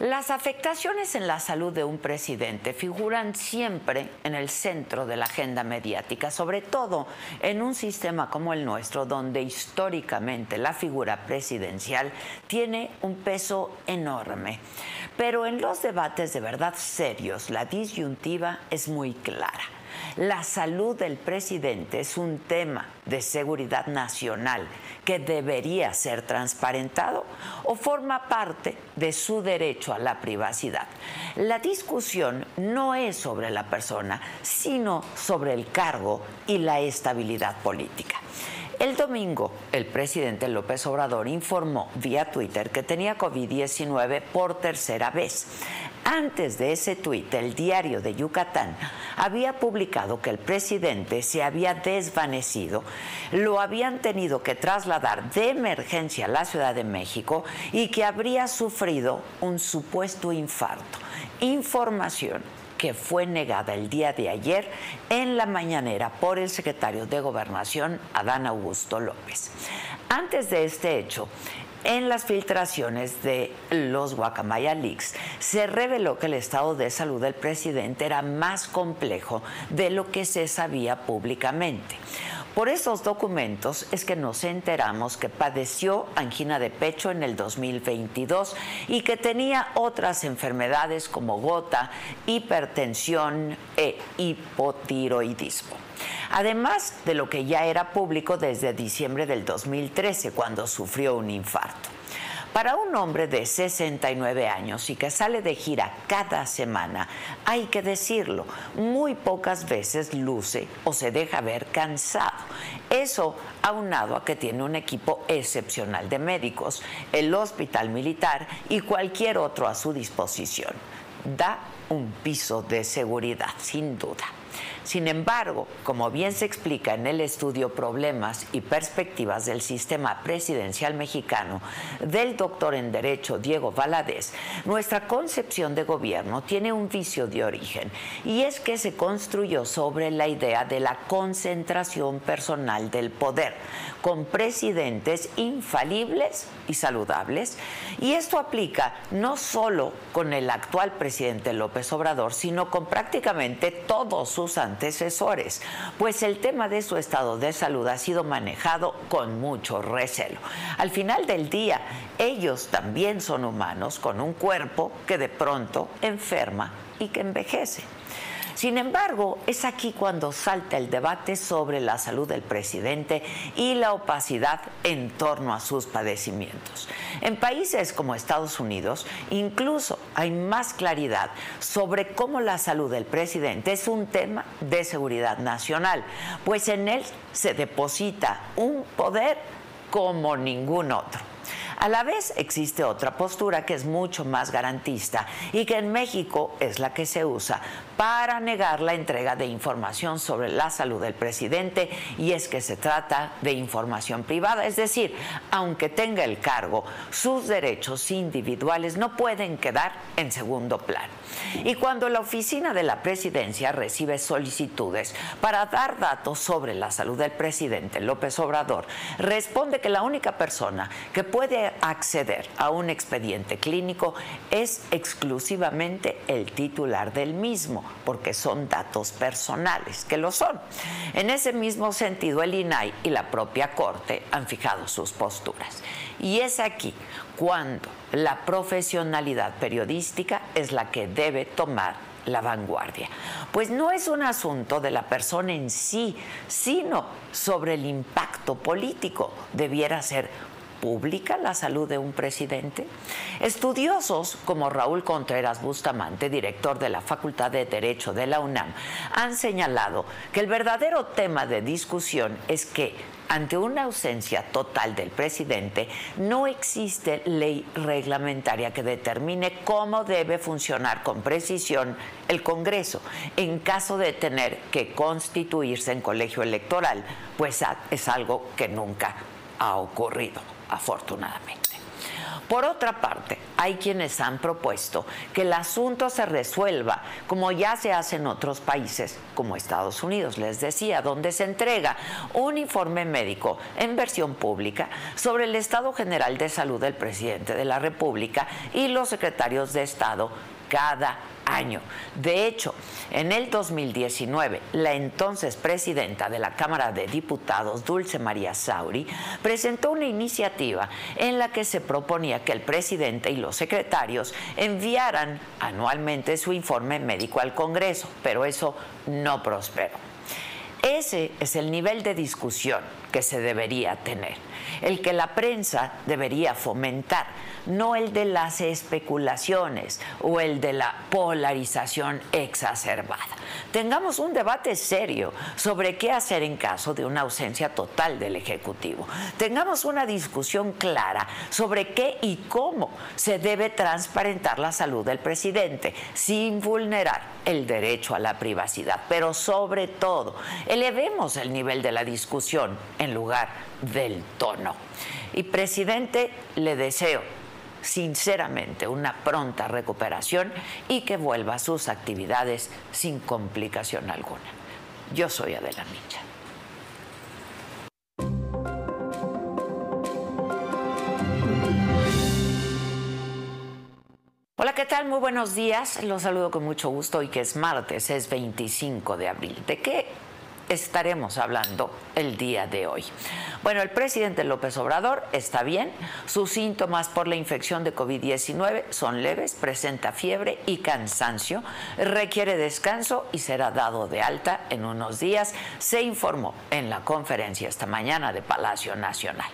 Las afectaciones en la salud de un presidente figuran siempre en el centro de la agenda mediática, sobre todo en un sistema como el nuestro, donde históricamente la figura presidencial tiene un peso enorme. Pero en los debates de verdad serios, la disyuntiva es muy clara. La salud del presidente es un tema de seguridad nacional que debería ser transparentado o forma parte de su derecho a la privacidad. La discusión no es sobre la persona, sino sobre el cargo y la estabilidad política. El domingo, el presidente López Obrador informó vía Twitter que tenía COVID-19 por tercera vez. Antes de ese tuit, el diario de Yucatán había publicado que el presidente se había desvanecido, lo habían tenido que trasladar de emergencia a la Ciudad de México y que habría sufrido un supuesto infarto. Información que fue negada el día de ayer en la mañanera por el secretario de Gobernación, Adán Augusto López. Antes de este hecho, en las filtraciones de los Guacamaya Leaks se reveló que el estado de salud del presidente era más complejo de lo que se sabía públicamente. Por esos documentos es que nos enteramos que padeció angina de pecho en el 2022 y que tenía otras enfermedades como gota, hipertensión e hipotiroidismo. Además de lo que ya era público desde diciembre del 2013, cuando sufrió un infarto. Para un hombre de 69 años y que sale de gira cada semana, hay que decirlo, muy pocas veces luce o se deja ver cansado. Eso aunado a que tiene un equipo excepcional de médicos, el hospital militar y cualquier otro a su disposición. Da un piso de seguridad, sin duda. Sin embargo, como bien se explica en el estudio Problemas y Perspectivas del Sistema Presidencial Mexicano del doctor en Derecho Diego Valadez, nuestra concepción de gobierno tiene un vicio de origen y es que se construyó sobre la idea de la concentración personal del poder, con presidentes infalibles y saludables. Y esto aplica no solo con el actual presidente López Obrador, sino con prácticamente todos sus antecesores, pues el tema de su estado de salud ha sido manejado con mucho recelo. Al final del día, ellos también son humanos con un cuerpo que de pronto enferma y que envejece. Sin embargo, es aquí cuando salta el debate sobre la salud del presidente y la opacidad en torno a sus padecimientos. En países como Estados Unidos, incluso hay más claridad sobre cómo la salud del presidente es un tema de seguridad nacional, pues en él se deposita un poder como ningún otro. A la vez existe otra postura que es mucho más garantista y que en México es la que se usa para negar la entrega de información sobre la salud del presidente y es que se trata de información privada, es decir, aunque tenga el cargo, sus derechos individuales no pueden quedar en segundo plano. Y cuando la oficina de la presidencia recibe solicitudes para dar datos sobre la salud del presidente López Obrador, responde que la única persona que puede acceder a un expediente clínico es exclusivamente el titular del mismo, porque son datos personales, que lo son. En ese mismo sentido, el INAI y la propia Corte han fijado sus posturas. Y es aquí cuando la profesionalidad periodística es la que debe tomar la vanguardia. Pues no es un asunto de la persona en sí, sino sobre el impacto político. Debiera ser pública la salud de un presidente? Estudiosos como Raúl Contreras Bustamante, director de la Facultad de Derecho de la UNAM, han señalado que el verdadero tema de discusión es que ante una ausencia total del presidente, no existe ley reglamentaria que determine cómo debe funcionar con precisión el Congreso en caso de tener que constituirse en colegio electoral, pues es algo que nunca ha ocurrido afortunadamente. Por otra parte, hay quienes han propuesto que el asunto se resuelva como ya se hace en otros países, como Estados Unidos, les decía, donde se entrega un informe médico en versión pública sobre el estado general de salud del presidente de la República y los secretarios de Estado cada año. De hecho, en el 2019, la entonces presidenta de la Cámara de Diputados, Dulce María Sauri, presentó una iniciativa en la que se proponía que el presidente y los secretarios enviaran anualmente su informe médico al Congreso, pero eso no prosperó. Ese es el nivel de discusión que se debería tener, el que la prensa debería fomentar no el de las especulaciones o el de la polarización exacerbada. Tengamos un debate serio sobre qué hacer en caso de una ausencia total del Ejecutivo. Tengamos una discusión clara sobre qué y cómo se debe transparentar la salud del presidente sin vulnerar el derecho a la privacidad. Pero sobre todo, elevemos el nivel de la discusión en lugar del tono. Y presidente, le deseo sinceramente una pronta recuperación y que vuelva a sus actividades sin complicación alguna. Yo soy Adela Micha. Hola, ¿qué tal? Muy buenos días. Los saludo con mucho gusto hoy que es martes, es 25 de abril. ¿De qué estaremos hablando el día de hoy. Bueno, el presidente López Obrador está bien, sus síntomas por la infección de COVID-19 son leves, presenta fiebre y cansancio, requiere descanso y será dado de alta en unos días, se informó en la conferencia esta mañana de Palacio Nacional.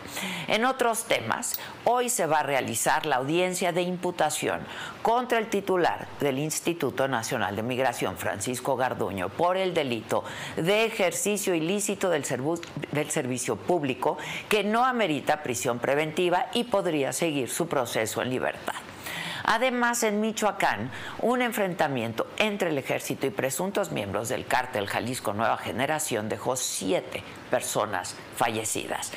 En otros temas, hoy se va a realizar la audiencia de imputación contra el titular del Instituto Nacional de Migración, Francisco Garduño, por el delito de ejercicio ilícito del, del servicio público que no amerita prisión preventiva y podría seguir su proceso en libertad. Además, en Michoacán, un enfrentamiento entre el ejército y presuntos miembros del cártel Jalisco Nueva Generación dejó siete personas fallecidas.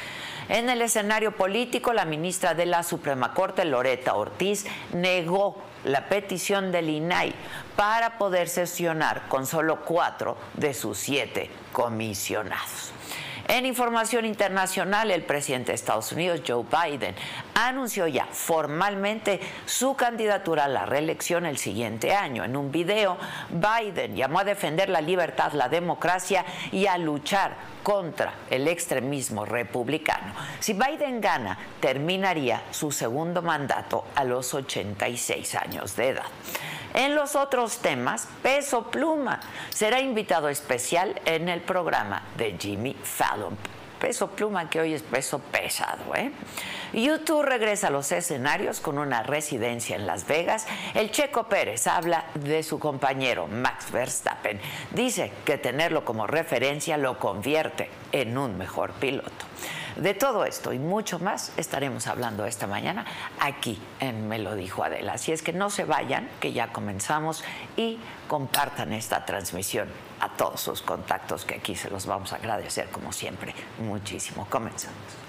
En el escenario político, la ministra de la Suprema Corte, Loreta Ortiz, negó la petición del INAI para poder sesionar con solo cuatro de sus siete comisionados. En información internacional, el presidente de Estados Unidos, Joe Biden, anunció ya formalmente su candidatura a la reelección el siguiente año. En un video, Biden llamó a defender la libertad, la democracia y a luchar contra el extremismo republicano. Si Biden gana, terminaría su segundo mandato a los 86 años de edad. En los otros temas, Peso Pluma será invitado especial en el programa de Jimmy Fallon. Peso Pluma que hoy es peso pesado. ¿eh? YouTube regresa a los escenarios con una residencia en Las Vegas. El Checo Pérez habla de su compañero Max Verstappen. Dice que tenerlo como referencia lo convierte en un mejor piloto. De todo esto y mucho más estaremos hablando esta mañana aquí en Me lo dijo Adela. Así es que no se vayan, que ya comenzamos y compartan esta transmisión a todos sus contactos que aquí se los vamos a agradecer como siempre muchísimo. Comenzamos.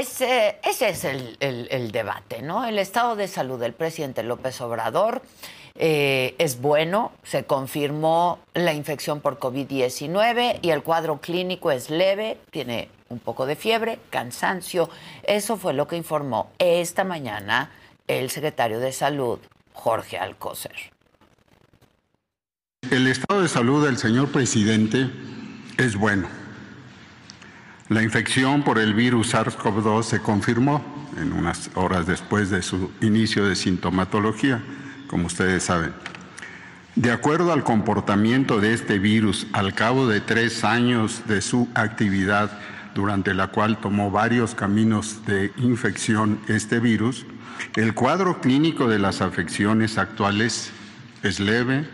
Pues eh, ese es el, debate, ¿no? El estado de salud del presidente López Obrador eh, es bueno, se confirmó la infección por COVID-19 y el cuadro clínico es leve, tiene un poco de fiebre, cansancio. Eso fue lo que informó esta mañana el secretario de Salud, Jorge Alcocer. El estado de salud del señor presidente es bueno la infección por el virus SARS-CoV-2 se confirmó en unas horas después de su inicio de sintomatología, como ustedes saben. De acuerdo al comportamiento de este virus al cabo de tres años de su actividad durante la cual tomó varios caminos de infección este virus, el cuadro clínico de las afecciones actuales es leve,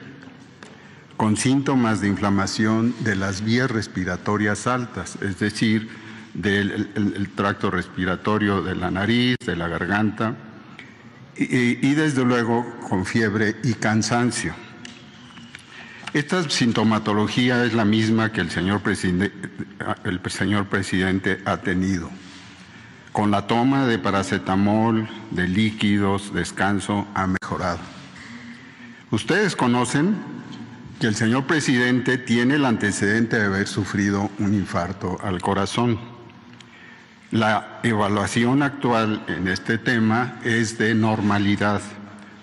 con síntomas de inflamación de las vías respiratorias altas, es decir, del tracto respiratorio de la nariz, de la garganta, y, desde luego con fiebre y cansancio. Esta sintomatología es la misma que el señor, presidente, el señor presidente ha tenido. Con la toma de paracetamol, de líquidos, descanso, ha mejorado. Ustedes conocen que el señor presidente tiene el antecedente de haber sufrido un infarto al corazón. La evaluación actual en este tema es de normalidad.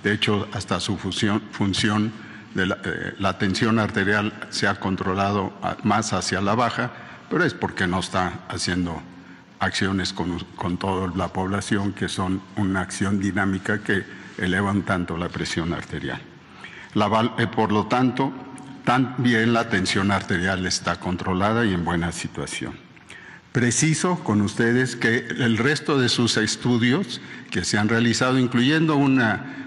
De hecho, hasta su función, de eh, la, tensión arterial se ha controlado más hacia la baja, pero es porque no está haciendo acciones con, con toda la población que son una acción dinámica que elevan tanto la presión arterial. Eh, por lo tanto, también la tensión arterial está controlada y en buena situación. Preciso con ustedes que el resto de sus estudios que se han realizado, incluyendo un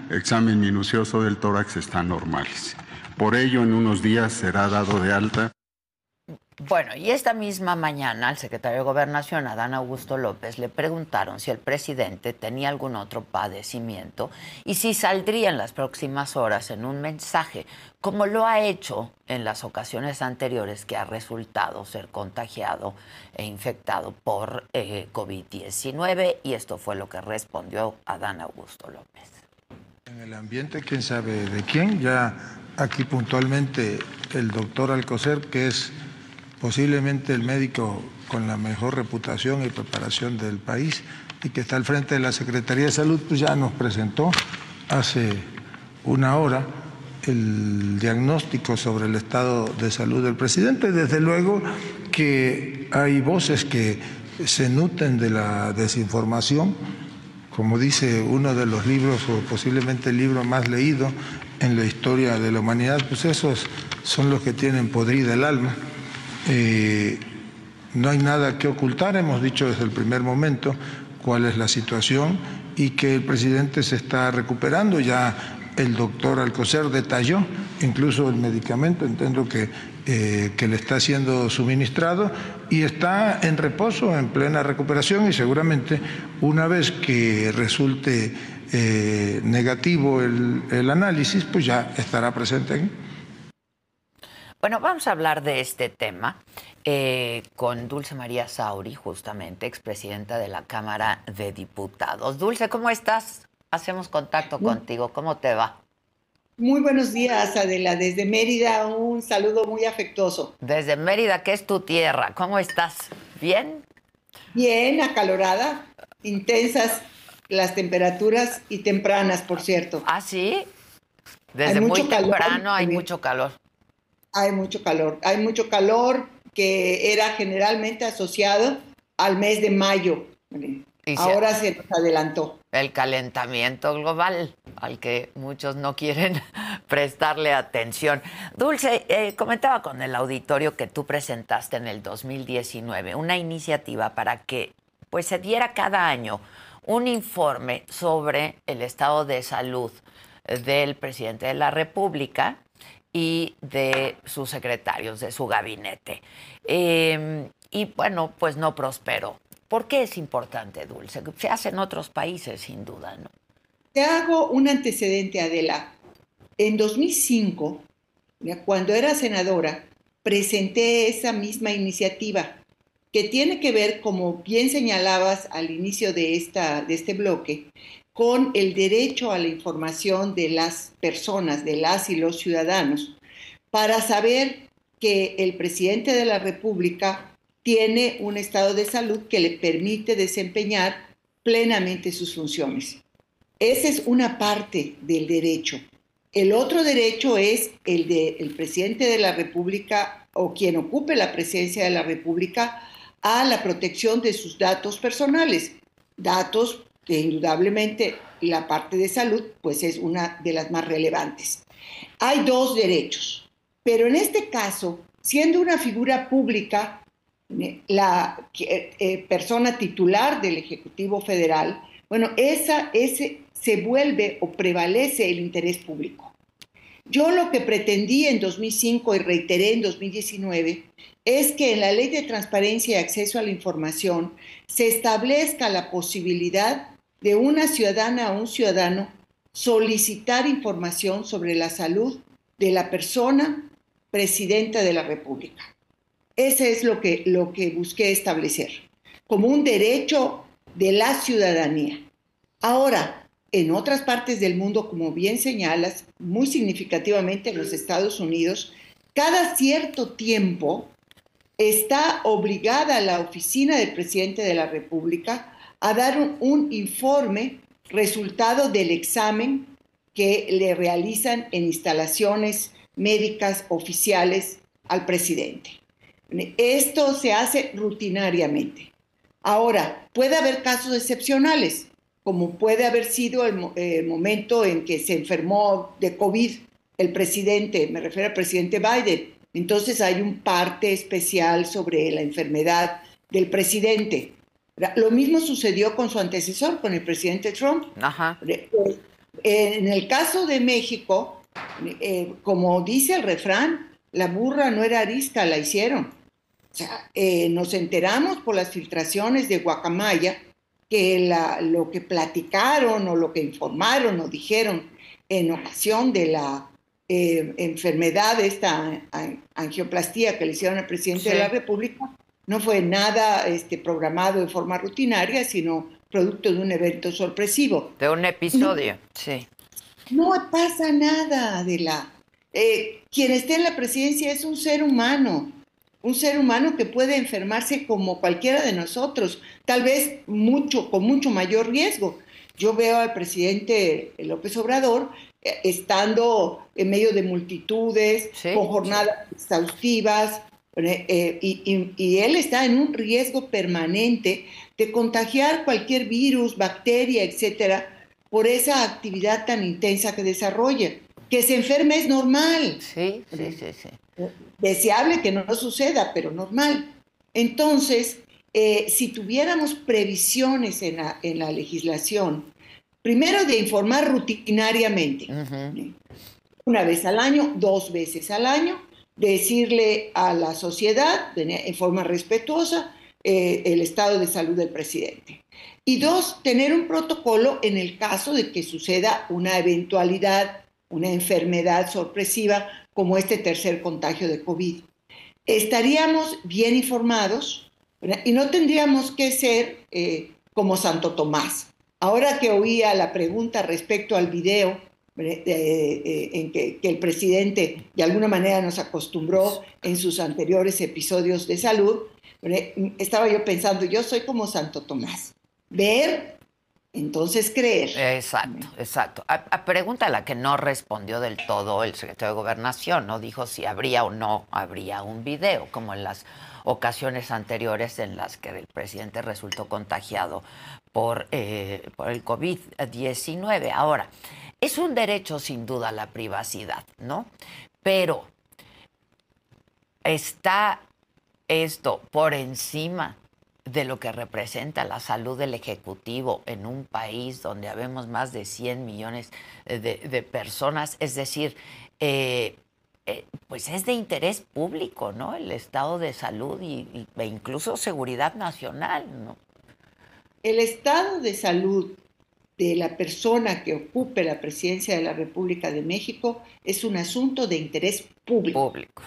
examen minucioso del tórax, están normales. Por ello, en unos días será dado de alta bueno, y esta misma mañana al secretario de Gobernación, Adán Augusto López, le preguntaron si el presidente tenía algún otro padecimiento y si saldría en las próximas horas en un mensaje, como lo ha hecho en las ocasiones anteriores que ha resultado ser contagiado e infectado por eh, COVID-19. Y esto fue lo que respondió Adán Augusto López. En el ambiente, quién sabe de quién, ya aquí puntualmente el doctor Alcocer, que es posiblemente el médico con la mejor reputación y preparación del país y que está al frente de la Secretaría de Salud, pues ya nos presentó hace una hora el diagnóstico sobre el estado de salud del presidente. Desde luego que hay voces que se nutren de la desinformación, como dice uno de los libros o posiblemente el libro más leído en la historia de la humanidad, pues esos son los que tienen podrida el alma. Eh, no hay nada que ocultar, hemos dicho desde el primer momento cuál es la situación y que el presidente se está recuperando. Ya el doctor Alcocer detalló incluso el medicamento, entiendo que, eh, que le está siendo suministrado y está en reposo, en plena recuperación y seguramente una vez que resulte eh, negativo el, el, análisis, pues ya estará presente aquí. Bueno, vamos a hablar de este tema eh, con Dulce María Sauri, justamente, expresidenta de la Cámara de Diputados. Dulce, ¿cómo estás? Hacemos contacto contigo. ¿Cómo te va? Muy buenos días, Adela. Desde Mérida, un saludo muy afectuoso. Desde Mérida, que es tu tierra. ¿Cómo estás? ¿Bien? Bien, acalorada, intensas las temperaturas y tempranas, por cierto. ¿Ah, sí? Desde muy temprano hay mucho calor. Hay mucho calor, hay mucho calor que era generalmente asociado al mes de mayo. Ahora se nos adelantó. El calentamiento global al que muchos no quieren prestarle atención. Dulce, eh, comentaba con el auditorio que tú presentaste en el 2019 una iniciativa para que pues se diera cada año un informe sobre el estado de salud del presidente de la República y de sus secretarios, de su gabinete. Em, y bueno, pues no prosperó. ¿Por qué es importante, Dulce? Se hace en otros países, sin duda, ¿no? Te hago un antecedente, Adela. En 2005, cuando era senadora, presenté esa misma iniciativa que tiene que ver, como bien señalabas al inicio de, esta, de este bloque, con el derecho a la información de las personas, de las y los ciudadanos, para saber que el presidente de la República tiene un estado de salud que le permite desempeñar plenamente sus funciones. Esa es una parte del derecho. El otro derecho es el del presidente de la República o quien ocupe la presidencia de la República a la protección de sus datos personales, datos que indudablemente la parte de salud pues es una de las más relevantes. Hay dos derechos, pero en este caso, siendo una figura pública, la eh, persona titular del Ejecutivo Federal, bueno, esa, ese se vuelve o prevalece el interés público. Yo lo que pretendí en 2005 y reiteré en 2019 es que en la Ley de Transparencia y Acceso a la Información se establezca la posibilidad de una ciudadana o un ciudadano solicitar información sobre la salud de la persona presidenta de la República. Ese es lo que, lo que busqué establecer, como un derecho de la ciudadanía. Ahora, en otras partes del mundo, como bien señalas, muy significativamente en los Estados Unidos, cada cierto tiempo está obligada la oficina del presidente de la República a dar un, un informe resultado del examen que le realizan en instalaciones médicas oficiales al presidente. Esto se hace rutinariamente. Ahora, puede haber casos excepcionales, como puede haber sido el, momento en que se enfermó de COVID el presidente, me refiero al presidente Biden. Entonces hay un parte especial sobre la enfermedad del presidente. Lo mismo sucedió con su antecesor, con el presidente Trump. En el caso de México, eh, como dice el refrán, la burra no era arisca, la hicieron. O sea, eh, nos enteramos por las filtraciones de Guacamaya que la, lo que platicaron o lo que informaron o dijeron en ocasión de la eh, enfermedad, esta angioplastía que le hicieron al presidente de la República, no fue nada este, programado de forma rutinaria, sino producto de un evento sorpresivo. De un episodio, sí. No pasa nada, Adela. Eh, quien esté en la presidencia es un ser humano, un ser humano que puede enfermarse como cualquiera de nosotros, tal vez mucho, con mucho mayor riesgo. Yo veo al presidente López Obrador eh, estando en medio de multitudes, con jornadas exhaustivas, eh, y, él está en un riesgo permanente de contagiar cualquier virus, bacteria, etcétera, por esa actividad tan intensa que desarrolla. Que se enferme es normal. Sí, sí, sí, sí. Deseable que no suceda, pero normal. Entonces, eh, si tuviéramos previsiones en la, en la, legislación, primero de informar rutinariamente, una vez al año, dos veces al año, decirle a la sociedad en forma respetuosa eh, el estado de salud del presidente. Y dos, tener un protocolo en el caso de que suceda una eventualidad, una enfermedad sorpresiva como este tercer contagio de COVID. Estaríamos bien informados y no tendríamos que ser eh, como Santo Tomás. Ahora que oía la pregunta respecto al video, eh, en que, el presidente de alguna manera nos acostumbró en sus anteriores episodios de salud, estaba yo pensando, yo soy como Santo Tomás, ver, entonces creer. Exacto, exacto. Pregunta a la que no respondió del todo el secretario de Gobernación, no dijo si habría o no habría un video, como en las ocasiones anteriores en las que el presidente resultó contagiado por, eh, el COVID-19. Ahora, es un derecho sin duda la privacidad, ¿no? Pero está esto por encima de lo que representa la salud del Ejecutivo en un país donde habemos más de 100 millones de, personas. Es decir, eh, eh, pues es de interés público, ¿no? El estado de salud y, e incluso seguridad nacional, ¿no? El estado de salud de la persona que ocupe la presidencia de la República de México es un asunto de interés público. público.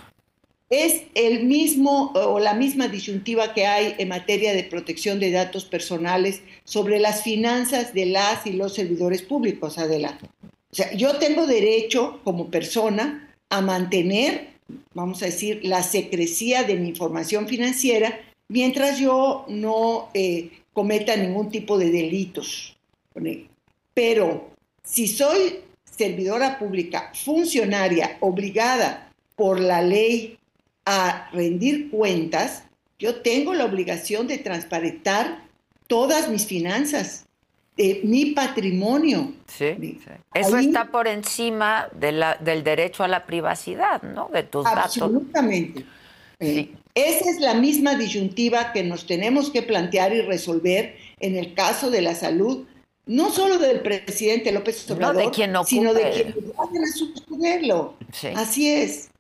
Es el mismo o la misma disyuntiva que hay en materia de protección de datos personales sobre las finanzas de las y los servidores públicos, adelante. O sea, yo tengo derecho como persona a mantener, vamos a decir, la secrecía de mi información financiera mientras yo no eh, cometa ningún tipo de delitos. Pero si soy servidora pública, funcionaria, obligada por la ley a rendir cuentas, yo tengo la obligación de transparentar todas mis finanzas, mi patrimonio. Sí, Eso está por encima del derecho a la privacidad, ¿no? De tus datos. Absolutamente. Sí. Esa es la misma disyuntiva que nos tenemos que plantear y resolver en el caso de la salud, no solo del presidente López Obrador, sino de quienes vayan a sucederlo. Así es.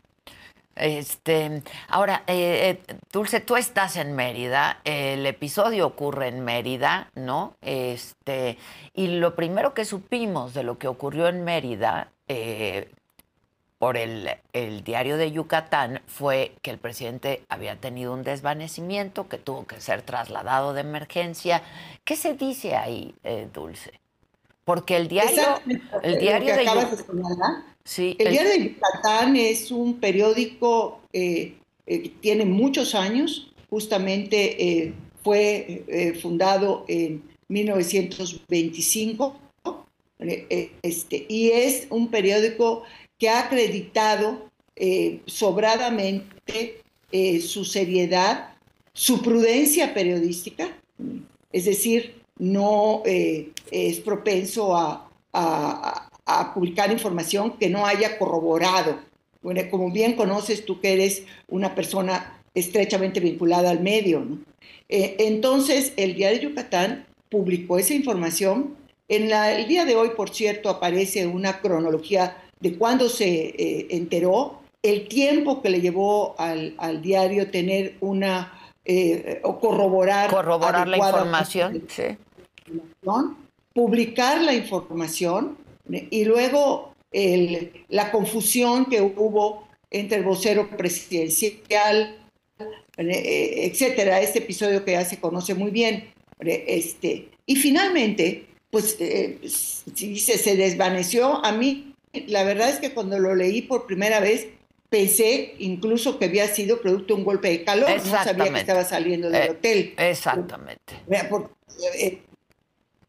Este, ahora, eh, eh, Dulce, tú estás en Mérida, el episodio ocurre en Mérida, ¿no? Este, y lo primero que supimos de lo que ocurrió en Mérida eh, por el, diario de Yucatán fue que el presidente había tenido un desvanecimiento, que tuvo que ser trasladado de emergencia. ¿Qué se dice ahí, Dulce? Porque el diario, el diario de Yucatán... Sí, el, Diario de Yucatán es un periódico eh, eh, que tiene muchos años, justamente eh, fue fundado en 1925, este, y es un periódico que ha acreditado sobradamente su seriedad, su prudencia periodística, es decir, no es propenso a a publicar información que no haya corroborado. Bueno, como bien conoces tú que eres una persona estrechamente vinculada al medio. Eh, entonces, el Diario Yucatán publicó esa información. En la, el día de hoy, por cierto, aparece una cronología de cuándo se eh, enteró, el tiempo que le llevó al, al diario tener una eh, o corroborar, corroborar la información, sí. publicar la información y luego la confusión que hubo entre el vocero presidencial, eh, etcétera, este episodio que ya se conoce muy bien. Este, y finalmente, pues eh, se, se desvaneció. A mí, la verdad es que cuando lo leí por primera vez, pensé incluso que había sido producto de un golpe de calor, no sabía que estaba saliendo del eh, hotel. Exactamente.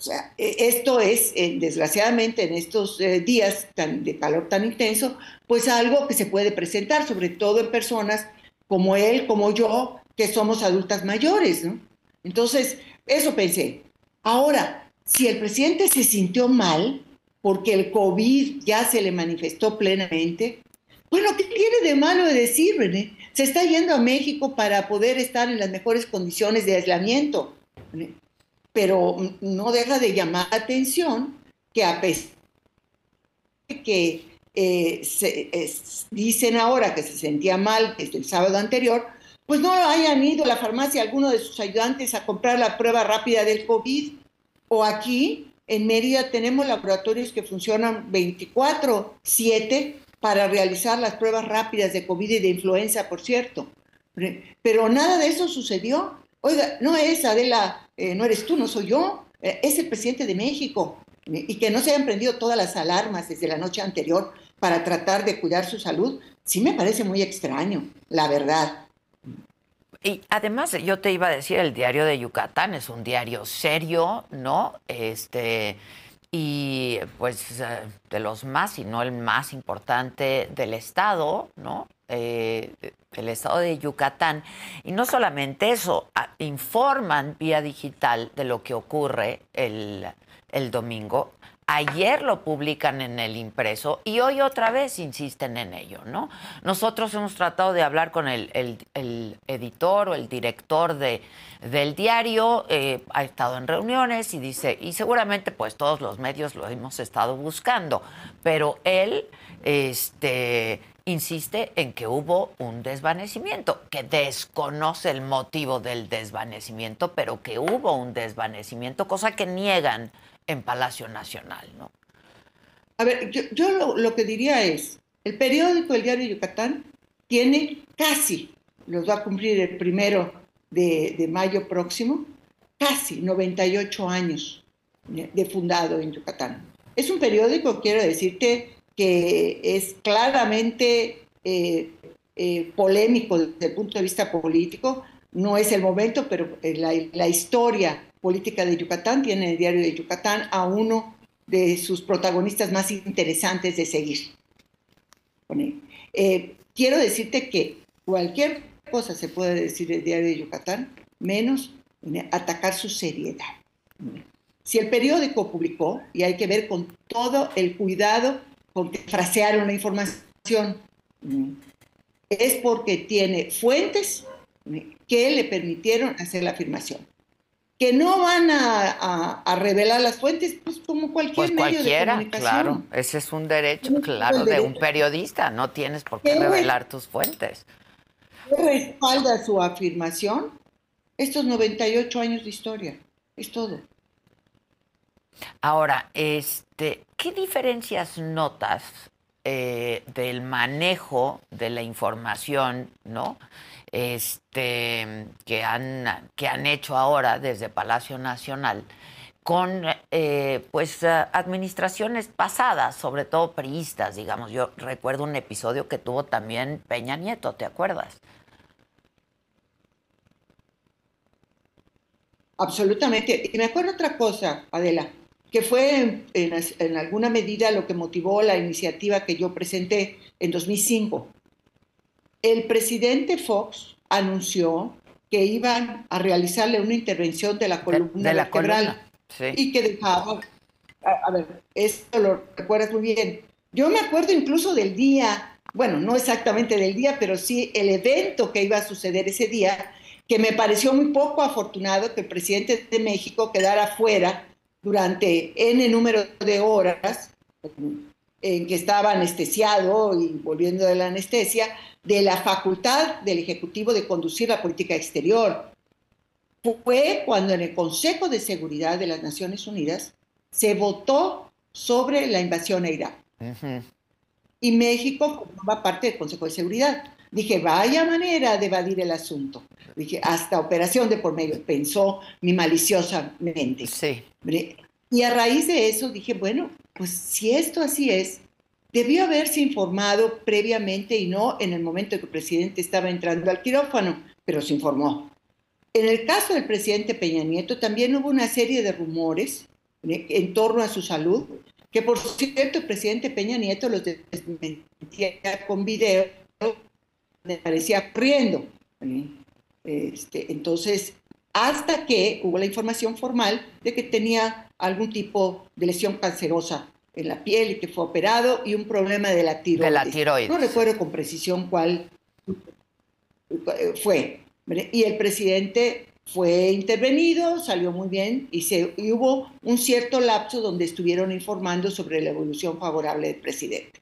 O sea, e, esto es, eh, desgraciadamente, en estos eh, días tan, de calor tan intenso, pues algo que se puede presentar, sobre todo en personas como él, como yo, que somos adultas mayores, ¿no? Entonces, eso pensé. Ahora, si el presidente se sintió mal porque el COVID ya se le manifestó plenamente, bueno, ¿qué tiene de malo de decir, René? Se está yendo a México para poder estar en las mejores condiciones de aislamiento pero no deja de llamar la atención que a pesar de que eh, dicen ahora que se sentía mal desde el sábado anterior, pues no hayan ido a la farmacia alguno de sus ayudantes a comprar la prueba rápida del COVID. O aquí, en Mérida, tenemos laboratorios que funcionan 24/7 para realizar las pruebas rápidas de COVID y de influenza, por cierto. Pero nada de eso sucedió. Oiga, no es Adela eh, no eres tú, no soy yo, eh, es el presidente de México. Y que no se hayan prendido todas las alarmas desde la noche anterior para tratar de cuidar su salud, sí me parece muy extraño, la verdad. Y además, yo te iba a decir, el diario de Yucatán es un diario serio, ¿no? Este, y pues eh, de los más, y no el más importante del Estado, ¿no? Eh, el Estado de Yucatán. Y no solamente eso, informan vía digital de lo que ocurre el, el domingo. Ayer lo publican en el impreso y hoy otra vez insisten en ello, ¿no? Nosotros hemos tratado de hablar con el, editor o el director de, del diario, eh, ha estado en reuniones y dice, y seguramente pues todos los medios lo hemos estado buscando, pero él este, insiste en que hubo un desvanecimiento, que desconoce el motivo del desvanecimiento, pero que hubo un desvanecimiento, cosa que niegan en Palacio Nacional, ¿no? A ver, yo, lo, que diría es, el periódico El Diario de Yucatán tiene casi, los va a cumplir el primero de, mayo próximo, casi 98 años de fundado en Yucatán. Es un periódico, quiero decirte, que es claramente eh, eh, polémico desde el punto de vista político. No es el momento, pero eh, la, la, historia política de Yucatán tiene el diario de Yucatán a uno de sus protagonistas más interesantes de seguir. quiero decirte que cualquier cosa se puede decir del diario de Yucatán, menos atacar su seriedad. Si el periódico publicó, y hay que ver con todo el cuidado con que frasearon la información, es porque tiene fuentes que le permitieron hacer la afirmación. Que no van a, revelar las fuentes, pues como cualquier pues medio de comunicación. claro, ese es un derecho, claro, de un periodista, no tienes por qué revelar tus fuentes. ¿Qué respalda su afirmación? Estos 98 años de historia, es todo. Ahora, este, ¿qué diferencias notas eh, del manejo de la información, ¿no? Este, que han, que han hecho ahora desde Palacio Nacional con eh, pues administraciones pasadas, sobre todo priistas, digamos. Yo recuerdo un episodio que tuvo también Peña Nieto, ¿te acuerdas? Absolutamente. Y me acuerdo otra cosa, Adela que fue en, alguna medida lo que motivó la iniciativa que yo presenté en 2005. El presidente Fox anunció que iban a realizarle una intervención de la columna de, vertebral y que dejaba, a, ver, esto lo recuerdas muy bien. Yo me acuerdo incluso del día, bueno, no exactamente del día, pero sí el evento que iba a suceder ese día, que me pareció muy poco afortunado que el presidente de México quedara fuera durante N número de horas en que estaba anestesiado y volviendo de la anestesia, de la facultad del Ejecutivo de conducir la política exterior. Fue cuando en el Consejo de Seguridad de las Naciones Unidas se votó sobre la invasión a Irak. Y México formaba parte del Consejo de Seguridad. Dije, vaya manera de evadir el asunto. Dije, hasta operación de por medio, pensó mi maliciosamente. Sí. Y a raíz de eso dije, bueno, pues si esto así es, debió haberse informado previamente y no en el momento en que el presidente estaba entrando al quirófano, pero se informó. En el caso del presidente Peña Nieto también hubo una serie de rumores en torno a su salud, que por cierto el presidente Peña Nieto los desmentía con video me parecía corriendo. Este, entonces, hasta que hubo la información formal de que tenía algún tipo de lesión cancerosa en la piel y que fue operado y un problema de la tiroides. De la tiroides. No recuerdo con precisión cuál fue. Y el presidente fue intervenido, salió muy bien y, se, y hubo un cierto lapso donde estuvieron informando sobre la evolución favorable del presidente.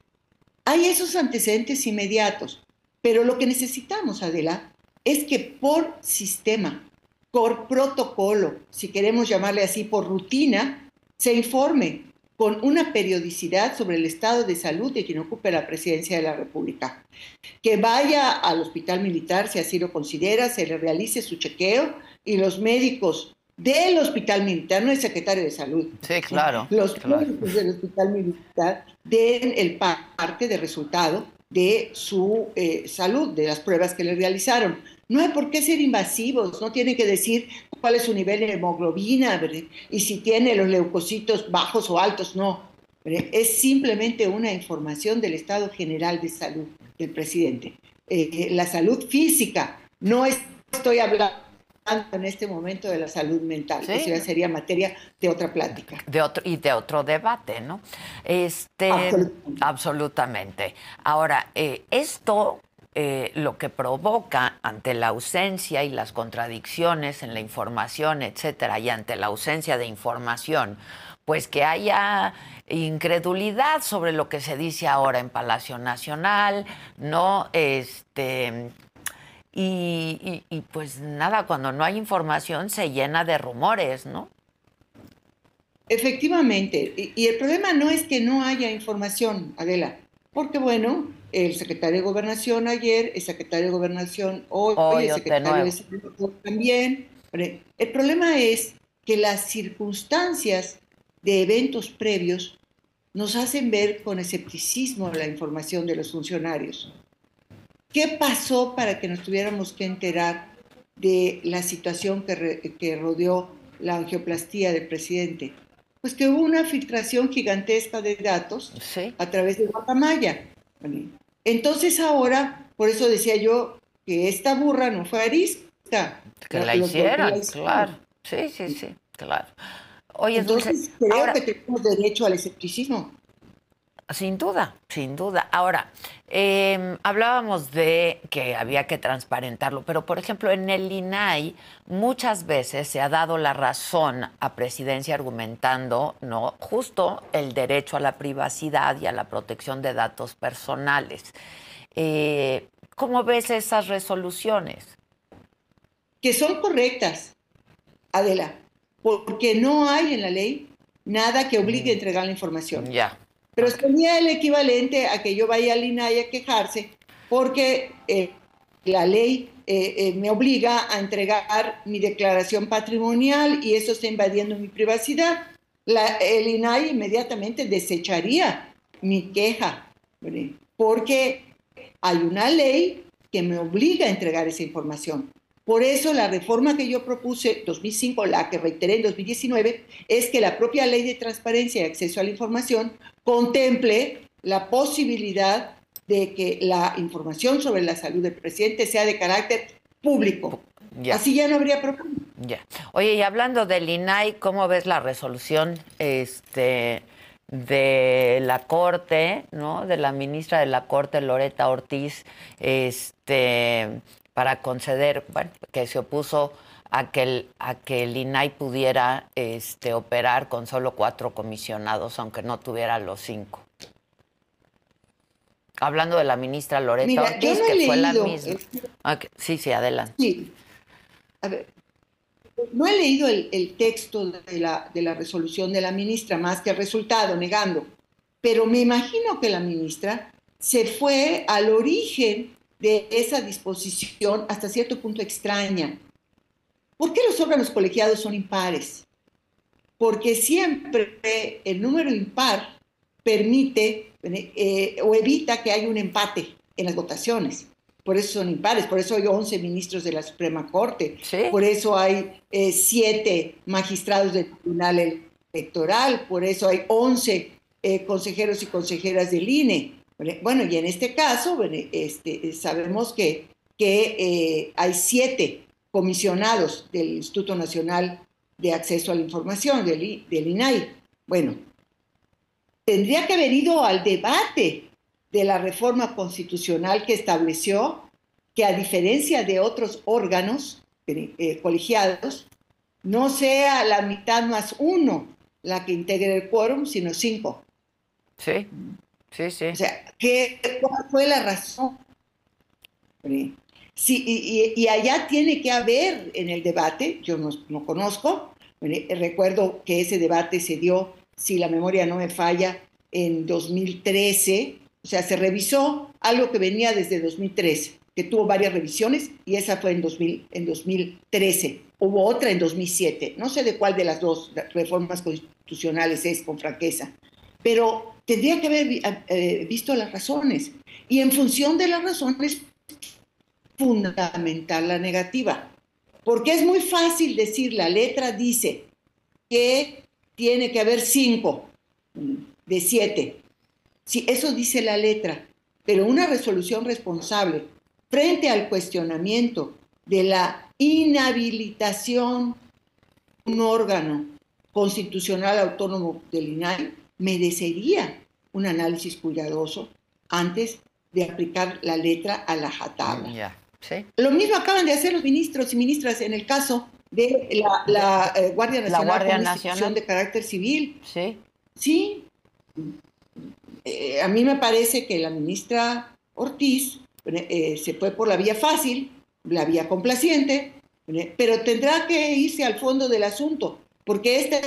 Hay esos antecedentes inmediatos. Pero lo que necesitamos, Adela, es que por sistema, por protocolo, si queremos llamarle así, por rutina, se informe con una periodicidad sobre el estado de salud de quien ocupe la presidencia de la República. Que vaya al hospital militar, si así lo considera, se le realice su chequeo y los médicos del hospital militar, no el secretario de salud. Sí, claro. Los médicos del hospital militar den el parte de resultado de su eh, salud, de las pruebas que le realizaron. No hay por qué ser invasivos, no tienen que decir cuál es su nivel de hemoglobina y si tiene los leucocitos bajos o altos, no. Es simplemente una información del estado general de salud del presidente. Eh, la salud física, no estoy hablando en este momento de la salud mental. Eso ya sería materia de otra plática. De otro, y de otro debate, ¿no? Este, absolutamente. Ahora, eh, esto eh, lo que provoca ante la ausencia y las contradicciones en la información, etcétera, y ante la ausencia de información, pues que haya incredulidad sobre lo que se dice ahora en Palacio Nacional, no este y, pues nada, cuando no hay información se llena de rumores, ¿no? Efectivamente, y, el problema no es que no haya información, Adela, porque bueno, el secretario de Gobernación ayer, el secretario de Gobernación hoy, el secretario de Salud también. El problema es que las circunstancias de eventos previos nos hacen ver con escepticismo la información de los funcionarios. ¿Qué pasó para que nos tuviéramos que enterar de la situación que, rodeó la angioplastía del presidente? Pues que hubo una filtración gigantesca de datos a través de Guacamaya. Entonces ahora, por eso decía yo que esta burra no fue arisca. Que la, hicieran, claro. Sí, sí, sí, claro. Oye, entonces creo que tenemos derecho al escepticismo. Sin duda, sin duda. Ahora, em, hablábamos de que había que transparentarlo, pero por ejemplo en el INAI muchas veces se ha dado la razón a presidencia argumentando no justo el derecho a la privacidad y a la protección de datos personales. Eh, ¿Cómo ves esas resoluciones? Que son correctas, Adela, porque no hay en la ley nada que obligue a entregar la información. Ya. Pero sería el equivalente a que yo vaya al INAI a quejarse porque eh, la ley eh, eh, me obliga a entregar mi declaración patrimonial y eso está invadiendo mi privacidad. el INAI inmediatamente desecharía mi queja porque hay una ley que me obliga a entregar esa información. Por eso la reforma que yo propuse 2005, la que reiteré en 2019, es que la propia ley de transparencia y acceso a la información contemple la posibilidad de que la información sobre la salud del presidente sea de carácter público. Así ya no habría problema. Ya. Oye, y hablando del INAI, ¿cómo ves la resolución este, de la Corte, ¿no? De la ministra de la Corte, Loreta Ortiz, este, para conceder, bueno, que se opuso a que el, a que el INAI pudiera este, operar con solo cuatro comisionados, aunque no tuviera los cinco. Hablando de la ministra Loreta Ortiz, que fue la misma. Ah, sí, sí, adelante. Sí. A ver, no he leído el, el texto de la, de la resolución de la ministra, más que el resultado, negando. Pero me imagino que la ministra se fue al origen de esa disposición hasta cierto punto extraña. ¿Por qué los órganos colegiados son impares? Porque siempre el número impar permite eh, o evita que haya un empate en las votaciones. Por eso son impares, por eso hay 11 ministros de la Suprema Corte, por eso hay eh, 7 magistrados del Tribunal Electoral, por eso hay 11 eh, consejeros y consejeras del INE. Bueno, y en este caso, este, sabemos que, eh, hay siete comisionados del Instituto Nacional de Acceso a la Información, del, del INAI. Bueno, tendría que haber ido al debate de la reforma constitucional que estableció que a diferencia de otros órganos eh, colegiados, no sea la mitad más uno la que integre el quórum, sino cinco. Sí. Sí, sí. O sea, ¿qué, ¿cuál fue la razón? Sí, y, allá tiene que haber en el debate, yo no, conozco, recuerdo que ese debate se dio, si la memoria no me falla, en 2013, o sea, se revisó algo que venía desde 2013, que tuvo varias revisiones, y esa fue en, 2000, en 2013. Hubo otra en 2007, no sé de cuál de las dos reformas constitucionales es, con franqueza, pero tendría que haber eh, visto las razones. Y en función de las razones, fundamental la negativa. Porque es muy fácil decir, la letra dice que tiene que haber cinco de siete. Sí, eso dice la letra, pero una resolución responsable frente al cuestionamiento de la inhabilitación de un órgano constitucional autónomo del INAI merecería un análisis cuidadoso antes de aplicar la letra a la jatabla. Lo mismo acaban de hacer los ministros y ministras en el caso de la, eh, Guardia Nacional la Guardia Nacional. de carácter civil. Sí. Sí. Eh, a mí me parece que la ministra Ortiz eh, se fue por la vía fácil, la vía complaciente, pero tendrá que irse al fondo del asunto, porque esta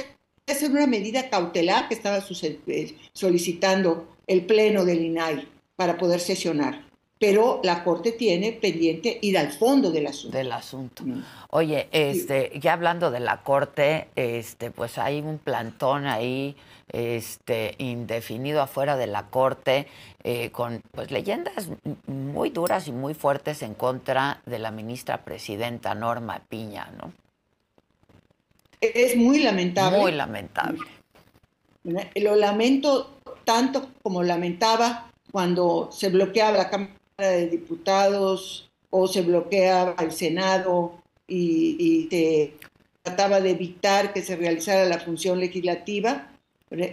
es una medida cautelar que estaba eh, solicitando el Pleno del INAI para poder sesionar. Pero la Corte tiene pendiente ir al fondo del asunto. Del asunto. Mm. Oye, este, ya hablando de la Corte, este, pues hay un plantón ahí este, indefinido afuera de la Corte eh, con pues, leyendas muy duras y muy fuertes en contra de la ministra presidenta Norma Piña, ¿no? Es muy lamentable. Muy lamentable. Lo lamento tanto como lamentaba cuando se bloqueaba la Cámara de Diputados o se bloqueaba el Senado y, se trataba de evitar que se realizara la función legislativa.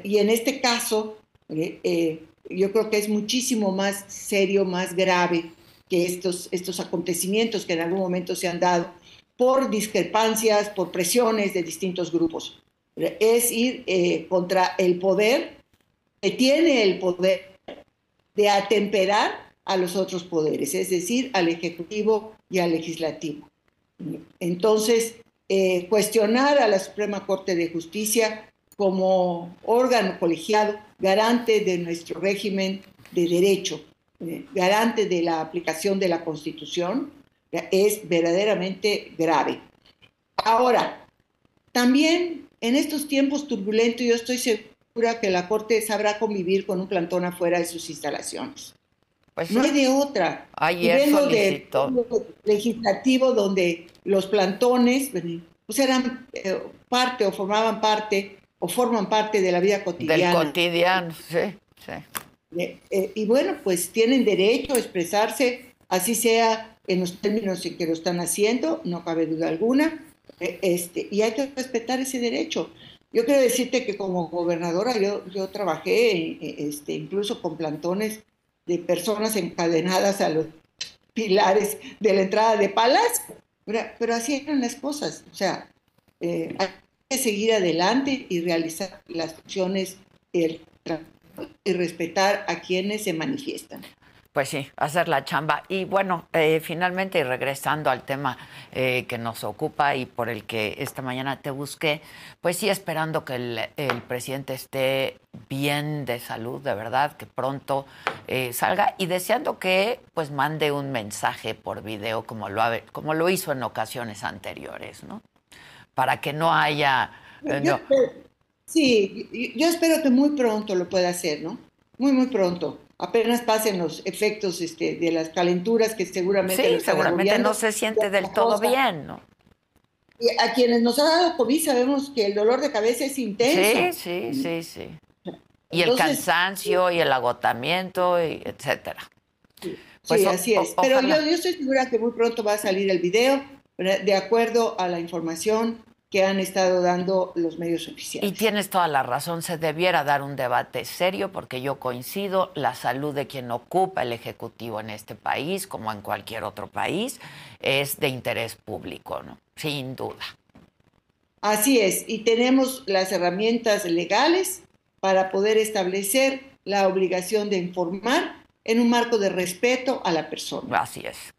Y en este caso, Eh, yo creo que es muchísimo más serio, más grave que estos, estos acontecimientos que en algún momento se han dado por discrepancias, por presiones de distintos grupos. Es ir eh, contra el poder que tiene el poder de atemperar a los otros poderes, es decir, al Ejecutivo y al Legislativo. Entonces, eh, cuestionar a la Suprema Corte de Justicia como órgano colegiado garante de nuestro régimen de derecho, eh, garante de la aplicación de la Constitución, es verdaderamente grave. Ahora, también en estos tiempos turbulentos yo estoy segura que la Corte sabrá convivir con un plantón afuera de sus instalaciones. Pues no hay de otra. Ayer vengo de legislativo donde los plantones pues eran eh, parte o formaban parte o forman parte de la vida cotidiana. Del cotidiano, sí, sí. Eh, eh, y bueno, pues tienen derecho a expresarse, así sea en los términos en que lo están haciendo, no cabe duda alguna, este, y hay que respetar ese derecho. Yo quiero decirte que como gobernadora yo, yo trabajé este, incluso con plantones de personas encadenadas a los pilares de la entrada de Palacio. Pero, así eran las cosas. O sea, eh, hay que seguir adelante y realizar las acciones y respetar a quienes se manifiestan. Pues sí, hacer la chamba. Y bueno, eh, finalmente, regresando al tema eh, que nos ocupa y por el que esta mañana te busqué, pues sí, esperando que el, presidente esté bien de salud, de verdad, que pronto eh, salga y deseando que pues mande un mensaje por video como lo, como lo hizo en ocasiones anteriores, ¿no? Para que no haya... sí, yo espero que muy pronto lo pueda hacer, ¿no? Muy, muy pronto apenas pasen los efectos este, de las calenturas que seguramente... Sí, seguramente no se siente del todo bien, ¿no? Y a quienes nos ha dado COVID sabemos que el dolor de cabeza es intenso. Sí, sí, sí, sí. Y el cansancio y el agotamiento, y etcétera. Sí, pues así es. Pero yo, yo estoy segura que muy pronto va a salir el video, de acuerdo a la información que han estado dando los medios oficiales. Y tienes toda la razón, se debiera dar un debate serio porque yo coincido, la salud de quien ocupa el Ejecutivo en este país, como en cualquier otro país, es de interés público, ¿no? Sin duda. Así es, y tenemos las herramientas legales para poder establecer la obligación de informar en un marco de respeto a la persona. Así es.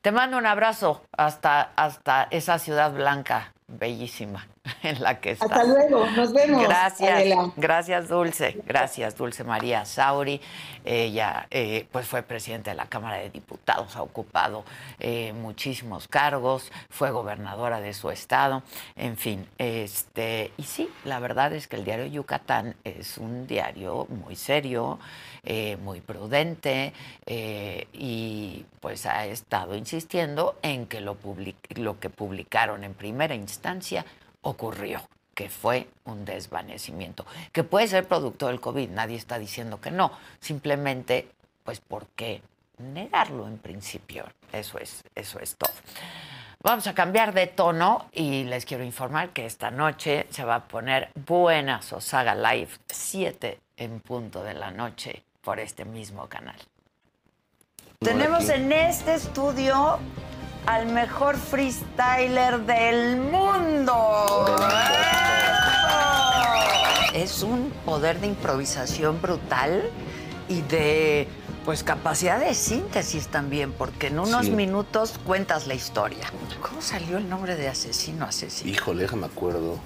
Te mando un abrazo hasta, hasta esa ciudad blanca bellísima en la que está. Hasta luego, nos vemos. Gracias, gracias Dulce, gracias Dulce María Sauri. Ella eh, pues fue presidenta de la Cámara de Diputados, ha ocupado eh, muchísimos cargos, fue gobernadora de su estado, en fin, este y sí, la verdad es que el diario Yucatán es un diario muy serio. Eh, muy prudente y pues ha estado insistiendo en que lo, lo que publicaron en primera instancia ocurrió, que fue un desvanecimiento, que puede ser producto del COVID, nadie está diciendo que no, simplemente, pues, ¿por qué negarlo en principio? Eso es, eso es todo. Vamos a cambiar de tono y les quiero informar que esta noche se va a poner buena Sosaga Live, 7 en punto de la noche, por este mismo canal. Tenemos en este estudio al mejor freestyler del mundo. Es un poder de improvisación brutal y de pues capacidad de síntesis también, porque en unos minutos cuentas la historia. ¿Cómo salió el nombre de asesino asesino? Híjole, déjame acuerdo.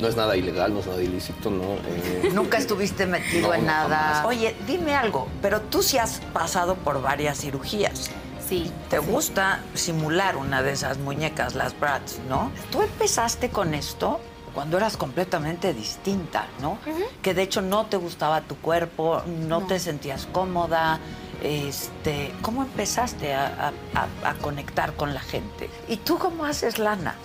No es nada ilegal, no es nada ilícito, ¿no? Eh, Nunca estuviste metido en nada. Oye, dime algo, pero tú sí has pasado por varias cirugías. Sí. ¿Te gusta simular una de esas muñecas, las Bratz, no? Tú empezaste con esto cuando eras completamente distinta, ¿no? Que de hecho no te gustaba tu cuerpo, no, te sentías cómoda. Este, ¿Cómo empezaste a, a, conectar con la gente? ¿Y tú cómo haces lana?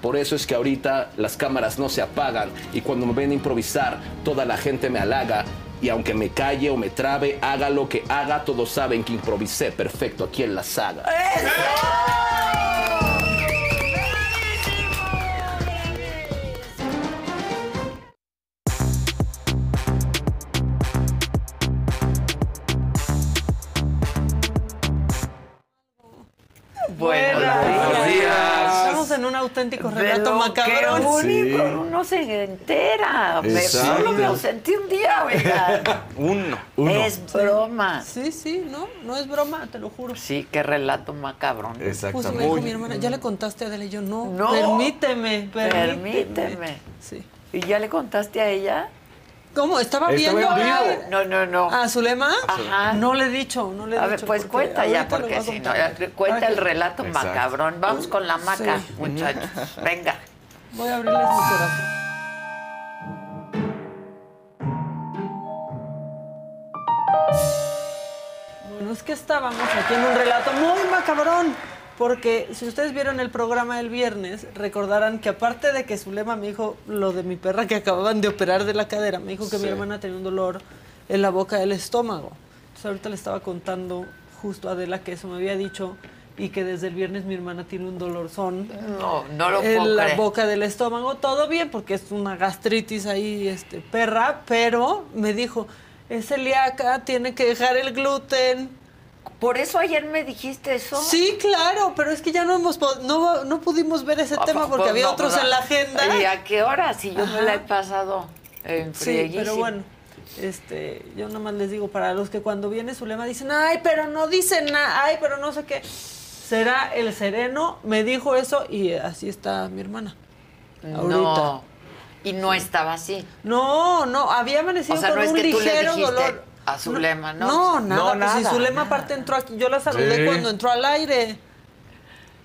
Por eso es que ahorita las cámaras no se apagan y cuando me ven a improvisar, toda la gente me halaga y aunque me calle o me trabe, haga lo que haga, todos saben que improvisé perfecto aquí en la saga. ¡Eso! Bueno un auténtico relato lo único, uno se entera. Me, Exacto. solo me ausenté un día, oigan. Uno. Es broma. Sí, sí, no, no es broma, te lo juro. Sí, qué relato macabrón. Justo me Exactamente. dijo mi hermana, ya le contaste a Adela y yo, no, No. permíteme, permíteme. Permíteme. Sí. ¿Y ya le contaste a ella? ¿Cómo? ¿Estaba Estaba viendo en vivo. Ay, No, no, no. a Zulema? Ajá. No le he dicho, no le he A ver, dicho. pues porque cuenta ya, porque a si no, cuenta el relato Exacto. macabrón. Vamos con la maca, Sí. muchachos. Venga. Voy a abrirles mi corazón. Bueno, es que estábamos aquí en un relato muy macabrón. Porque si ustedes vieron el programa el viernes, recordarán que aparte de que Zulema me dijo lo de mi perra que acababan de operar de la cadera, me dijo que mi Sí. hermana tenía un dolor en la boca del estómago. Entonces ahorita le estaba contando justo a Adela que eso me había dicho y que desde el viernes mi hermana tiene un dolorzón No, no lo en puedo la creer. boca del estómago, todo bien, porque es una gastritis ahí, este, perra, pero me dijo, es celíaca, tiene que dejar el gluten. Por eso ayer me dijiste eso. Sí, claro, pero es que ya no hemos no, no pudimos ver ese Ah, tema pues, porque pues, había no, otros pues, en la agenda. ¿Y a qué hora? Si yo me Ajá. la he pasado en Sí, pero bueno, este, yo nada más les digo, para los que cuando viene su lema dicen, ay, pero no dicen nada, ay, pero no sé qué. Será el sereno, me dijo eso y así está mi hermana. Ahorita. No. Y no estaba así. No, no, había amanecido O sea, con no es un que tú le ligero dijiste dolor. A Zulema, ¿no? No, nada, No, pues si nada, Zulema aparte entró aquí, yo la saludé Sí. cuando entró al aire.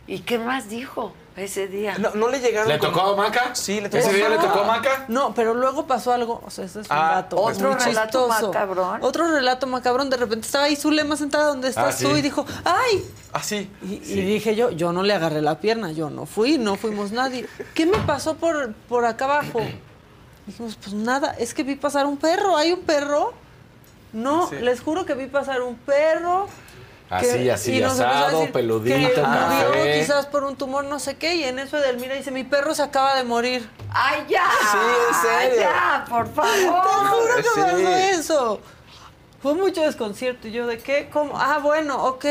¿Y qué más dijo ese día? No, no le llegaron. ¿Le con- tocó a Maca? Sí, le tocó ¿Ese día le Maca. tocó a Maca? No, pero luego pasó algo, o sea, ese es un Ah, dato. ¿otro muy relato chistoso. macabrón? Otro relato macabrón, de repente estaba ahí Zulema sentada donde estás Ah, sí. tú y dijo, ¡ay! Ah, sí. Y, y dije yo, yo no le agarré la pierna, yo no fui, no fuimos nadie. ¿Qué me pasó por, por acá abajo? Dijimos, pues nada, es que vi pasar un perro, ¿hay un perro? No, Sí. les juro que vi pasar un perro. Así, así, y asado, decir peludito, que murió quizás por un tumor, no sé qué, y en eso Edelmira dice, mi perro se acaba de morir. ¡Ay, ya! Sí, en serio. ¡Ya, por Te favor! juro que sí. pasó eso. Fue mucho desconcierto. Y yo, ¿de qué? ¿Cómo? Ah, bueno, ok.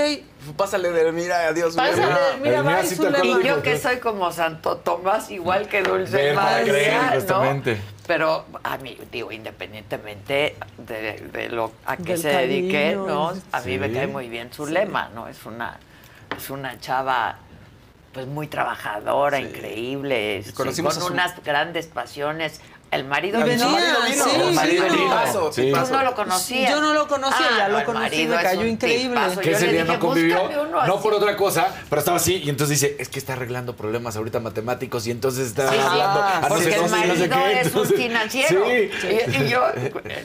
Pásale de mira, adiós. Pásale, Zulema. mira, te acuerdas Y yo que soy como Santo Tomás, igual que Dulce Ver María, ¿no? Pero a mí, digo, independientemente de, de lo a qué se dedique, ¿no? A mí me cae muy bien su lema, ¿no? Es una, es una chava pues muy trabajadora, increíble, este, con unas grandes pasiones. El marido Y vino. venía, marido vino, sí, el marido sí, vino. no. Tipazo, Sí. tipazo. Tú no lo conocías. Yo no lo conocía, ya lo el conocí, marido me cayó increíble. tipazo. Que Yo ese día dije, no convivió, "Búscame uno no así". por otra cosa, pero estaba así y entonces dice, es que está arreglando problemas ahorita matemáticos y entonces está Sí, sí, hablando a no porque sé el no sé marido qué. es un financiero. Sí. Y, y yo,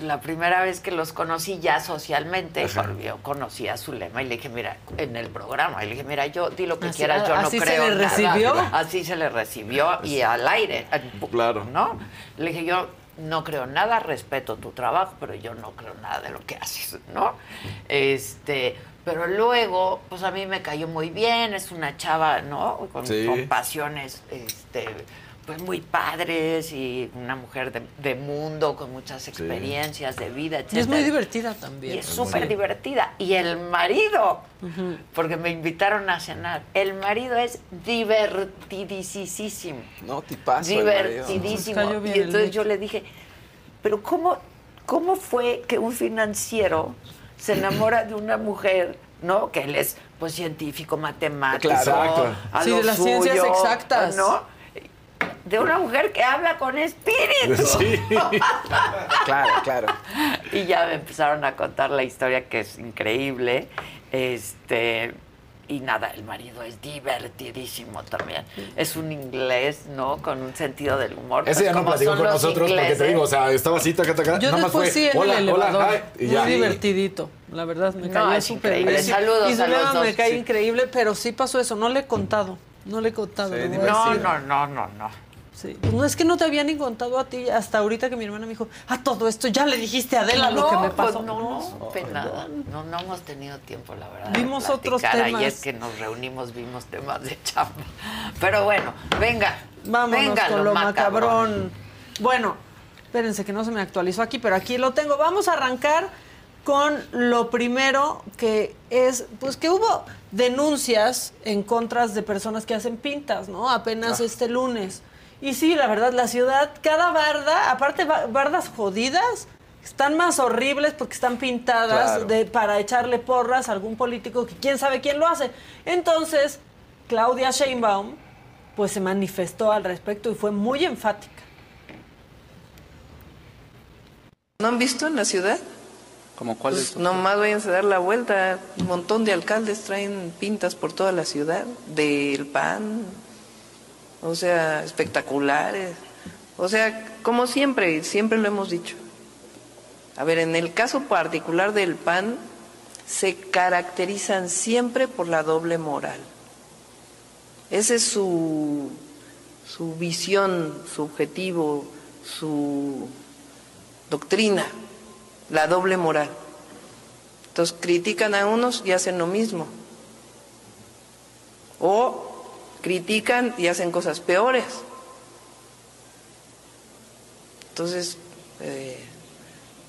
la primera vez que los conocí ya socialmente, yo conocí a Zulema y le dije, mira, en el programa, y le dije, mira, yo di lo que Así- quieras, yo no así se creo le nada". recibió. Así se le recibió y al aire. Claro. ¿No? Le dije, yo no creo nada, respeto tu trabajo, pero yo no creo nada de lo que haces, ¿no? Este, pero luego, pues a mí me cayó muy bien, es una chava, ¿no? Con, Sí. con pasiones, este, pues muy padres y una mujer de, de mundo con muchas experiencias de vida, etc. Y es muy divertida Y también. es súper divertida. Y el marido, porque me invitaron a cenar, el marido es divertidísimo No, tipazo. el marido. divertidísimo. Y entonces yo le dije, pero ¿cómo, ¿cómo fue que un financiero se enamora de una mujer, ¿no? Que él es pues científico, matemático, Claro. Exacto. a Sí, lo de las ciencias exactas. ¿no? De una mujer que habla con espíritu. Sí. Claro, claro. Y ya me empezaron a contar la historia que es increíble. Este y nada, el marido es divertidísimo también. Es un inglés, ¿no? Con un sentido del humor. Ese pues, ya no platicó con nosotros porque te digo, o sea, estaba así, taca, taca, Yo nada más después fue, sí en hola, el hola, elevador, hi, y muy divertidito. La verdad, me No, cayó es súper increíble. bien. Saludos y a los Zulema dos, me cae sí. increíble, pero sí pasó eso. No le he contado. No le he contado. Sí. No, no, no, no, no. Sí. Pues no es que no te había ni contado a ti hasta ahorita que mi hermana me dijo, a todo esto ya le dijiste a Adela lo que me pues pasó. no, no, supe nada. No, no hemos tenido tiempo, la verdad. de Vimos otros temas. Ayer que nos reunimos vimos temas de chamba. Pero bueno, venga. Vámonos venga, con lo macabrón. Bueno, espérense que no se me actualizó aquí, pero aquí lo tengo. Vamos a arrancar con lo primero que es, pues que hubo denuncias en contra de personas que hacen pintas, ¿no? Apenas este lunes. Y sí, la verdad, la ciudad, cada barda, aparte ba- bardas jodidas, están más horribles porque están pintadas Claro. de, para echarle porras a algún político que quién sabe quién lo hace. Entonces, Claudia Sheinbaum, pues se manifestó al respecto y fue muy enfática. ¿No han visto en la ciudad? ¿Como cuál Pues es? nomás váyanse a dar la vuelta. Un montón de alcaldes traen pintas por toda la ciudad, del PAN, o sea, espectaculares. O sea, como siempre, siempre lo hemos dicho. A ver, en el caso particular del PAN, se caracterizan siempre por la doble moral. Ese es su, su visión, su objetivo, su doctrina, la doble moral. Entonces critican a unos y hacen lo mismo. O critican y hacen cosas peores. Entonces, eh,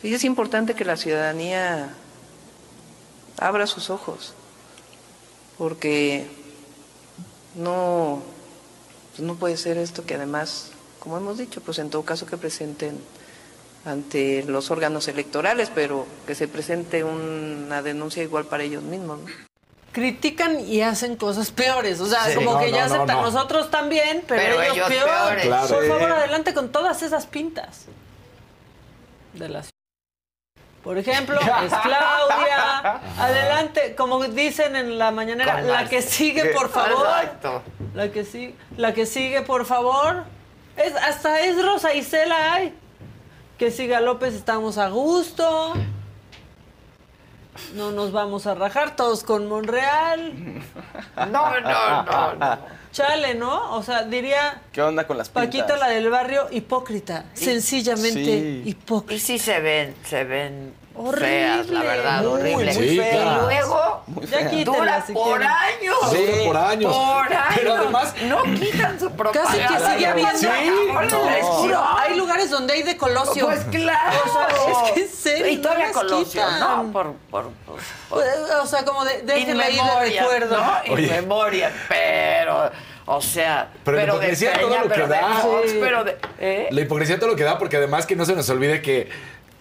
es importante que la ciudadanía abra sus ojos, porque no, pues no puede ser esto que además, como hemos dicho, pues en todo caso que presenten ante los órganos electorales, pero que se presente una denuncia igual para ellos mismos. ¿no? Critican y hacen cosas peores, o sea, Sí. como No, que ya no, aceptan no. nosotros también, pero, Pero ellos, ellos peor. peores. Claro. Por Sí. favor, adelante con todas esas pintas de las por ejemplo, es Claudia. Adelante, como dicen en la mañanera, Con la las- que sigue, por favor. Exacto. La que sigue, la que sigue, por favor. Es, hasta es Rosa Isela hay. Que siga López, estamos a gusto. No nos vamos a rajar todos con Monreal. No, no, no, no. Chale, ¿no? O sea, diría ¿Qué onda con las pintas? Paquita, la del barrio, hipócrita. Sencillamente Sí. Y hipócrita. sí se ven, se ven Horrible, feas, la verdad, muy, horrible. muy y feas. luego Ya quítenla dura si por años. Sí, por años. Por años. Pero además, no quitan su propaganda. Casi que sigue habiendo. Sí, Les juro, hay lugares donde hay de Colosio. Pues claro. O sea, es que en serio. Y todavía no las Colosio, quitan. ¿no? Por, por, por, por- O sea, como de, déjenla ahí de recuerdo. ¿no? Oye. memoria, pero, o sea, Pero la de hipocresía Peña, todo lo pero que de da. Fox, Sí. pero de... ¿eh? La hipocresía todo lo que da, porque además que no se nos olvide que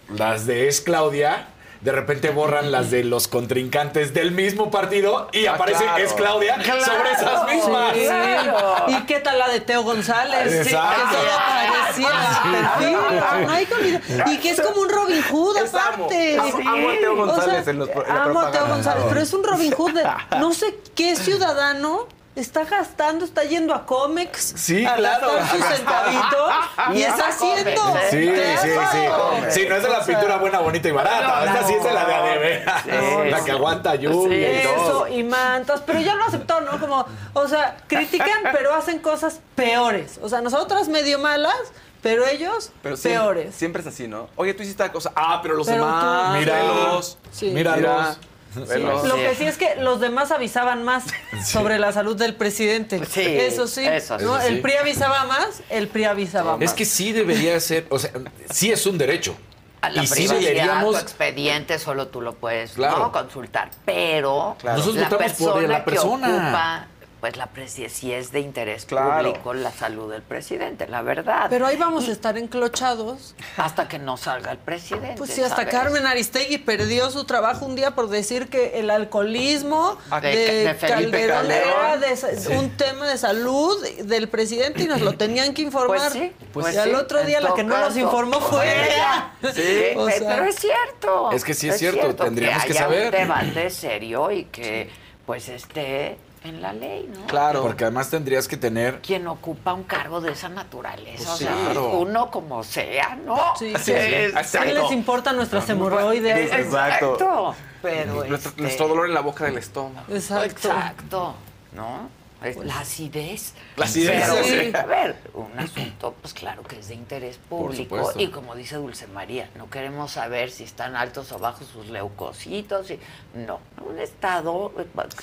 las de Es Claudia de repente borran las de los contrincantes del mismo partido y Ah, aparece claro. Es Claudia sobre esas mismas. Sí. Claro. ¿Y qué tal la de Teo González? Exacto. Que solo aparecía perfil. No hay que olvidar. Y que es como un Robin Hood Es aparte. Amo- amo a Teo O sea, González en los- en la amo a Teo. González, pero es un Robin Hood de no sé qué ciudadano está gastando, está yendo a Comex Sí, a claro. gastar sus centavitos y Y está haciendo. ¿eh? Sí, sí, sí. Sí, no es de la pintura buena, bonita y barata. No, Esta sí es de la de. Sí, la que aguanta lluvia y Eso, todo. y mantas, pero ya lo aceptó, ¿no? Como, o sea, critican, pero hacen cosas peores. O sea, nosotras medio malas, pero ellos Pero siempre, peores. siempre es así, ¿no? Oye, tú hiciste tal cosa. Ah, pero los Pero tú- demás. Míralos. Sí. Míralos. Mira, Lo que sí es que los demás avisaban más sobre la salud del presidente. Sí, eso sí. eso sí. ¿no? Eso sí. El PRI avisaba más, el PRI avisaba más. Es que sí debería ser, o sea, sí es un derecho. A la y sí deberíamos. tu expediente solo tú lo puedes Claro. ¿no? consultar, pero Claro. Nosotros la votamos por la persona. que ocupa, pues la presi si es de interés Claro. público la salud del presidente, la verdad. Pero ahí vamos a estar enclochados. hasta que no salga el presidente. Pues sí, hasta ¿sabes? Carmen Aristegui perdió su trabajo un día por decir que el alcoholismo Ah, de- de, de Felipe Calderón era de un tema de salud del presidente y nos lo tenían que informar. Pues sí, pues y al sí, otro en día la que no nos informó fue ella. Sí, O pe- sea, pero es cierto. Es que sí es cierto, tendríamos que haya saber. un debate serio y que pues esté en la ley, ¿no? Claro. Porque además tendrías que tener. Quien ocupa un cargo de esa naturaleza, Pues o sea, claro. uno como sea, ¿no? Sí, Sí, sí. ¿Qué les importa nuestras hemorroides? Exacto. Exacto. Pero Nuestro, este, nuestro dolor en la boca del estómago. Exacto. Exacto, ¿no? Es La acidez. La acidez, Pero, sí. A ver, un asunto, pues claro que es de interés público. Y como dice Dulce María, no queremos saber si están altos o bajos sus leucocitos. Y, no, un estado,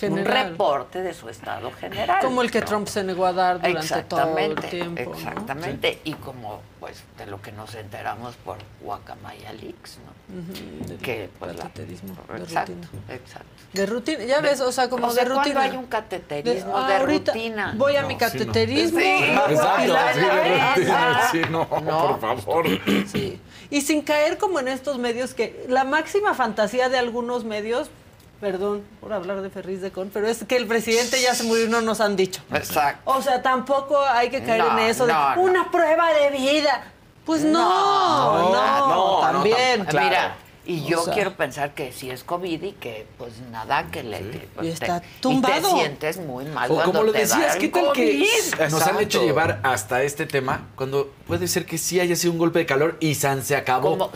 un reporte de su estado general. Como el que ¿no? Trump se negó a dar durante todo el Exactamente, tiempo. ¿no? exactamente. Y como, pues, de lo que nos enteramos por Guacamaya Leaks, ¿no? Que, pues, la- cateterismo de Exacto, exacto. De rutina, ya ves, o sea, como o sea, de ¿cuándo rutina. hay un cateterismo de, ah, rutina? Voy a mi cateterismo. Sí, Exacto, y la- sí, de rutina, sí, no, No. por favor. Sí. Y sin caer como en estos medios que la máxima fantasía de algunos medios, perdón por hablar de Ferriz de Con, pero es que el presidente ya se murió y no nos han dicho. Exacto. O sea, tampoco hay que caer No, en eso de no, no. una prueba de vida. Pues no, no, no, también. Claro. Mira, y yo sea- quiero pensar que si es COVID y que pues nada que le... que, pues, Y está te, tumbado. Y te sientes muy mal O cuando como lo te decías, el ¿qué tal que COVID? nos han hecho Exacto. llevar hasta este tema cuando puede ser que sí haya sido un golpe de calor y San se acabó? Como,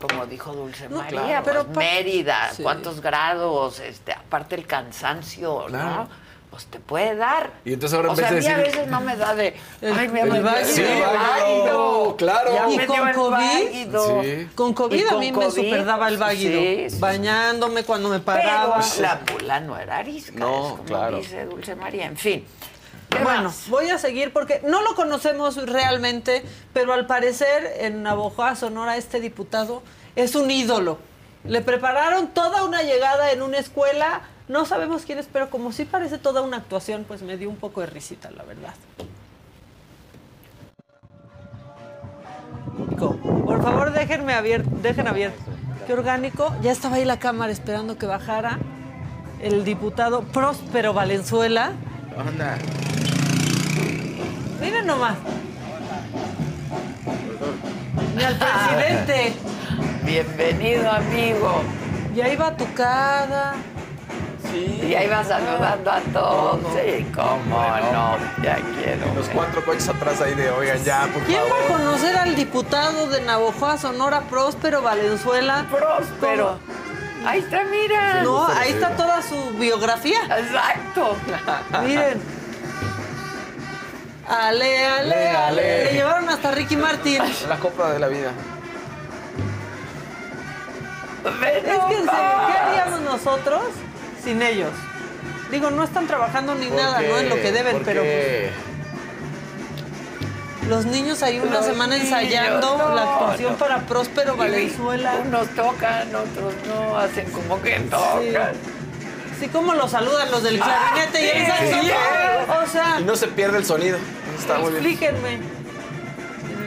como dijo Dulce No, María, claro, pero pues, pa- Mérida, Sí. cuántos grados, este, aparte el cansancio, Claro. ¿no? Pues te puede dar. Y entonces ahora en o sea, de a mí a veces no me da de, ay, me el dio váguido. Sí, váguido, claro. Ya ¿Y me con COVID? Sí. Con COVID Y a con mí me superdaba el váguido. sí, sí. Bañándome cuando me paraba. Pero la mula no era arisca, No, es como claro. dice Dulce María. En fin. ¿Qué Bueno, más? voy a seguir porque no lo conocemos realmente, pero al parecer en Navojoa, Sonora, este diputado es un ídolo. Le prepararon toda una llegada en una escuela, no sabemos quién es, pero como sí parece toda una actuación, pues me dio un poco de risita, la verdad. Por favor, déjenme abierto, dejen abierto. Qué orgánico. Ya estaba ahí la cámara esperando que bajara el diputado Próspero Valenzuela. Anda. Miren nomás. Ni al presidente. Bienvenido, amigo. Y ahí va tucada. Y ahí va saludando a todos. Sí, cómo no. Ya quiero. Los cuatro coches atrás ahí de, oigan, ya, por ¿Quién va a conocer al diputado de Navojoa, Sonora, Próspero Valenzuela? Próspero. Ahí está, mira. No, ahí está toda su biografía. Exacto. Miren. Ale, ale, Ale, ale. ale. Le llevaron hasta Ricky Martin. La copa de la vida. Es que en serio, ¿qué haríamos nosotros sin ellos? Digo, no están trabajando ni nada, no es lo que deben, pero pues, los niños ahí una Los semana niños, ensayando no, la actuación no. para Próspero Valenzuela. Unos tocan, otros no, hacen como que tocan. Sí, como los saludan los del clarinete y el sí, saxofón. sí. O sea, Y no se pierde el sonido. Está muy bien. explíquenme.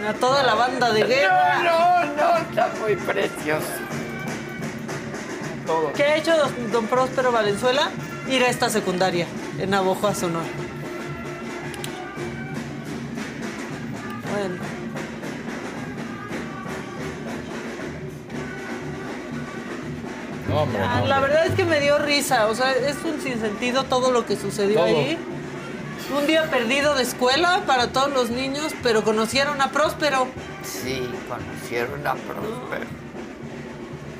A toda la banda de guerra. No, no, no, está muy precioso. Todo. ¿Qué ha hecho don, don Próspero Valenzuela? Ir a esta secundaria en Navojoa, Sonora. Bueno. No, hombre, no, la verdad es que me dio risa, o sea, es un sinsentido todo lo que sucedió Todo. ahí. Un día perdido de escuela para todos los niños, pero conocieron a Próspero. Sí, conocieron a Próspero.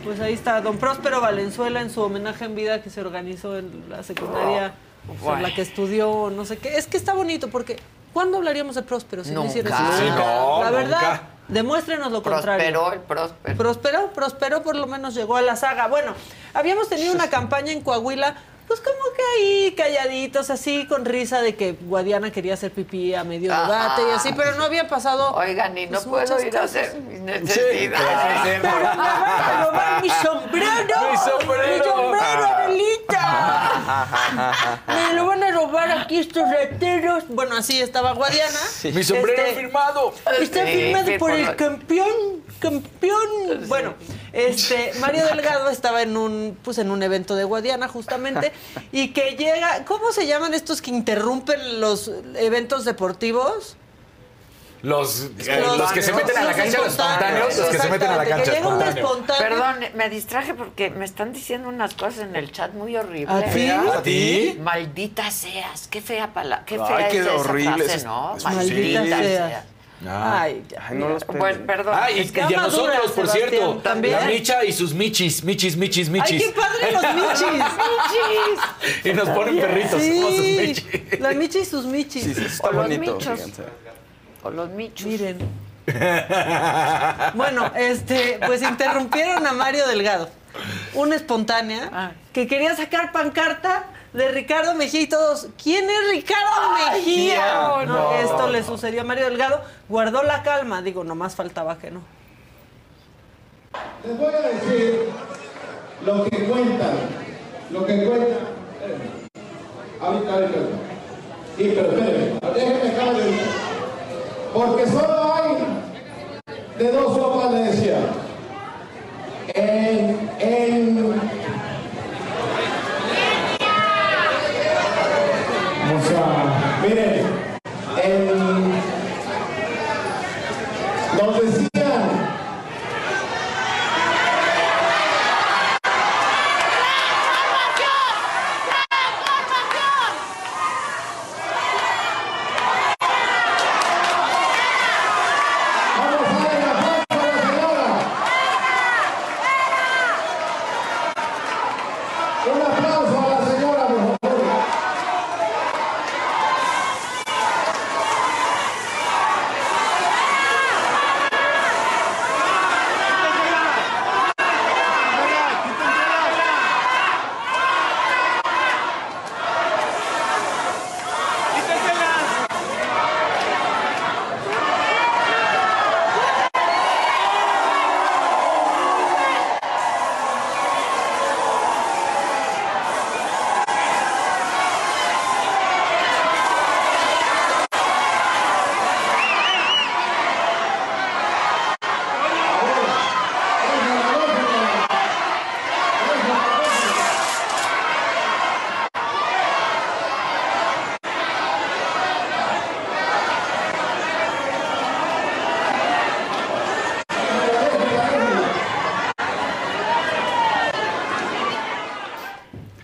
Pues ahí está, don Próspero Valenzuela en su homenaje en vida que se organizó en la secundaria por bueno. la que estudió, no sé qué. Es que está bonito porque ¿cuándo hablaríamos de Próspero si no Nunca. hiciera eso? Sí, no, La verdad, nunca. demuéstrenos lo contrario. Prosperó el Próspero. Próspero, Próspero por lo menos llegó a la saga. Bueno, habíamos tenido una campaña en Coahuila, pues como que ahí calladitos, así con risa de que Guadiana quería hacer pipí a medio Ajá. debate y así, pero no había pasado. Oigan, y no pues, puedo ir a cosas. hacer mis necesidades. Pero me van a robar mi sombrero. Mi sombrero. Mi sombrero, Adelita. Me lo van a robar aquí estos rateros. Bueno, así estaba Guadiana. Mi sombrero Este, firmado. Está Sí, firmado sí, por por el campeón, campeón. Bueno, este Mario Delgado estaba en un pues en un evento de Guadiana justamente y que llega, ¿cómo se llaman estos que interrumpen los eventos deportivos? Los, eh, los que se meten a la cancha, los espontáneos, los que se meten a la Exactamente, cancha que llega un espontáneo. espontáneo. Perdón, me distraje porque me están diciendo unas cosas en el chat muy horribles. ¿A ti? ¿A ti? Maldita seas, qué fea palabra, qué Ay, fea qué es esa horrible, frase, ¿no? es- Maldita seas. Ay, ya. Ay, no los Bueno, perdón. Ah, y, Es que y a nosotros, por Sebastián, cierto. también. La Micha y sus michis, michis, michis, Ay, michis. qué padre los michis. y nos ponen perritos como sus Sí, michis. la michi y sus michis. Sí, sí, está O los bonito. michos. fíjense. O los michos. Miren. Bueno, este, pues interrumpieron a Mario Delgado, una espontánea Ah. que quería sacar pancarta de Ricardo Mejía y todos. ¿Quién es Ricardo Mejía? No, esto le sucedió a Mario Delgado. Guardó la calma, digo, nomás faltaba que no. Les voy a decir lo que cuentan, lo que cuentan. Ahorita, ahorita. Sí, pero espérenme, déjenme acabar de decir. Porque solo hay de dos sopas, le decía. En, en... O sea, miren, en... Nos decían Vamos a darle un aplauso a la señora. Un aplauso a la señora, por favor.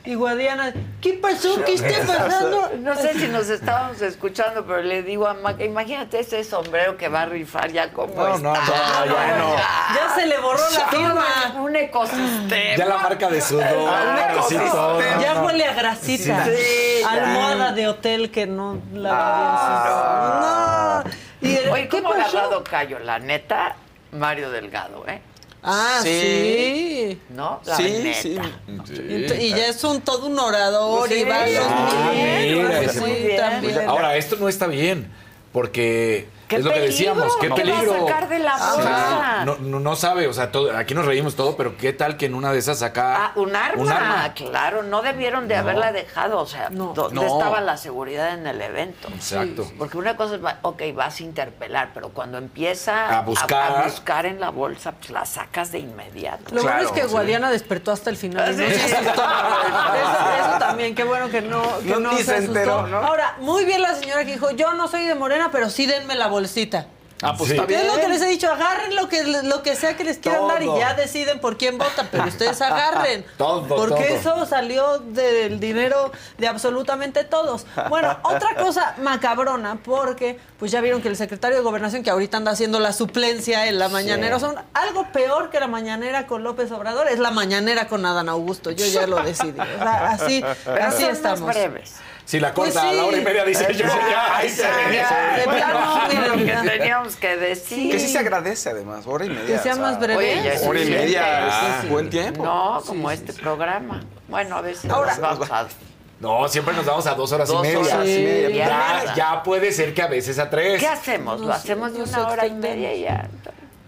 Y Guadiana, ¿qué pasó? ¿Qué está pasando? No sé si nos estábamos escuchando, pero le digo a Maca, imagínate ese sombrero que va a rifar ya como No, no, está. no, ya no. Ya se le borró la firma. Un ecosistema. Ya la marca de sudor, Ah. Ya no. huele a grasita. Sí. Almohada de hotel que no la No. Y el- Oye, ¿qué ¿cómo ha agarrado callo? La neta, Mario Delgado, ¿eh? Ah, sí. Sí. ¿No? La Sí, neta. sí. Y ya es un todo un orador Sí, y varios ah, muy bien, mira, pues. Pues, ahora, esto no está bien, porque ¿Qué es lo que peligro? decíamos, qué ¿Qué va a peligro. sacar de la Ah, bolsa? No, no, no sabe, o sea, todo- aquí nos reímos todo, pero qué tal que en una de esas saca Ah, un arma, un arma? claro, no debieron de haberla dejado, o sea, No. ¿dónde No. estaba la seguridad en el evento? Exacto. Porque una cosa es, ok, vas a interpelar, pero cuando empieza A buscar. a buscar en la bolsa, pues la sacas de inmediato. Lo bueno es que sí. Guadiana despertó hasta el final. no Sí. Eso, eso también, qué bueno que no, que No, se se asustó. enteró, ¿no? Ahora, muy bien la señora que dijo, yo no soy de Morena, pero sí denme la bolsita. Ah, pues Sí. está ¿Qué es lo que les he dicho? Agarren lo que, lo que sea que les quieran dar y ya deciden por quién votan, pero ustedes agarren. Todo, Porque todo. eso salió del dinero de absolutamente todos. Bueno, otra cosa macabrona, porque pues ya vieron que el secretario de Gobernación, que ahorita anda haciendo la suplencia en la mañanera, son algo peor que la mañanera con López Obrador, es la mañanera con Adán Augusto. Yo ya lo decidí. O sea, así, Pero así son estamos. más breves. Si la Pues corta a sí. la hora y media, dice yo. ya, ahí se Ya, ve. De bueno, plano, miren, lo que teníamos que decir. Que sí se agradece además, hora y media. Que sea o sea, más breve. Oye, ya es Hora y media Ah. buen tiempo. No, como este programa. Bueno, a veces Ahora- nos vamos a No, siempre nos vamos a dos horas dos y media. horas y media. Ya, ya puede ser que a veces a tres. ¿Qué hacemos? ¿Lo hacemos de una hora y media y ya?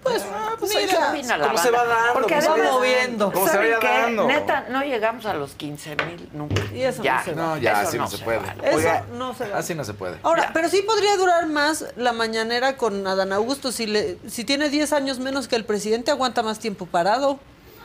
Pues, Pues ahí mira, se opina la ¿cómo se banda. va dando? Porque ¿Cómo se va moviendo? ¿Cómo se ¿saben vaya qué? dando? Neta, no llegamos a los 15 mil nunca. Y eso no ya, se No, ya, eso así no, se puede. vale. Eso Oiga, no se va. Así no se puede. Ahora, Ya. pero sí podría durar más la mañanera con Adán Augusto. Si, le, si tiene 10 años menos que el presidente, aguanta más tiempo parado.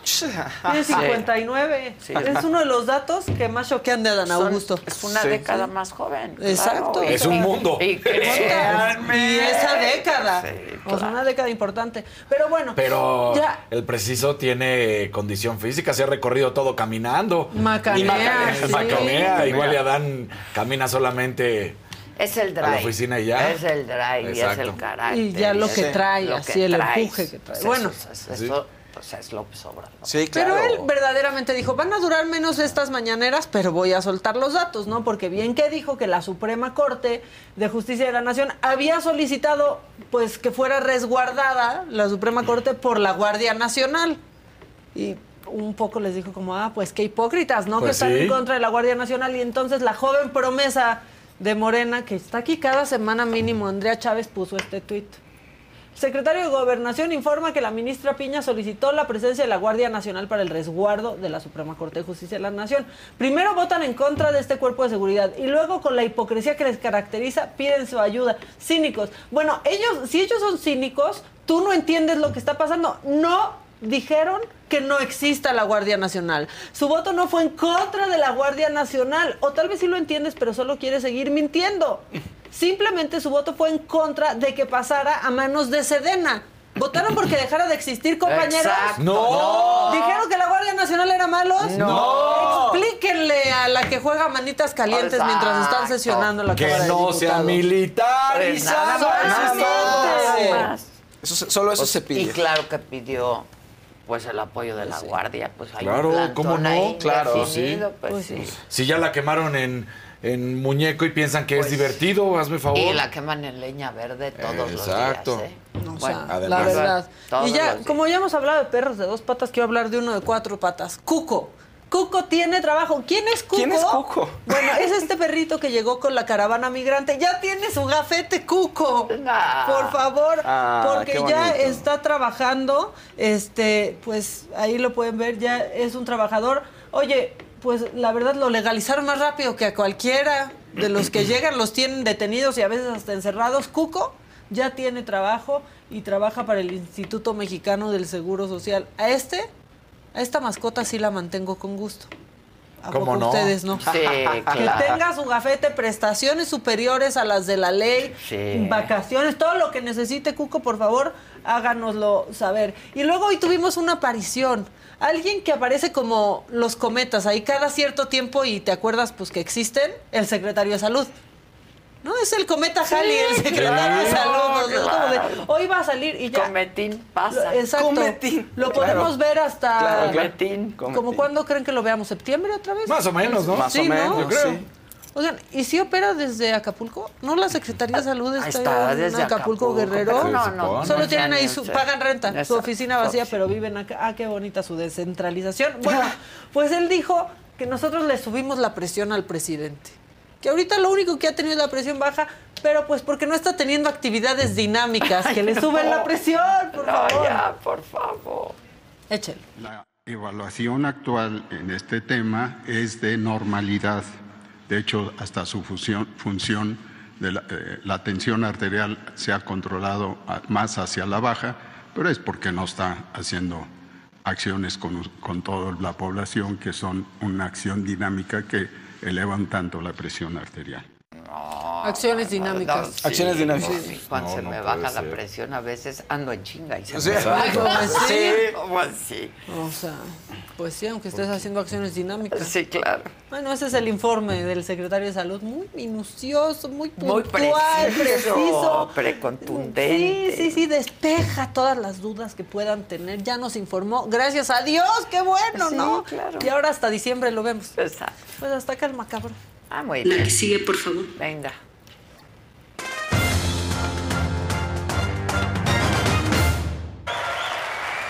Tiene 59. Sí. Es uno de los datos que más choquean de Adán Son- Augusto. es una Sí. década más joven. Exacto. claro. Es un mundo. Y créanme. Y esa década. Claro. una década importante. Pero bueno, Pero ya. el preciso tiene condición física, se ha recorrido todo caminando. Macanea, Y macanea, sí. macanea. Igual y Adán camina solamente Es el drive. A la oficina y ya. Es el drive y es el carácter. Y ya lo que trae, lo así, que el empuje que trae. Pues Bueno. eso, es- eso, pues es López Obrador. Sí, claro. Pero él verdaderamente dijo, van a durar menos estas mañaneras, pero voy a soltar los datos, ¿no? Porque bien que dijo que la Suprema Corte de Justicia de la Nación había solicitado, pues, que fuera resguardada la Suprema Corte por la Guardia Nacional. Y un poco les dijo como, ah, pues qué hipócritas, ¿no? que Pues están sí. en contra de la Guardia Nacional. Y entonces la joven promesa de Morena, que está aquí cada semana mínimo, Andrea Chávez puso este tuit. Secretario de Gobernación informa que la ministra Piña solicitó la presencia de la Guardia Nacional para el resguardo de la Suprema Corte de Justicia de la Nación. Primero votan en contra de este cuerpo de seguridad y luego con la hipocresía que les caracteriza piden su ayuda. Cínicos. Bueno, ellos, si ellos son cínicos, tú no entiendes lo que está pasando. No dijeron que no exista la Guardia Nacional. Su voto no fue en contra de la Guardia Nacional. O tal vez sí lo entiendes, pero solo quieres seguir mintiendo. Simplemente su voto fue en contra de que pasara a manos de Sedena. ¿Votaron porque dejara de existir, compañeros? Exacto. No. ¿Dijeron que la Guardia Nacional era malos? No. Explíquenle a la que juega manitas calientes mientras están sesionando la Que Cámara de no sea Diputados. militarizado. Nada más, nada más. Eso, se- solo eso se Y pide. claro que pidió pues el apoyo de la guardia, pues hay Claro, un ¿cómo no? ahí Claro, sí. pues, Pues sí. sí. Si ya la quemaron en, en muñeco y piensan que Pues, es divertido, hazme favor. Y la queman en leña verde todos Exacto. los días. ¿eh? Bueno, sea, además. la verdad. Y ya, como ya hemos hablado de perros de dos patas, quiero hablar de uno de cuatro patas. Cuco. Cuco tiene trabajo. ¿Quién es Cuco? ¿Quién es Cuco? Bueno, es este perrito que llegó con la caravana migrante. Ya tiene su gafete Cuco. Ah. Por favor. Ah, porque ya está trabajando. Este, pues ahí lo pueden ver, ya es un trabajador. Oye, pues la verdad lo legalizaron más rápido que a cualquiera de los que llegan, los tienen detenidos y a veces hasta encerrados. Cuco ya tiene trabajo y trabaja para el Instituto Mexicano del Seguro Social. A este, a esta mascota sí la mantengo con gusto. ¿A ¿Cómo poco no? ustedes no? Sí, Que claro. tenga su gafete, prestaciones superiores a las de la ley, Sí. vacaciones, todo lo que necesite, Cuco, por favor, háganoslo saber. Y luego hoy tuvimos una aparición. Alguien que aparece como los cometas ahí cada cierto tiempo y te acuerdas pues que existen, el secretario de salud. ¿No? Es el cometa Halley, el secretario de salud. ¿no? Es como de, claro. hoy va a salir y ya. Cometín pasa. Exacto. Cometín, Lo claro. podemos ver hasta. Claro, claro. Cometín. ¿Como cuándo creen que lo veamos? ¿Septiembre otra vez? Más o menos, ¿no? Más Sí, o ¿no? menos, Yo creo. sí. Oigan, ¿y si opera desde Acapulco? ¿No la Secretaría de Salud Ahí está, está, en desde Acapulco, Acapulco, Guerrero? no, no, supone. Solo no tienen ahí su, pagan renta, su oficina vacía, pero viven acá. Ah, qué bonita su descentralización. Bueno, pues él dijo que nosotros le subimos la presión al presidente. Que ahorita lo único que ha tenido es la presión baja, pero pues porque no está teniendo actividades dinámicas que le suben la presión, por No, favor. ya, por favor. Échelo. La evaluación actual en este tema es de normalidad. De hecho, hasta su función de la, eh, la tensión arterial se ha controlado más hacia la baja, pero es porque no está haciendo acciones con, con toda la población que son una acción dinámica que elevan tanto la presión arterial. Acciones dinámicas. sí, Acciones dinámicas. sí, Cuando No, se no me baja la ser. presión, a veces ando en chinga y se Sí. me baja. ¿Cómo así? O sea, pues sí, aunque estés haciendo acciones dinámicas. Sí, claro. Bueno, ese es el informe del secretario de Salud, muy minucioso, muy Muy puntual, preciso, preciso. precontundente. Sí, sí, sí, despeja todas las dudas que puedan tener. Ya nos informó, gracias a Dios, qué bueno, Sí, ¿no? claro. Y ahora hasta diciembre lo vemos. Exacto. Pues hasta acá el macabro. Ah, muy La que sigue, por favor. Venga.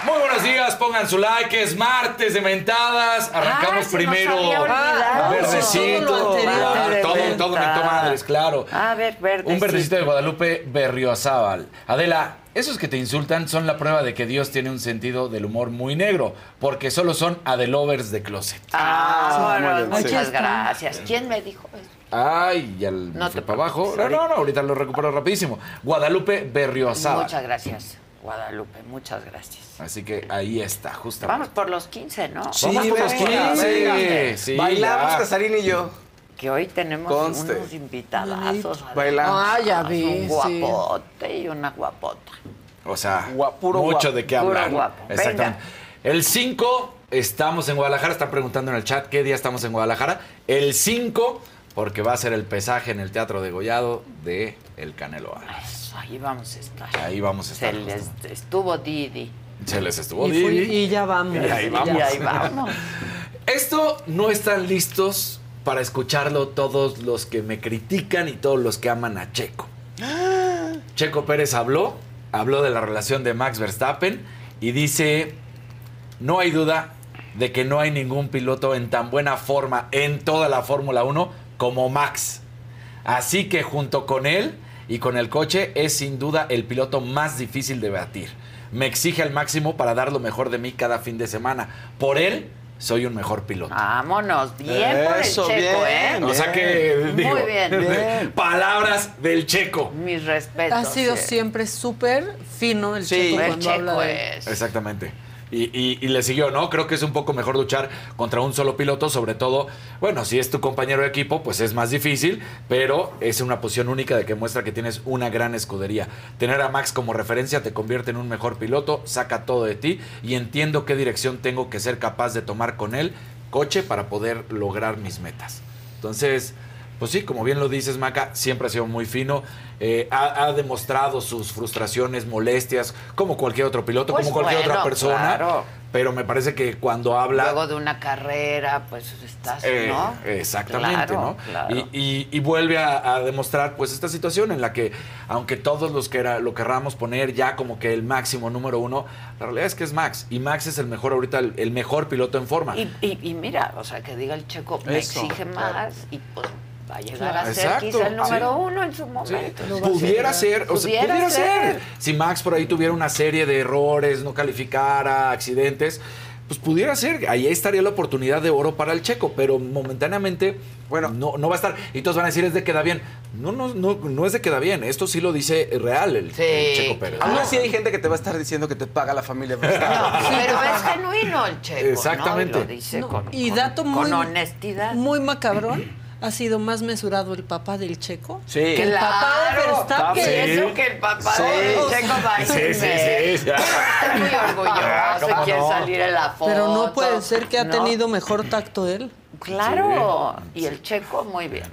Muy buenos días, pongan su like, es martes de mentadas. Arrancamos Ah, se nos primero había olvidado. verdecito. Todo anterior. Todo, todo mentó madres, claro. A ver, verdecito. Un verdecito de Guadalupe Berriozábal. Adela, esos que te insultan son la prueba de que Dios tiene un sentido del humor muy negro, porque solo son adelovers de closet. Ah, muy bueno, muchas gracias. ¿Quién me dijo eso? Ay, ya el No fue te para abajo. No, no, no, ahorita lo recupero rapidísimo. Guadalupe Berriozábal. Muchas gracias, Guadalupe. Muchas gracias. Así que ahí está, justamente. Vamos por los 15, ¿no? Sí, Vamos por los venga, 15. venga. Sí, Bailamos. Casarín y yo. Que hoy tenemos Conste. unos invitadazos. Bailamos. Ah, ya vi, Un sí. guapote y una guapota. O sea, mucho guapo. de qué hablar. guapo. Exactamente. El 5 estamos en Guadalajara, están preguntando en el chat qué día estamos en Guadalajara. El 5 porque va a ser el pesaje en el Teatro de Gollado de El Canelo Álvarez. Eso, ahí vamos a estar. Ahí vamos a Se estar. les estuvo Didi. Se les estuvo Y, fui- Didi. y ya vamos. Y ahí vamos. Y ahí vamos. Esto no están listos para escucharlo todos los que me critican y todos los que aman a Checo. Checo Pérez habló, habló de la relación de Max Verstappen y dice, no hay duda de que no hay ningún piloto en tan buena forma en toda la Fórmula 1 como Max. Así que junto con él y con el coche es sin duda el piloto más difícil de batir. Me exige al máximo para dar lo mejor de mí cada fin de semana. Por él soy un mejor piloto. Vámonos. Bien por el checo, bien, ¿eh? O sea que digo, Muy bien. palabras del checo. Mis respetos. Ha sido sí. siempre súper fino el Sí. checo El cuando habla checo de... es. Exactamente. Y, y- y le siguió, ¿no? Creo que es un poco mejor luchar contra un solo piloto, sobre todo, bueno, si es tu compañero de equipo, pues es más difícil, pero es una posición única de que muestra que tienes una gran escudería. Tener a Max como referencia te convierte en un mejor piloto, saca todo de ti y entiendo qué dirección tengo que ser capaz de tomar con él, coche, para poder lograr mis metas. Entonces, pues sí, como bien lo dices, Maca, siempre ha sido muy fino. eh, ha, ha demostrado sus frustraciones, molestias, como cualquier otro piloto, Pues como cualquier otra persona. claro. Pero me parece que cuando habla. Luego de una carrera, pues estás, Eh, ¿no? Exactamente, Claro, ¿no? claro. Y, y- y vuelve a, a demostrar pues esta situación en la que, aunque todos los que era, lo querramos poner ya como que el máximo número uno, la realidad es que es Max. Y Max es el mejor ahorita, el, el mejor piloto en forma. Y, y- y mira, o sea, que diga el checo, me Eso, exige claro. más y pues va a llegar a ser Exacto, quizá el número sí. uno en su Sí, momento. pudiera ser, o sea, Pudiera pudiera ser. ser. Si Max por ahí tuviera una serie de errores, no calificara, accidentes, pues pudiera ser. Ahí estaría la oportunidad de oro para el checo, pero momentáneamente, bueno, no, no va a estar. Y todos van a decir, es de queda bien. No, no, no, no es de queda bien. Esto sí lo dice real el, Sí, el checo Pérez. Aún así hay gente que te va a estar diciendo que te paga la familia No, Verstappen. pero es genuino el checo. Exactamente. ¿no? Y lo dice No, con, y con- dato con muy, honestidad. muy macabrón, ha sido más mesurado el papá del checo Sí. que el papá de Claro, Verstappen. y eso que el papá Sí. del checo va a Sí, sí, sí, sí. Está muy orgulloso y ¿Cómo quiere no? salir en la foto. Pero no puede ser que ha ¿no? tenido mejor tacto él. Claro. Y el checo, muy bien.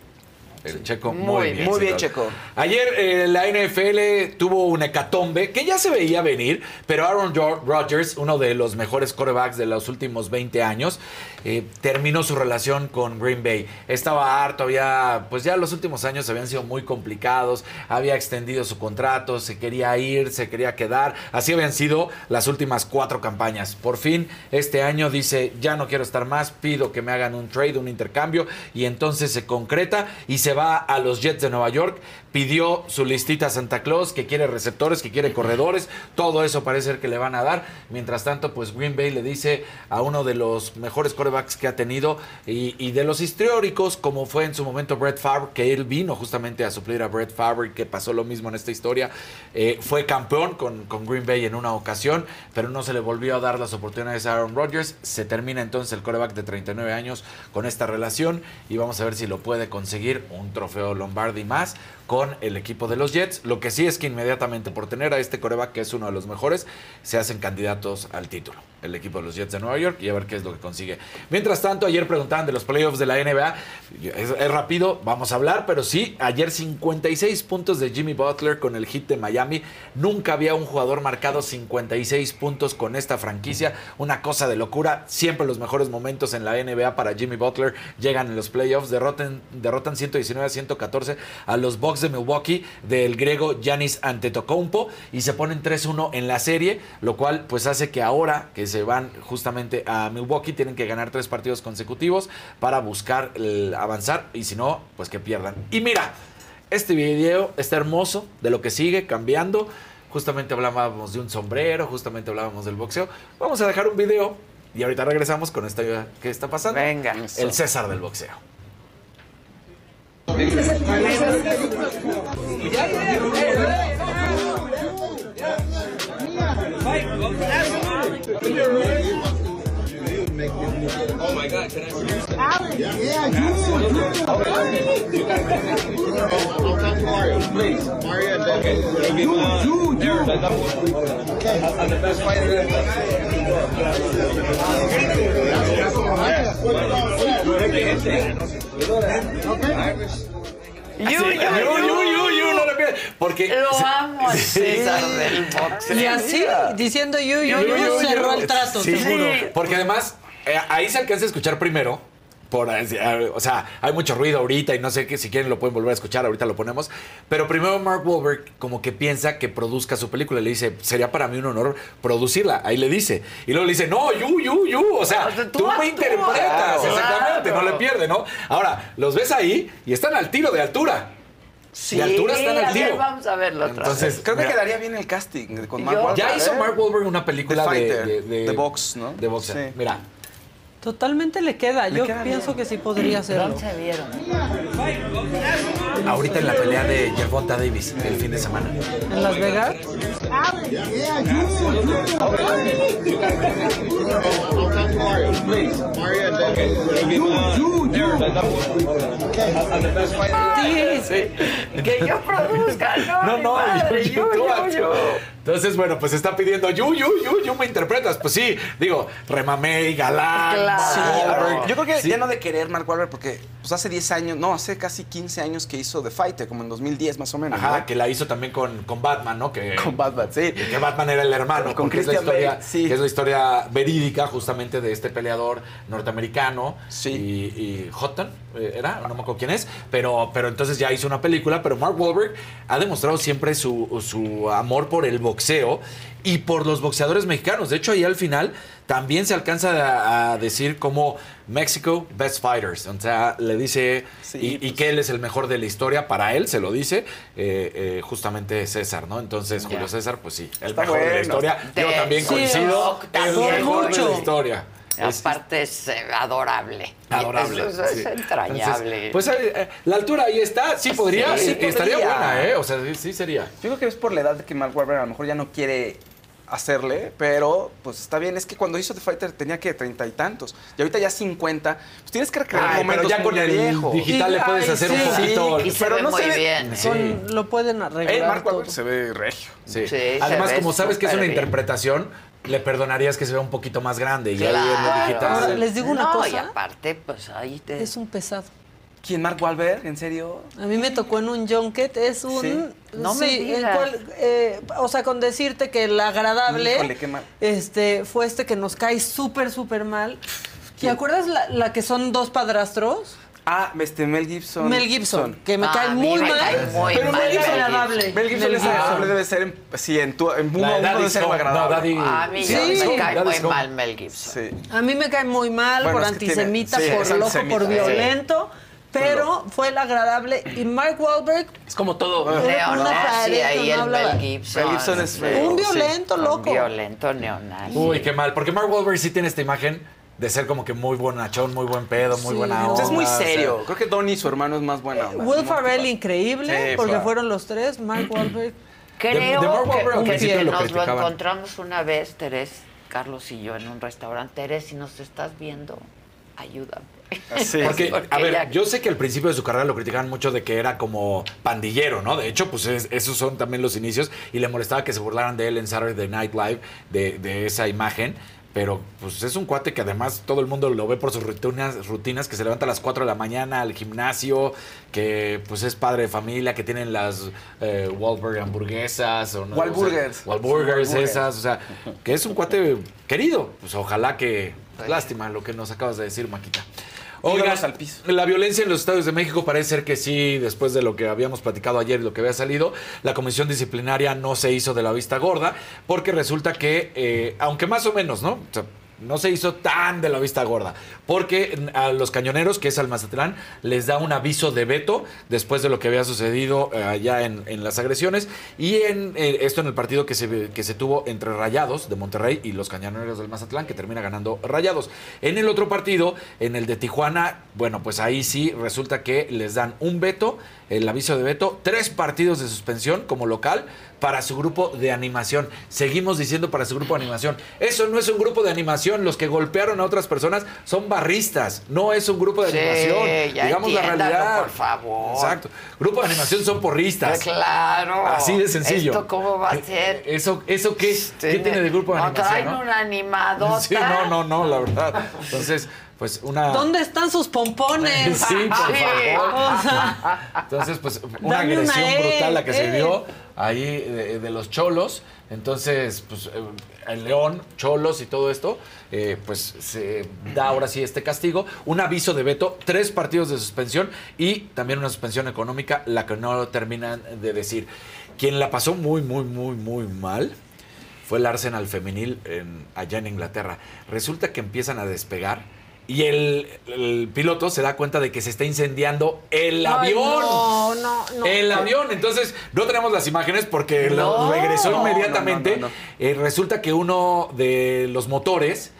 El Checo Muy muy, bien. Muy bien. Checo. Ayer eh, la NFL tuvo un hecatombe que ya se veía venir, pero Aaron Rodgers, uno de los mejores quarterbacks de los últimos 20 años, eh, terminó su relación con Green Bay. Estaba harto, había, pues ya los últimos años habían sido muy complicados, había extendido su contrato, se quería ir, se quería quedar. Así habían sido las últimas cuatro campañas. Por fin, este año dice, ya no quiero estar más, pido que me hagan un trade, un intercambio, y entonces se concreta y se va a los Jets de Nueva York. Pidió su listita a Santa Claus, que quiere receptores, que quiere corredores, todo eso parece ser que le van a dar. Mientras tanto, pues Green Bay le dice a uno de los mejores quarterbacks que ha tenido y, de los históricos, como fue en su momento Brett Favre, que él vino justamente a suplir a Brett Favre, que pasó lo mismo en esta historia. Eh, fue campeón con, con Green Bay en una ocasión, pero no se le volvió a dar las oportunidades a Aaron Rodgers. Se termina entonces el quarterback de 39 años con esta relación y vamos a ver si lo puede conseguir un trofeo Lombardi más con el equipo de los Jets. Lo que sí es que inmediatamente por tener a este coreback, que es uno de los mejores, se hacen candidatos al título. El equipo de los Jets de Nueva York y a ver qué es lo que consigue. Mientras tanto, ayer preguntaban de los playoffs de la NBA. Es, rápido, vamos a hablar, pero sí, ayer 56 puntos de Jimmy Butler con el hit de Miami. Nunca había un jugador marcado 56 puntos con esta franquicia. Una cosa de locura. Siempre los mejores momentos en la NBA para Jimmy Butler llegan en los playoffs. Derrotan, derrotan 119 a 114 a los Bucks de Milwaukee del griego Giannis Antetokounmpo y se ponen 3-1 en la serie, lo cual pues hace que ahora que se van justamente a Milwaukee tienen que ganar tres partidos consecutivos para buscar el avanzar y si no, pues que pierdan. Y mira, este video está hermoso de lo que sigue cambiando. Justamente hablábamos de un sombrero, justamente hablábamos del boxeo. Vamos a dejar un video y ahorita regresamos con esta que está pasando. Venga. El César del boxeo. Oh my God, can I see Please. Mario, okay. Can you give, uh, Aaron, I'm the best fighter You know that. Irish. Yu, Sí, yu, yu, yu, yu, yu, no lo pierdas. Porque Lo amo al César del boxeo. Y así, diciendo Yu, yu, yu, cerró el trato, Sí, seguro. Porque además, eh, ahí se alcanza a escuchar primero. Por, eh, o sea, hay mucho ruido ahorita y no sé que si quieren lo pueden volver a escuchar, ahorita lo ponemos. Pero primero Mark Wahlberg como que piensa que produzca su película. Le dice, sería para mí un honor producirla. Ahí le dice. Y luego le dice, no, you, you, you. O sea, O sea, tú tú, me interpretas. Claro. Exactamente, no le pierde, ¿no? Ahora, los ves ahí y están al tiro de altura. De altura están a al ver, tiro. vamos a verlo otra Entonces, vez. Creo que mira, quedaría bien el casting con Mark Wahlberg. Ya hizo ¿eh? Mark Wahlberg una película The de, de, de- de box, ¿no? De boxeo. Sí. Mira. Totalmente le queda. Yo queda pienso que sí podría hacerlo. ¿Dónde se vieron? Ahorita en la pelea de Gervonta Davis el fin de semana. En Las Vegas. Sí, que yo produzca, no, No, no, yo, yo, yo. Entonces, bueno, pues está pidiendo you, you, you, you me interpretas. Pues sí, digo, Remamey, Galán, Claro. Sí. Yo creo que Sí. ya no de querer Mark Wahlberg porque pues hace 10 años, no, hace casi 15 años que hizo The Fighter, como en 2010 más o menos. Ajá, ¿no? que la hizo también con, con Batman, ¿no? Que, Con Batman, sí. que Batman era el hermano. Con porque es la Christian historia, Bale, sí. que es la historia verídica justamente de este peleador norteamericano. Sí. Y, y Houghton, eh, ¿era? No me acuerdo quién es. Pero, pero entonces ya hizo una película. Pero Mark Wahlberg ha demostrado siempre su, su amor por el boxeo y por los boxeadores mexicanos. De hecho, ahí al final también se alcanza a, a decir como México Best Fighters. O sea, le dice Sí, y, y pues. que él es el mejor de la historia. Para él se lo dice eh, eh, justamente César, ¿no? Entonces, Julio. César, pues sí, el Está mejor de la historia. Yo también sí, coincido. no, el mejor de la historia. Es- Aparte es eh, adorable. Adorable. Eso, es sí. entrañable. Entonces, pues eh, eh, la altura ahí está. Sí podría. Sí, Estaría podría. buena, ¿eh? O sea, sí, sí sería. Yo creo que es por la edad de que Mark Wahlberg a lo mejor ya no quiere hacerle, pero pues está bien. Es que cuando hizo The Fighter tenía que treinta y tantos. Y ahorita ya 50. Pues tienes que recrear Ay, pero momentos ya con el viejos. digital le Y- puedes ay, hacer sí. un poquito. y se pero ve no muy se ve- bien. Sí. Con- lo pueden arreglar. El Mark todo. Se ve regio. Sí. Sí, Además, como sabes que es una interpretación, le perdonarías que se vea un poquito más grande. Y ahí digital. Les digo una no, cosa. y aparte, pues ahí te... Es un pesado. ¿Quién? ¿Mark Wahlberg? ¿En serio? A mí me tocó en un junket, es un... Sí. No me el digas. cual, eh, o sea, con decirte que el agradable Híjole, qué mal. este, fue este que nos cae súper, súper mal. ¿Te acuerdas la, la que son dos padrastros? Ah, este Mel Gibson. Mel Gibson, que me Ah, cae a mí muy mal. muy pero mal Mel Gibson Mel agradable. Mel Gibson es agradable, debe ser en, sí, en, tu, en uno, debe ser agradable. No, Daddy- A mí Sí, me cae muy mal Mel Gibson. Sí. A mí me cae muy mal Bueno, por es tiene- antisemita, sí, por es loco, antisemita, por sí. violento. Pero fue el agradable. Y Mark Wahlberg, Es como todo. Una Neonazi, pared, ahí no el hablaba. Mel Gibson. Mel Gibson es feo. un sí. violento, Un loco. violento neonazi. Uy, qué mal. Porque Mark Wahlberg sí tiene esta imagen de ser como que muy bonachón, muy buen pedo, muy Sí, buena onda. es muy o sea, serio. Creo que Donnie, su hermano, es más buena. onda. Will Muy Farrell, tipo- increíble, Sí, porque claro. fueron los tres. Mark Wahlberg. Creo De- de Mark Wahlberg al que, que principio lo nos lo encontramos una vez, Terés, Carlos y yo, en un restaurante. Terés, si nos estás viendo, ayúdame. Sí. Porque, a ver, ya- yo sé que al principio de su carrera lo criticaban mucho de que era como pandillero, ¿no? De hecho, pues es- esos son también los inicios y le molestaba que se burlaran de él en Saturday Night Live, de, de esa imagen. Pero pues es un cuate que además todo el mundo lo ve por sus rutinas, rutinas que se levanta a las 4 de la mañana al gimnasio, que pues es padre de familia, que tienen las eh, Wahlburger hamburguesas o no. Wahlburgers. O sea, Wahlburgers Wahlburgers. esas, o sea, que es un cuate querido. Pues ojalá que... Lástima lo que nos acabas de decir, Maquita. Oigan, al piso. la violencia en los estados de México parece ser que sí, después de lo que habíamos platicado ayer y lo que había salido, la comisión disciplinaria no se hizo de la vista gorda, porque resulta que, eh, aunque más o menos, ¿no? O sea, no se hizo tan de la vista gorda, porque a los cañoneros, que es al Mazatlán, les da un aviso de veto después de lo que había sucedido eh, allá en, las agresiones, y en eh, esto en el partido que se, que se tuvo entre Rayados de Monterrey y los cañoneros del Mazatlán, que termina ganando Rayados. En el otro partido, en el de Tijuana, bueno, pues ahí sí resulta que les dan un veto, el aviso de veto, tres partidos de suspensión como local para su grupo de animación. Seguimos diciendo para su grupo de animación. Eso no es un grupo de animación. Los que golpearon a otras personas son barristas. No es un grupo de Sí, animación. ya Digamos la realidad. por favor. Exacto. Grupo de animación son porristas. Claro. Así de sencillo. ¿Esto cómo va a ser? ¿Eso, eso qué? ¿Qué tiene de grupo de no, animación? traen no? una animadota. Sí, no, no, no, la verdad. Entonces, pues una... ¿Dónde están sus pompones? Sí, por favor. Entonces, pues una Dame agresión E, brutal la que se E. vio ahí de, de los cholos. Entonces, pues eh, el León, cholos y todo esto, eh, pues se da ahora sí este castigo. Un aviso de veto, tres partidos de suspensión y también una suspensión económica, la que no terminan de decir. Quien la pasó muy, muy, muy, muy mal fue el Arsenal femenil en- allá en Inglaterra. Resulta que empiezan a despegar y el, el piloto se da cuenta de que se está incendiando el Ay, avión. no, no, no. El avión. Entonces, no tenemos las imágenes porque lo regresó No, inmediatamente. no, no, no. Eh, resulta que uno de los motores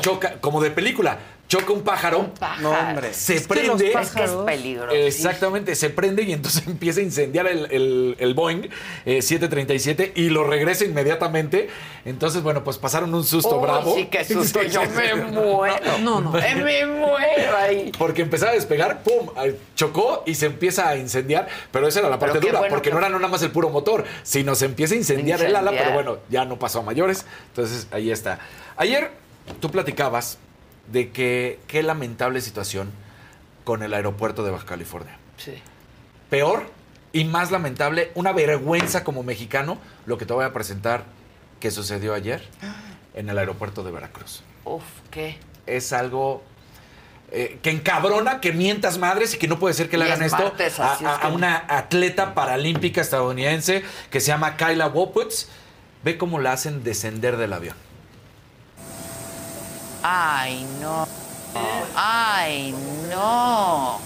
choca, como de película, choca un pájaro. Pájaro. No, hombre. Se Es que los prende. Es que es peligroso. Exactamente, se prende y entonces empieza a incendiar el, el- el Boeing eh, 737 y lo regresa inmediatamente. Entonces, bueno, pues pasaron un susto Uy, bravo. Sí, qué susto. Sí, Yo sí, me muero. No, no. Eh, Me muero ahí. Porque empezaba a despegar, ¡pum! Chocó y se empieza a incendiar. Pero esa era la parte dura, bueno porque que- no era nada más el puro motor, sino se empieza a incendiar, el ala. Incendiar. Pero bueno, ya no pasó a mayores. Entonces, ahí está. Ayer tú platicabas de que qué lamentable situación con el aeropuerto de Baja California. Sí. Peor y más lamentable, una vergüenza como mexicano, lo que te voy a presentar que sucedió ayer en el aeropuerto de Veracruz Uf, ¿qué? es algo eh, que encabrona, que mientas madres y que no puede ser que le hagan es esto martes, a una atleta paralímpica estadounidense que se llama Kyla Woputz. Ve cómo la hacen descender del avión. Ay, no. Ay, no.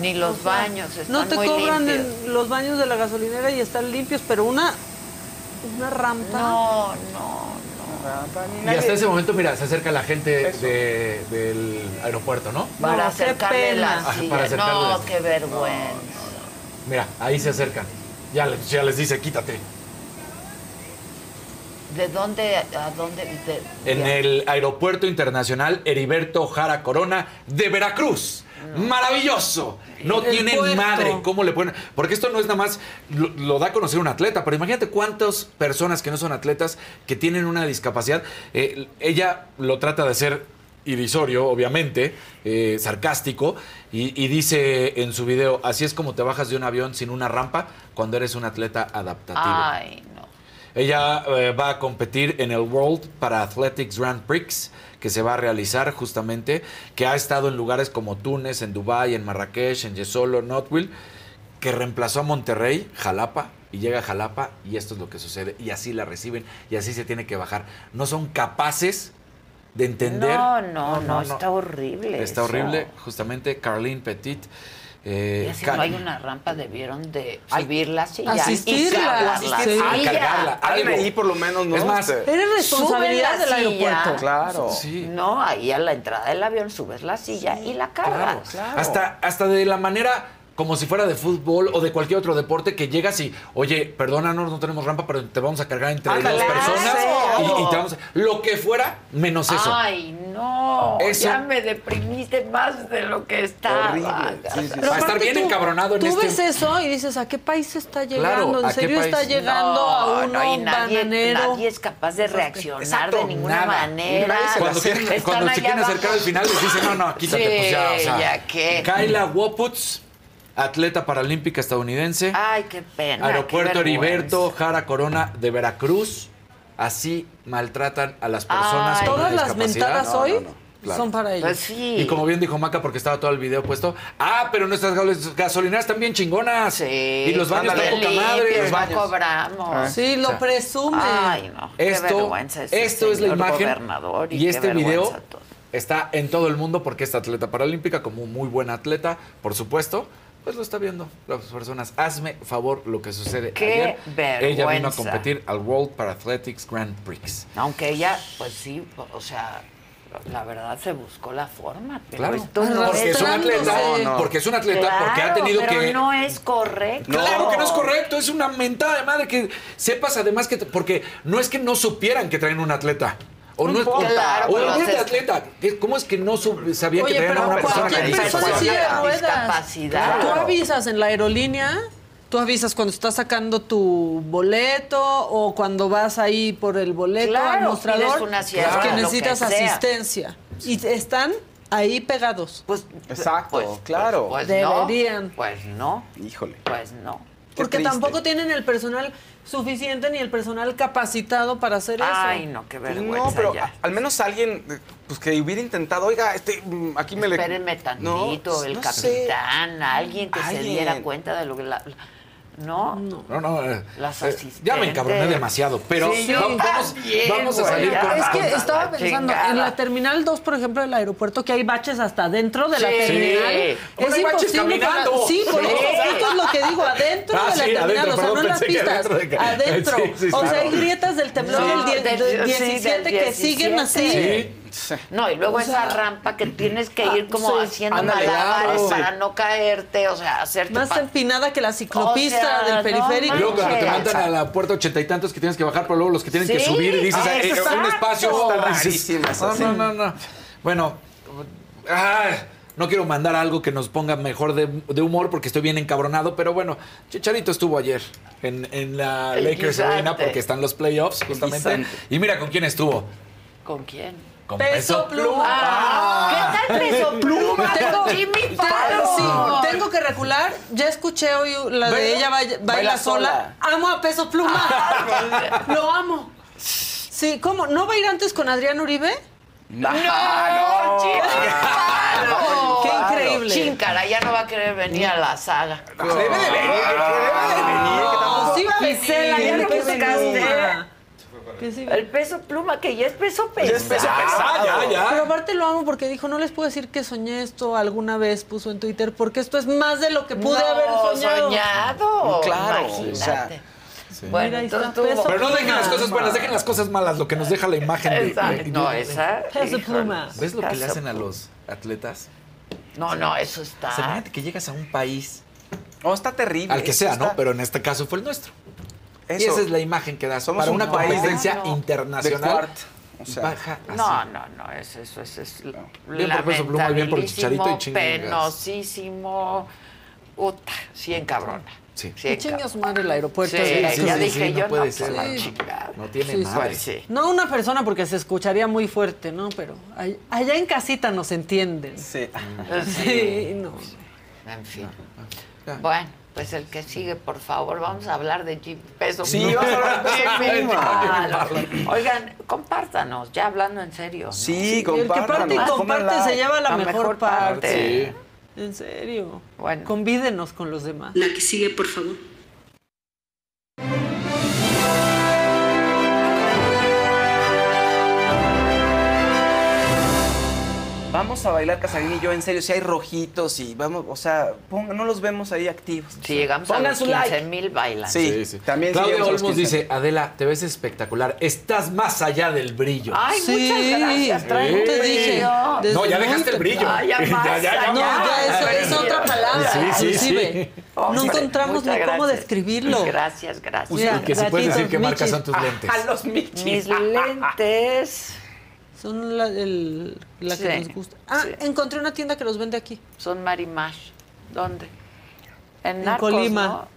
Ni los baños están no te muy cobran limpios. los baños de la gasolinera y están limpios, pero una, una rampa. No, no, Y hasta ese momento, mira, se acerca la gente de- del aeropuerto, ¿no? Para No, qué acercarle pena. la Ajá, silla. para acercarle no, qué vergüenza. Mira, ahí se acercan. Ya les, ya les dice, quítate. ¿De dónde, a dónde? de- En el Aeropuerto Internacional Heriberto Jara Corona de Veracruz. Maravilloso. No El tiene puerto. madre cómo le ponen. Porque esto no es nada más, lo, lo da a conocer un atleta, pero imagínate cuántas personas que no son atletas que tienen una discapacidad. Eh, ella lo trata de hacer irrisorio, obviamente, eh, sarcástico, y, y dice en su video, así es como te bajas de un avión sin una rampa cuando eres un atleta adaptativo. Ay, no. Ella eh, va a competir en el World para Athletics Grand Prix que se va a realizar justamente, que ha estado en lugares como Túnez, en Dubái, en Marrakech, en Yesolo, Knoxville, que reemplazó a Monterrey, Jalapa, y llega a Jalapa y esto es lo que sucede, y así la reciben, y así se tiene que bajar. No son capaces de entender. No, no, no, está horrible. Está eso. horrible, justamente Carlene Petit. Eh, Y así Ca- no hay una rampa, debieron de subir la silla. Asistirla, y cargar la asistir- silla. cargarla. Alguien ahí por lo menos, ¿no? Es más, Eres responsabilidad del aeropuerto. Claro. Sí. No, ahí a la entrada del avión subes la silla y la cargas. claro. Hasta, hasta de la manera como si fuera de fútbol o de cualquier otro deporte que llegas y, oye, perdónanos, no tenemos rampa, pero te vamos a cargar entre Ándale, dos personas y, y te vamos a- Lo que fuera, menos eso. Ay, no. Eso- Ya me deprimiste más de lo que estaba. Sí, sí, Va a estar bien tú- encabronado en Tú este- ves eso y dices, ¿a qué país está llegando? ¿a ¿En serio está llegando No, a uno no, y nadie, bananero? nadie es capaz de reaccionar Exacto, de ninguna nada. manera. Cuando, quieren- cuando se quieren acercar al final les dicen, no, no, quítate, Sí, pues ya, o sea. ya qué. Kyla Woputz, atleta paralímpica estadounidense. Ay, qué pena. Aeropuerto qué Heriberto. Jara Corona de Veracruz. Así maltratan a las personas Ay. con Todas las mentadas No, hoy no, no. Claro. son para ellos. Pues sí. Y como bien dijo Maca, porque estaba todo el video puesto, ah, pero nuestras gas- gasolineras están bien chingonas. Sí. Y los baños están poca madre. Los baños. cobramos. sí, lo o sea, presumen. Ay, no. Qué Esto, vergüenza ese esto es la imagen. gobernador y, y qué este video todo. está en todo el mundo porque esta atleta paralímpica, como un muy buena atleta, por supuesto, pues lo está viendo las personas. Hazme favor lo que sucede Qué ayer. Ella vino a competir al World Parathletics Grand Prix. Aunque ella, pues sí, o sea, la verdad se buscó la forma. Pero Claro. esto no Porque es un atleta. No, no. porque es un atleta, porque ha Claro, tenido pero que no es correcto. Claro que no es correcto, es una mentada de madre que sepas además que, te- porque no es que no supieran que traen un atleta. O no, o- claro, o olvídate, haces- atleta. ¿Qué- ¿Cómo es que no sabía Oye, que traían a una persona cualquier con de discapacidad? Discapacidad. Tú avisas en la aerolínea, tú avisas cuando estás sacando tu boleto o cuando vas ahí por el boleto Claro, al mostrador una siesta, que necesitas asistencia. Y están ahí pegados. Pues, Exacto, pues, claro. Pues Deberían. no. Pues no. Híjole. Pues no. Qué Porque triste. tampoco tienen el personal suficiente ni el personal capacitado para hacer eso. Ay, no, qué vergüenza No, pero ya. a- al menos alguien eh, pues, que hubiera intentado, oiga, este, mm, aquí me le... Espérenme tantito, No, el no sé. capitán, alguien que se diera cuenta de lo que la... No, No, no, eh, Las eh, ya me encabroné asistentes. demasiado, pero Sí, yo va- vamos, vamos a salir con... Es que estaba la pensando, chingada. en la Terminal 2, por ejemplo, del aeropuerto, que hay baches hasta adentro de la terminal. Sí. Ahora hay baches para-. Sí, por Sí. eso, esto es lo que digo, adentro Ah, de la sí, terminal, adentro, o sea, perdón, no en las pistas, adentro de que- adentro. Sí, sí, o sea, claro. hay grietas del temblor No, del, die- del- del sí, del 17 que siguen 17. así. Sí. No, y luego O sea, esa rampa que tienes que ir como sí. haciendo Ándale, malabares claro. para no caerte, o sea, hacerte... Más empinada que la ciclopista O sea, del periférico. Y luego cuando te mandan a la puerta ochenta y tantos que tienes que bajar, pero luego los que tienen que subir y dices, ah, eh, un espacio... Está rarísimo eso, No, sí. no, no, no. Bueno, ay, no quiero mandar algo que nos ponga mejor de, de humor porque estoy bien encabronado, pero bueno, Chicharito estuvo ayer en, en la El Lakers guisante. Arena porque están los playoffs justamente. Y mira con quién estuvo. ¿Con quién? Con Peso Pluma. Ah, ¿Qué tal Peso Pluma? Tengo, Jimmy tengo- Fallon. sí, tengo que recular. Ya escuché hoy la de Baila- ella baila, baila baila sola. Amo a Peso Pluma. Lo amo. Sí, ¿cómo? ¿No va a ir antes con Adrián Uribe? No, No, no. Qué increíble. Chincara, ya no va a querer venir a la saga. Debe de venir, que debe de venir. No, sí va a Gisela, ya venir, lo El peso pluma, que ya es peso pesado. Ya es peso pesado. ya, ya. Pero aparte lo amo porque dijo, no les puedo decir que soñé esto alguna vez, puso en Twitter, porque esto es más de lo que pude No, haber soñado. soñado. Claro, Imagínate. o sea, Bueno, Mira, ahí entonces tuvo- Pero no dejen las cosas buenas, dejen las cosas malas, lo que nos deja la imagen de... Exacto. de- No, esa. Peso. Pluma. ¿Ves lo que le hacen a los atletas? No, no, eso O está. sea, imagínate que llegas a un país, Oh, está terrible. al que sea, Está- ¿no? Pero en este caso fue el nuestro. Y Eso. esa es la imagen que das Somos para una competencia no, internacional. O sea, baja así. No, no, no, eso, eso, eso es Bien por Peso Pluma y bien por Chicharito y chingas. penosísimo, puta, sí encabrona. Sí. Sí, su madre el aeropuerto. Sí, de ya sí, dije sí, no yo, puede no, ser. No tiene madre. Sí. No una persona porque se escucharía muy fuerte, ¿no? Pero ay- allá en casita nos entienden. Sí. Sí, no. En fin. Ya. Bueno, pues el que sigue, por favor, vamos a hablar de Jimmy Peso. Sí, Pluma. vamos a hablar de Peso Jimmy Pluma. Fallon. Oigan, compártanos, ya hablando en serio. ¿no? Sí, Y el que parte y comparte se lleva la, La mejor, mejor parte. parte. Sí. En serio. Bueno. Convídenos con los demás. La que sigue, por favor. Vamos a bailar Casarín y yo, en serio, si hay rojitos y vamos, o sea, pongan, no los vemos ahí activos. Si llegamos a Pongan los su 15 like. mil bailan. Sí, también si Claudia llegamos a los Olmos 15. dice, Adela, te ves espectacular. Estás más allá del brillo. Ay, Sí, muchas gracias. Te dije. no, ya dejaste el brillo. temprano. Ah, ya más No, ya eso es otra palabra, Sí, sí, inclusive. Oh, no sí. encontramos ni cómo describirlo. Gracias, gracias. Y que si puedes decir qué marca michis. son tus lentes. A los michis. Mis lentes Son la, el- la que Sí, nos gusta. Ah, sí. encontré una tienda que los vende aquí. son Marimash. ¿Dónde? En, En Narcos, Colima. ¿no?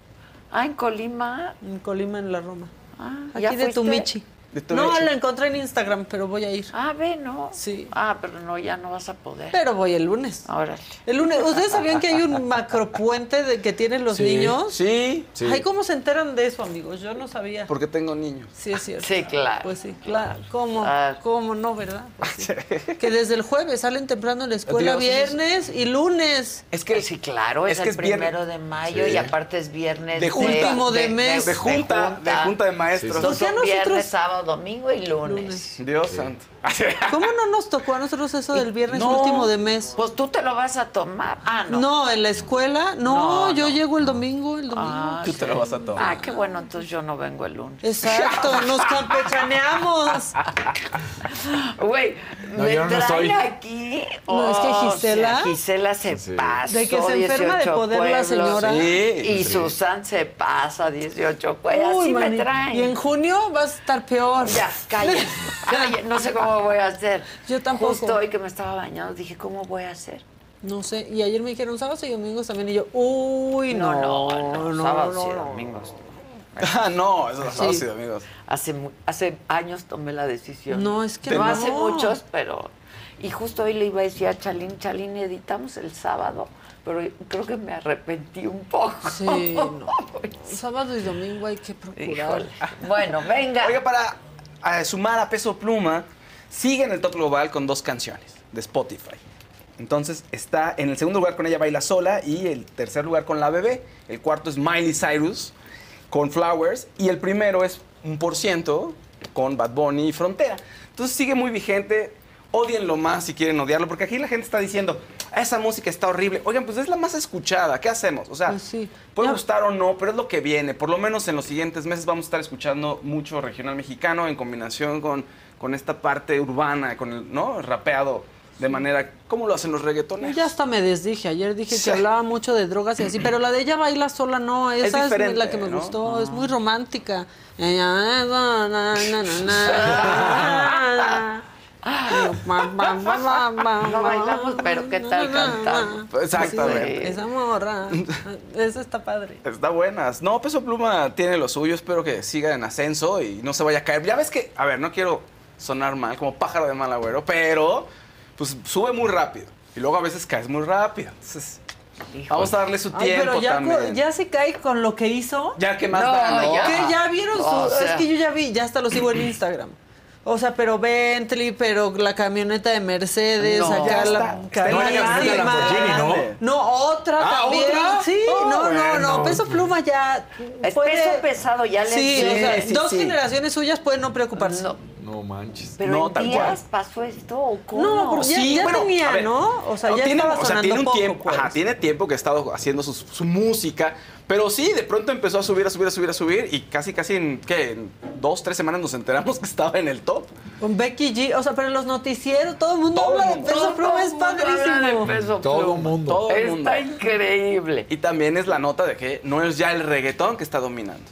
Ah, en Colima. En Colima, en la Roma. Ah, Aquí ¿ya de fuiste? Michi. No, la encontré en Instagram, pero voy a ir. Ah, ve, ¿no? Sí. Ah, pero no, ya no vas a poder. Pero voy el lunes. Órale. El lunes. ¿Ustedes sabían que hay un macropuente de que tienen los Sí. niños? Sí, Sí. Ay, ¿cómo se enteran de eso, amigos? Yo no sabía. porque tengo niños. Sí, es cierto. Sí, claro. Pues sí, claro. ¿Cómo? Ah. ¿Cómo no, verdad? Pues sí. Que desde el jueves salen temprano a la escuela, Dios, eso es- viernes y lunes. Es que sí, claro, es, es que el es primero de mayo Sí. y aparte es viernes De junta. Último de mes. de junta, de junta de maestros. Sea, Son nosotros- viernes, sábado, domingo y lunes. Lunes. Dios santo. ¿Cómo no nos tocó a nosotros eso del viernes No. último de mes? Pues tú te lo vas a tomar. Ah, no. No, en la escuela. No, No, yo no. llego el domingo, el domingo. Ah, Tú te lo vas a tomar. Ah, qué bueno, entonces yo no vengo el lunes. Exacto, nos campechaneamos. Güey, No, ¿Me estoy. aquí? No, es que O Gisela- sea, Gisela se Sí. pasa. De que se enferma de poder la señora. Sí, Y sí. Susan se pasa 18 pues Uy, así me traen. Y en junio vas a estar peor. Ya, calla, calla, no sé cómo voy a hacer. Yo tampoco. Justo hoy que me estaba bañando dije, ¿cómo voy a hacer? No sé. Y ayer me dijeron sábados y domingos también. Y yo, uy, no, No, no, no, sábados y no. domingos. Ah, no, eso es Sí. sí. amigos. Hace, hace años tomé la decisión. No, es que no. no. hace muchos, pero... Y justo hoy le iba a decir a Chalín, Chalín, editamos el sábado, pero creo que me arrepentí un poco. Sí, no. Sábado y domingo hay que procurar. Híjole. Bueno, venga. Oiga, para eh, sumar a Peso Pluma, sigue en el top global con dos canciones de Spotify. Entonces está en el segundo lugar con Ella Baila Sola y el tercer lugar con La Bebé. El cuarto es Miley Cyrus con Flowers y el primero es un por ciento con Bad Bunny y Frontera. Entonces sigue muy vigente. Odienlo más si quieren odiarlo, porque aquí la gente está diciendo, esa música está horrible. Oigan, pues es la más escuchada, ¿qué hacemos? O sea, Pues sí. puede Ya- gustar o no, pero es lo que viene. Por lo menos en los siguientes meses vamos a estar escuchando mucho regional mexicano en combinación con, con esta parte urbana, con el ¿no? rapeado de manera, ¿cómo lo hacen los reggaetoneros? Ya hasta me desdije. Ayer dije Sí. que hablaba mucho de drogas y así, pero la de ella baila sola no. Esa es, la que me ¿no? gustó. Es muy romántica. No bailamos, pero ¿qué tal cantamos? Exactamente. Esa morra. Esa está padre. Está buenas. No, Peso Pluma tiene lo suyo. Espero que siga en ascenso y no se vaya a caer. Ya ves que, a ver, no quiero sonar mal, como pájaro de mal agüero, pero pues sube muy rápido. Y luego a veces caes muy rápido. Entonces, vamos a darle su Ay, tiempo pero ya, también. ya se cae con lo que hizo. Ya que más No, da, ¿no? ya. Que ya vieron su. O sea. Es que yo ya vi, ya hasta lo sigo en Instagram. O sea, pero Bentley, pero la camioneta de Mercedes, No. acá la camioneta de carísima. Lamborghini, ¿no? No, otra Ah, también. ¿otra? Sí, Oh, no, no, bueno. no. Peso Pluma ya. Es puede- peso pesado, ya le Sí, o sea, sí, dos sí. generaciones suyas pueden no preocuparse. No, No manches. pero No, en tal días pasó esto o cómo? No, porque ya, Sí, ya bueno, tenía, ver, ¿no? O sea, ya tiene, estaba o sea, sonando tiene un poco, tiempo, pues. ajá, tiene tiempo que ha estado haciendo su, su música, pero sí, de pronto empezó a subir, a subir, a subir, a subir y casi, casi en, ¿qué? En dos, tres semanas nos enteramos que estaba en el top. Con Becky G, o sea, pero en los noticieros todo el mundo Todo habla de. Peso Pluma, es padrísimo. Todo el mundo. Todo el mundo. Está increíble. Y también es la nota de que no es ya el reggaetón que está dominando,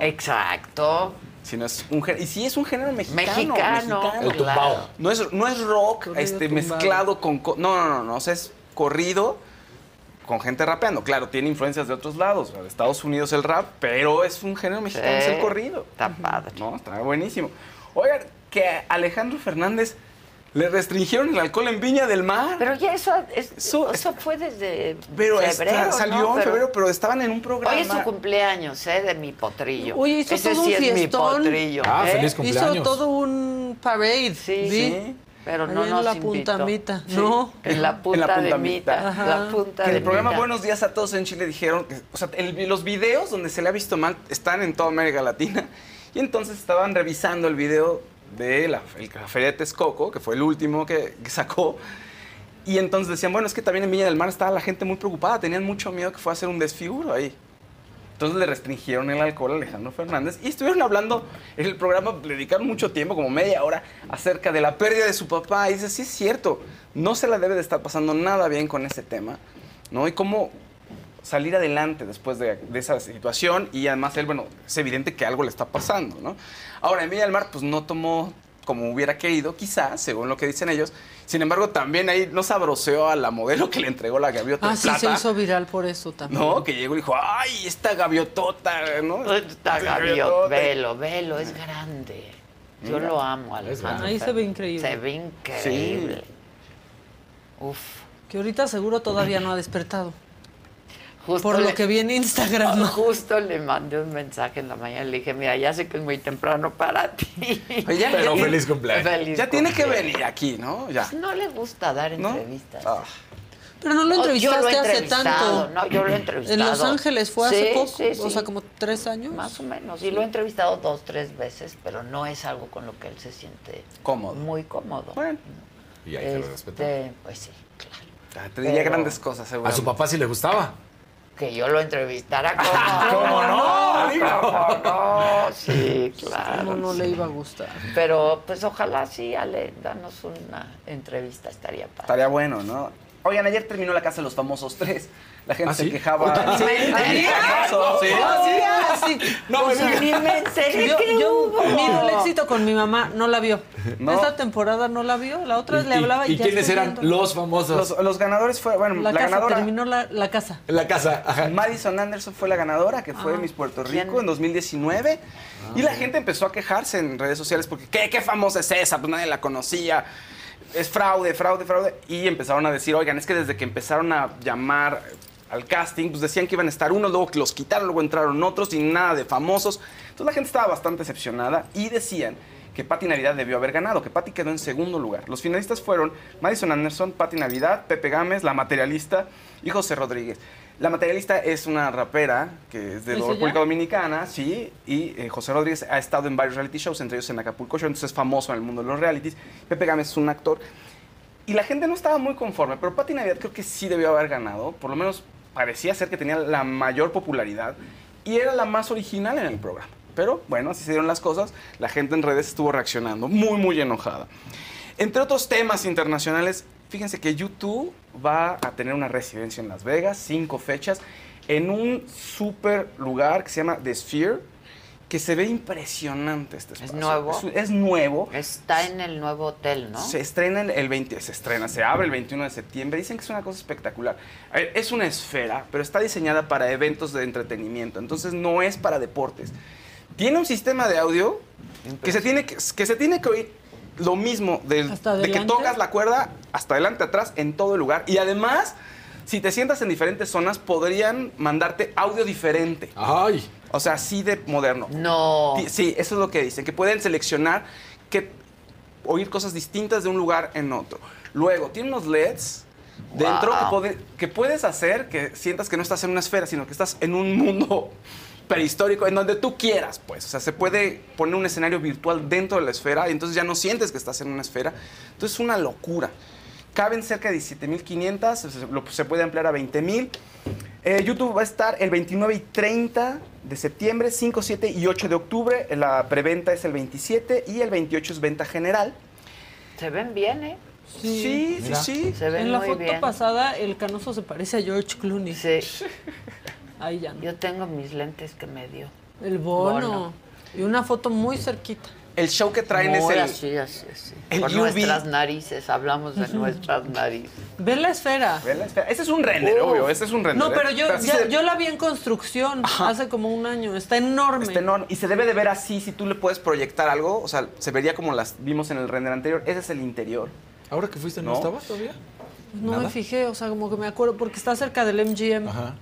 Exacto. Sino es un género, y sí es un género mexicano. Mexicano. mexicano. El tumbao. No es, no es rock Corrido este, tumbado. mezclado con... co- No, no, no, no, o sea, es corrido con gente rapeando. Claro, tiene influencias de otros lados, de Estados Unidos el rap, pero es un género mexicano, es el corrido. Está padre. No, está buenísimo. Oigan, que Alejandro Fernández le restringieron el alcohol en Viña del Mar. Pero ya eso, es- Eso- eso fue desde Pero está- febrero, salió ¿no? en Pero febrero, pero estaban en un programa. Hoy es su cumpleaños, ¿eh? De mi potrillo. Oye, hizo Ese todo sí un es mi fiestón. potrillo. Ah, ¿eh? feliz Hizo cumpleaños. todo un parade. Sí. Sí. Pero no en nos la invitó. puntamita, Sí, ¿no? En la punta, punta de. La punta Que en de el programa. Buenos Días a Todos en Chile dijeron que, o sea, el- los videos donde se le ha visto mal están en toda América Latina. Y entonces estaban revisando el video de la, el Café de Texcoco, que fue el último que, que sacó. Y entonces decían, bueno, es que también en Viña del Mar estaba la gente muy preocupada, tenían mucho miedo que fuera a hacer un desfiguro ahí. Entonces le restringieron el alcohol a Alejandro Fernández y estuvieron hablando en el programa, le dedicaron mucho tiempo, como media hora, acerca de la pérdida de su papá. Y dice, sí es cierto, no se la debe de estar pasando nada bien con ese tema, ¿no? Y cómo salir adelante después de, de esa situación y además él, bueno, es evidente que algo le está pasando, ¿no? Ahora, en Villa del Mar, pues no tomó como hubiera querido, quizás, según lo que dicen ellos. Sin embargo, también ahí no sabroseó a la modelo que le entregó la gaviota Ah, sí, plata. se hizo viral por eso también. No, que llegó y dijo, ay, esta gaviotota, ¿no? Esta gaviot, gaviotota". velo, velo, es grande. Yo Mira. lo amo, Alejandro. Ahí se ve increíble. Se ve increíble. Uf. Que ahorita seguro todavía no ha despertado. Justo Por le- lo que vi en Instagram. Justo le mandé un mensaje en la mañana. Le dije, mira, ya sé que es muy temprano para ti. Oye, Pero ya- feliz cumpleaños. Feliz Ya tiene que venir aquí, ¿no? Ya. No le gusta dar ¿No? entrevistas. Ah. Pero no lo Oh, yo entrevistaste lo hace tanto. No, yo lo he entrevistado. En Los Ángeles fue hace Sí, poco. sí, O sea, como tres años. Más o menos. Y lo he entrevistado dos, tres veces, pero no es algo con lo que él se siente Cómodo. muy cómodo. Bueno, Y hay que Este, respetar. pues sí, claro. te diría Pero- grandes cosas, A seguro. su papá sí le gustaba. Que yo lo entrevistara como. ¿Cómo no? ¿Cómo no? Sí, claro. No, no le iba a gustar. Pero pues ojalá sí, Ale, danos una entrevista, estaría padre. Estaría bueno, ¿no? Oigan, ayer terminó la casa de los famosos tres. La gente ¿Ah, se sí? quejaba. Sí, vez. sí, famoso, sí. Ah, sí. No, Pues me- ni me enteré Yo, que yo hubo. miro el éxito con mi mamá, no la vio. No. Esta temporada no la vio, la otra ¿Y, le hablaba y, y ya quiénes eran viendo. los famosos? Los, los ganadores fue, bueno, La, la, casa, ganadora. terminó la, la casa. La casa. Ajá. Madison Anderson fue la ganadora, que fue Ah, Miss Puerto ¿quién? Rico en 2019. y la gente empezó a quejarse en redes sociales porque, ¿qué, qué famosa es esa? Pues nadie la conocía. Es fraude, fraude, fraude. Y empezaron a decir, oigan, es que desde que empezaron a llamar al casting, pues decían que iban a estar unos, luego que los quitaron, luego entraron otros y nada de famosos. Entonces la gente estaba bastante decepcionada y decían que Patti Navidad debió haber ganado, que Patti quedó en segundo lugar. Los finalistas fueron Madison Anderson, Patti Navidad, Pepe Gámez, La Materialista y José Rodríguez. La Materialista es una rapera que es de ¿Es República? Dominicana, sí, y eh, José Rodríguez ha estado en varios reality shows, entre ellos en Acapulco Show, entonces es famoso en el mundo de los realities. Pepe Gámez es un actor. Y la gente no estaba muy conforme, pero Patti Navidad creo que sí debió haber ganado, por lo menos parecía ser que tenía la mayor popularidad y era la más original en el programa. Pero bueno, así se dieron las cosas, la gente en redes estuvo reaccionando, muy, muy enojada. Entre otros temas internacionales, fíjense que YouTube va a tener una residencia en Las Vegas, cinco fechas, en un super lugar que se llama The Sphere, que se ve impresionante este espacio. nuevo? Es, es nuevo. Está en el nuevo hotel, ¿no? Se estrena el, el 20, se estrena, se abre el 21 de septiembre. Dicen que es una cosa espectacular. A ver, es una esfera, pero está diseñada para eventos de entretenimiento. Entonces no es para deportes. Tiene un sistema de audio que se tiene que, que se tiene que oír lo mismo del- ¿Hasta de que tocas la cuerda hasta adelante, atrás, en todo el lugar. Y además, si te sientas en diferentes zonas, podrían mandarte audio diferente. Ay. O sea, así de moderno. No. Sí, eso es lo que dicen, que pueden seleccionar que oír cosas distintas de un lugar en otro. Luego, tiene unos LEDs dentro que, Wow. pode- que puedes hacer que sientas que no estás en una esfera, sino que estás en un mundo prehistórico, en donde tú quieras, pues. O sea, se puede poner un escenario virtual dentro de la esfera y entonces ya no sientes que estás en una esfera. Entonces es una locura. Caben cerca de 17.500, se, lo- se puede ampliar a 20.000. Eh, YouTube va a estar el 29 y 30 de septiembre, 5, 7 y 8 de octubre. La preventa es el 27 y el 28 es venta general. Se ven bien, ¿eh? Sí, sí, sí. Se ven En la muy foto bien. pasada, el canoso se parece a George Clooney. Sí. Ahí ya no. Yo tengo mis lentes que me dio. El bono. Bono. Y una foto muy cerquita. El show que traen Muy es el... así, así, así. el Con UV. nuestras narices, hablamos de nuestras narices. Ve la esfera. Vela, espera, Ese es un render, obvio. Ese es un render. No, pero yo, así ya- se- yo la vi en construcción hace como un año. Está enorme. Está enorme. Y se debe de ver así, si tú le puedes proyectar algo, o sea, se vería como las vimos en el render anterior. Ese es el interior. Ahora que fuiste, ¿no, No. estaba todavía? No ¿Nada? me fijé, o sea, como que me acuerdo, porque está cerca del MGM. Ajá.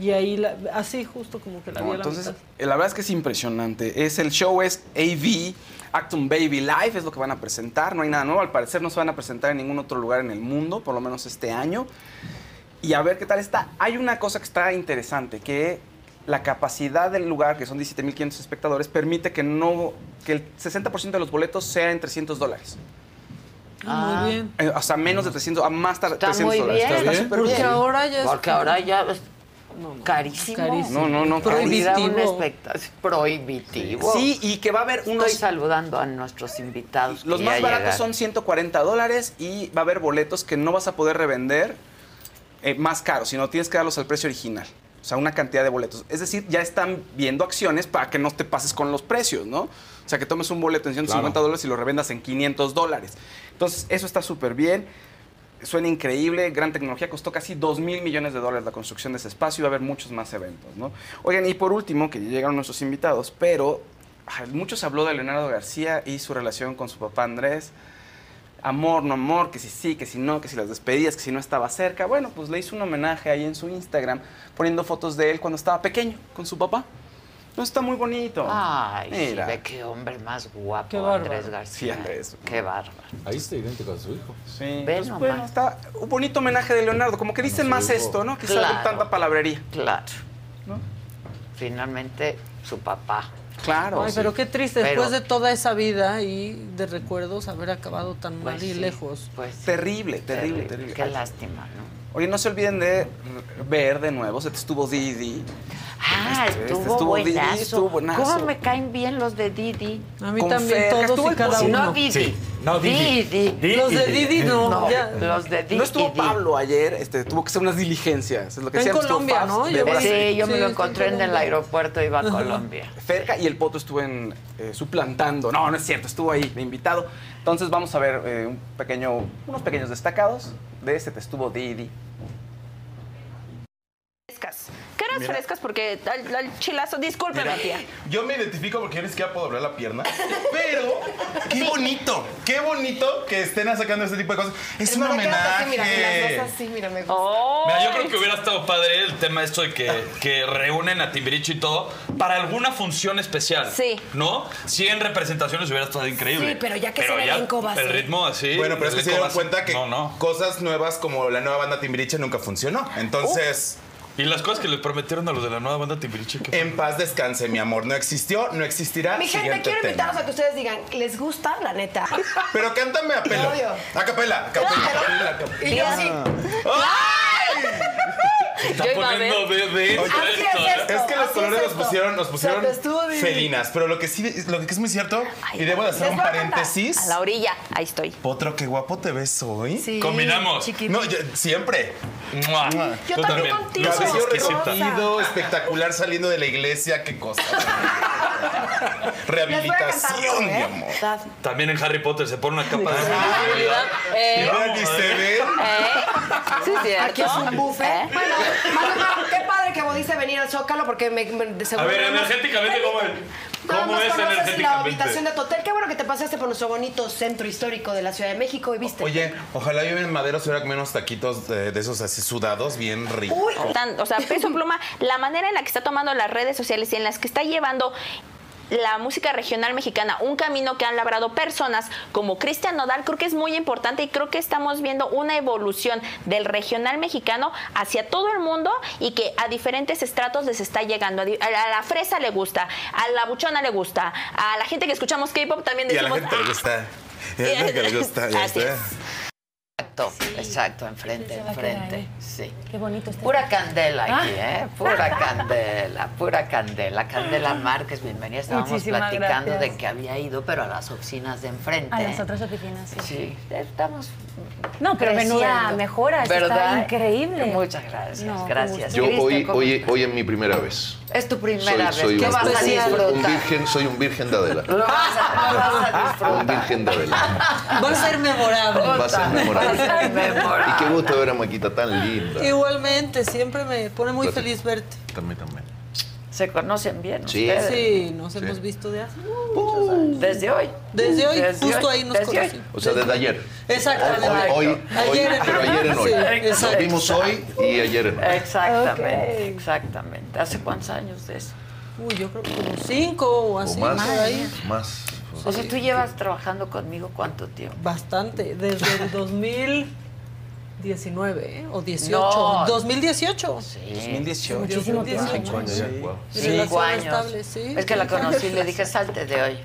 Y ahí, la- así justo como que la No, vi a la entonces, mitad. eh, la verdad es que es impresionante. Es el show es AV, Actum Baby Live, es lo que van a presentar. No hay nada nuevo. Al parecer no se van a presentar en ningún otro lugar en el mundo, por lo menos este año. Y a ver qué tal está. Hay una cosa que está interesante, que la capacidad del lugar, que son 17.500 espectadores, permite que no que el 60% de los boletos sea en 300 dólares. Ah, muy bien. Eh, O sea, menos de 300, a más tar- Está 300 muy dólares. bien. Está bien. súper Porque bien. ahora ya es. Porque ahora ya carísimo. carísimo. No, no, no, Prohibitivo. carísimo. un espectáculo prohibitivo. Sí, y que va a haber unos... Estoy saludando a nuestros invitados. Los más baratos llegaron. son 140 dólares y va a haber boletos que no vas a poder revender eh, más caros, sino tienes que darlos al precio original. O sea, una cantidad de boletos. Es decir, ya están viendo acciones para que no te pases con los precios, ¿no? O sea, que tomes un boleto en 150 Claro. dólares y lo revendas en 500 dólares. Entonces, eso está súper bien. Suena increíble, gran tecnología, costó casi 2 mil millones de dólares la construcción de ese espacio y va a haber muchos más eventos, ¿no? Oigan, y por último, que llegaron nuestros invitados, pero ay, mucho se habló de Leonardo García y su relación con su papá Andrés. Amor, no amor, que si sí, que si no, que si las despedidas, que si no estaba cerca. Bueno, pues le hizo un homenaje ahí en su Instagram, poniendo fotos de él cuando estaba pequeño con su papá. No está muy bonito. Ay, sí, Mira. ve qué hombre más guapo, Qué. Andrés García. Sí, Andrés. Qué bárbaro. Ahí está idéntico a su hijo. Sí, pues, bueno, está un bonito homenaje de Leonardo, como que dicen más hijo. esto, ¿no? Quizás Claro. de tanta palabrería. Claro. ¿No? Finalmente, su papá. Claro. Ay, sí. pero qué triste, Pero- después de toda esa vida y de recuerdos, haber acabado tan Pues mal y sí, lejos. Pues Terrible, terrible, terrible. Qué lástima, ¿no? Oye, no se olviden de ver de nuevo, se te estuvo Didi. Ah, Este- este estuvo, Didi, estuvo buenazo. ¿Cómo me caen bien los de Didi? A mí Con también, Fer, todos estuvo y cada uno. No Didi. Sí, no, Didi. Didi. Los de Didi no. No, ya. los de Didi. No estuvo Pablo ayer, este, tuvo que hacer unas diligencias. Es lo que En decían, estuvo Colombia, ¿no? Yo- Sí, yo me Sí, lo encontré en en el aeropuerto, iba a Colombia. Ferca y el Poto estuvo en, eh, suplantando. No, no es cierto, estuvo ahí de invitado. Entonces vamos a ver eh, un pequeño, unos pequeños destacados de este te estuvo Didi. frescas. Porque al, al chilazo, discúlpeme, tía. Yo me identifico porque yo ni siquiera puedo doblar la pierna. Pero, qué bonito, qué bonito que estén sacando este tipo de cosas. Es, un homenaje. mira, me Mira, yo creo que hubiera estado padre el tema esto de que, que reúnen a Timbiriche y todo para alguna función especial. Sí. ¿No? 100 representaciones hubiera estado increíble. Sí, pero ya que sea el elenco va El ritmo así. Bueno, pero es que se dieron cuenta que No, no. cosas nuevas como la nueva banda Timbiriche nunca funcionó. Entonces, Y las cosas que le prometieron a los de la nueva banda Timbiriche. en paz descanse, mi amor. No existió, no existirá. Mi gente, quiero tema. invitarlos a que ustedes digan, ¿les gusta? La neta. Pero cántame a pelo. Obvio. A capela, a capela, a capela, a capela. Y yo así. Está Yo iba a poniendo Oye, Así es esto, ¿eh? Es que los Así colores es nos esto. pusieron, nos pusieron estuvo felinas. Pero lo que sí, lo que es muy cierto, y debo de hacer Les un voy a cantar. paréntesis. A la orilla, ahí estoy. Potro, qué guapo te ves hoy. Sí, Combinamos. chiquitito. No, yo- siempre. Mua. Yo Tú también contigo. Lo haces Cabello exquisita. recogido, espectacular saliendo de la iglesia, qué cosa. Rehabilitación, Les voy a cantar, mi ¿eh? amor. También en Harry Potter se pone una capa de Y Eh, vean, ni se ve. eh. Sí, cierto. Aquí es un buffet. ¿Eh? Bueno, Maluma, qué padre que volviste a venir al Zócalo porque me, me de A ver, nada más- energéticamente, ¿cómo es? Nada ¿Cómo más es conoces la energéticamente? habitación de tu hotel. Qué bueno que te pasaste por nuestro bonito centro histórico de la Ciudad de México y viste. Oye, ojalá yo en Madero se hubiera comido unos taquitos de, de esos así sudados, bien ricos. Uy, Tan- o sea, peso pluma, la manera en la que está tomando las redes sociales y en las que está llevando la música regional mexicana, un camino que han labrado personas como Cristian Nodal, creo que es muy importante y creo que estamos viendo una evolución del regional mexicano hacia todo el mundo y que a diferentes estratos les está llegando. A la, fresa le gusta, a la buchona le gusta, a la gente que escuchamos K-pop también Y a la decimos... gente le "Ah". gusta. Y a la gente le gusta. ya Así está. es. Exacto, exacto, enfrente, enfrente. Sí. qué bonito está. Pura candela aquí, ¿eh? Pura candela, pura candela. Candela Márquez, bienvenida. Estábamos Muchísimas platicando gracias. de que había ido, pero a las oficinas de enfrente. A las otras oficinas, sí. Sí, estamos. No, pero menuda mejora, está ¿Verdad? increíble. Muchas gracias, No, gracias. Yo hoy, ¿cómo hoy, hoy es mi primera vez. Es tu primera soy, soy vez. ¿Qué un, vas a un disfrutar? virgen, soy un virgen de Adela. Lo vas a, lo vas a Un disfrutar. virgen de Adela. Va a ser memorable. Va a ser memorable. Y qué gusto ver a Maquita tan linda. Igualmente, siempre me pone muy Gracias. feliz verte. También, también. ¿Se conocen bien Sí. ustedes? Sí, nos hemos visto de hace muchos años. Desde hoy. Desde hoy, Desde justo hoy, ahí nos desde hoy. conocimos. O sea, desde ayer. Exactamente. Hoy, hoy, hoy, Ayer en- pero ayer en hoy. Sí, Nos vimos hoy y ayer en hoy. Exactamente, exactamente. ¿Hace cuántos años de eso? Uy, yo creo que como cinco o O así, más. por O sea, tú llevas trabajando conmigo cuánto tiempo? Bastante, desde el 2019 ¿eh? o 18. No. 2018. Sí. 2018. Muchísimo tiempo. Cinco años ya. Wow. Cinco Relación años. estable, sí. Es que la conocí y le dije, salte de hoy.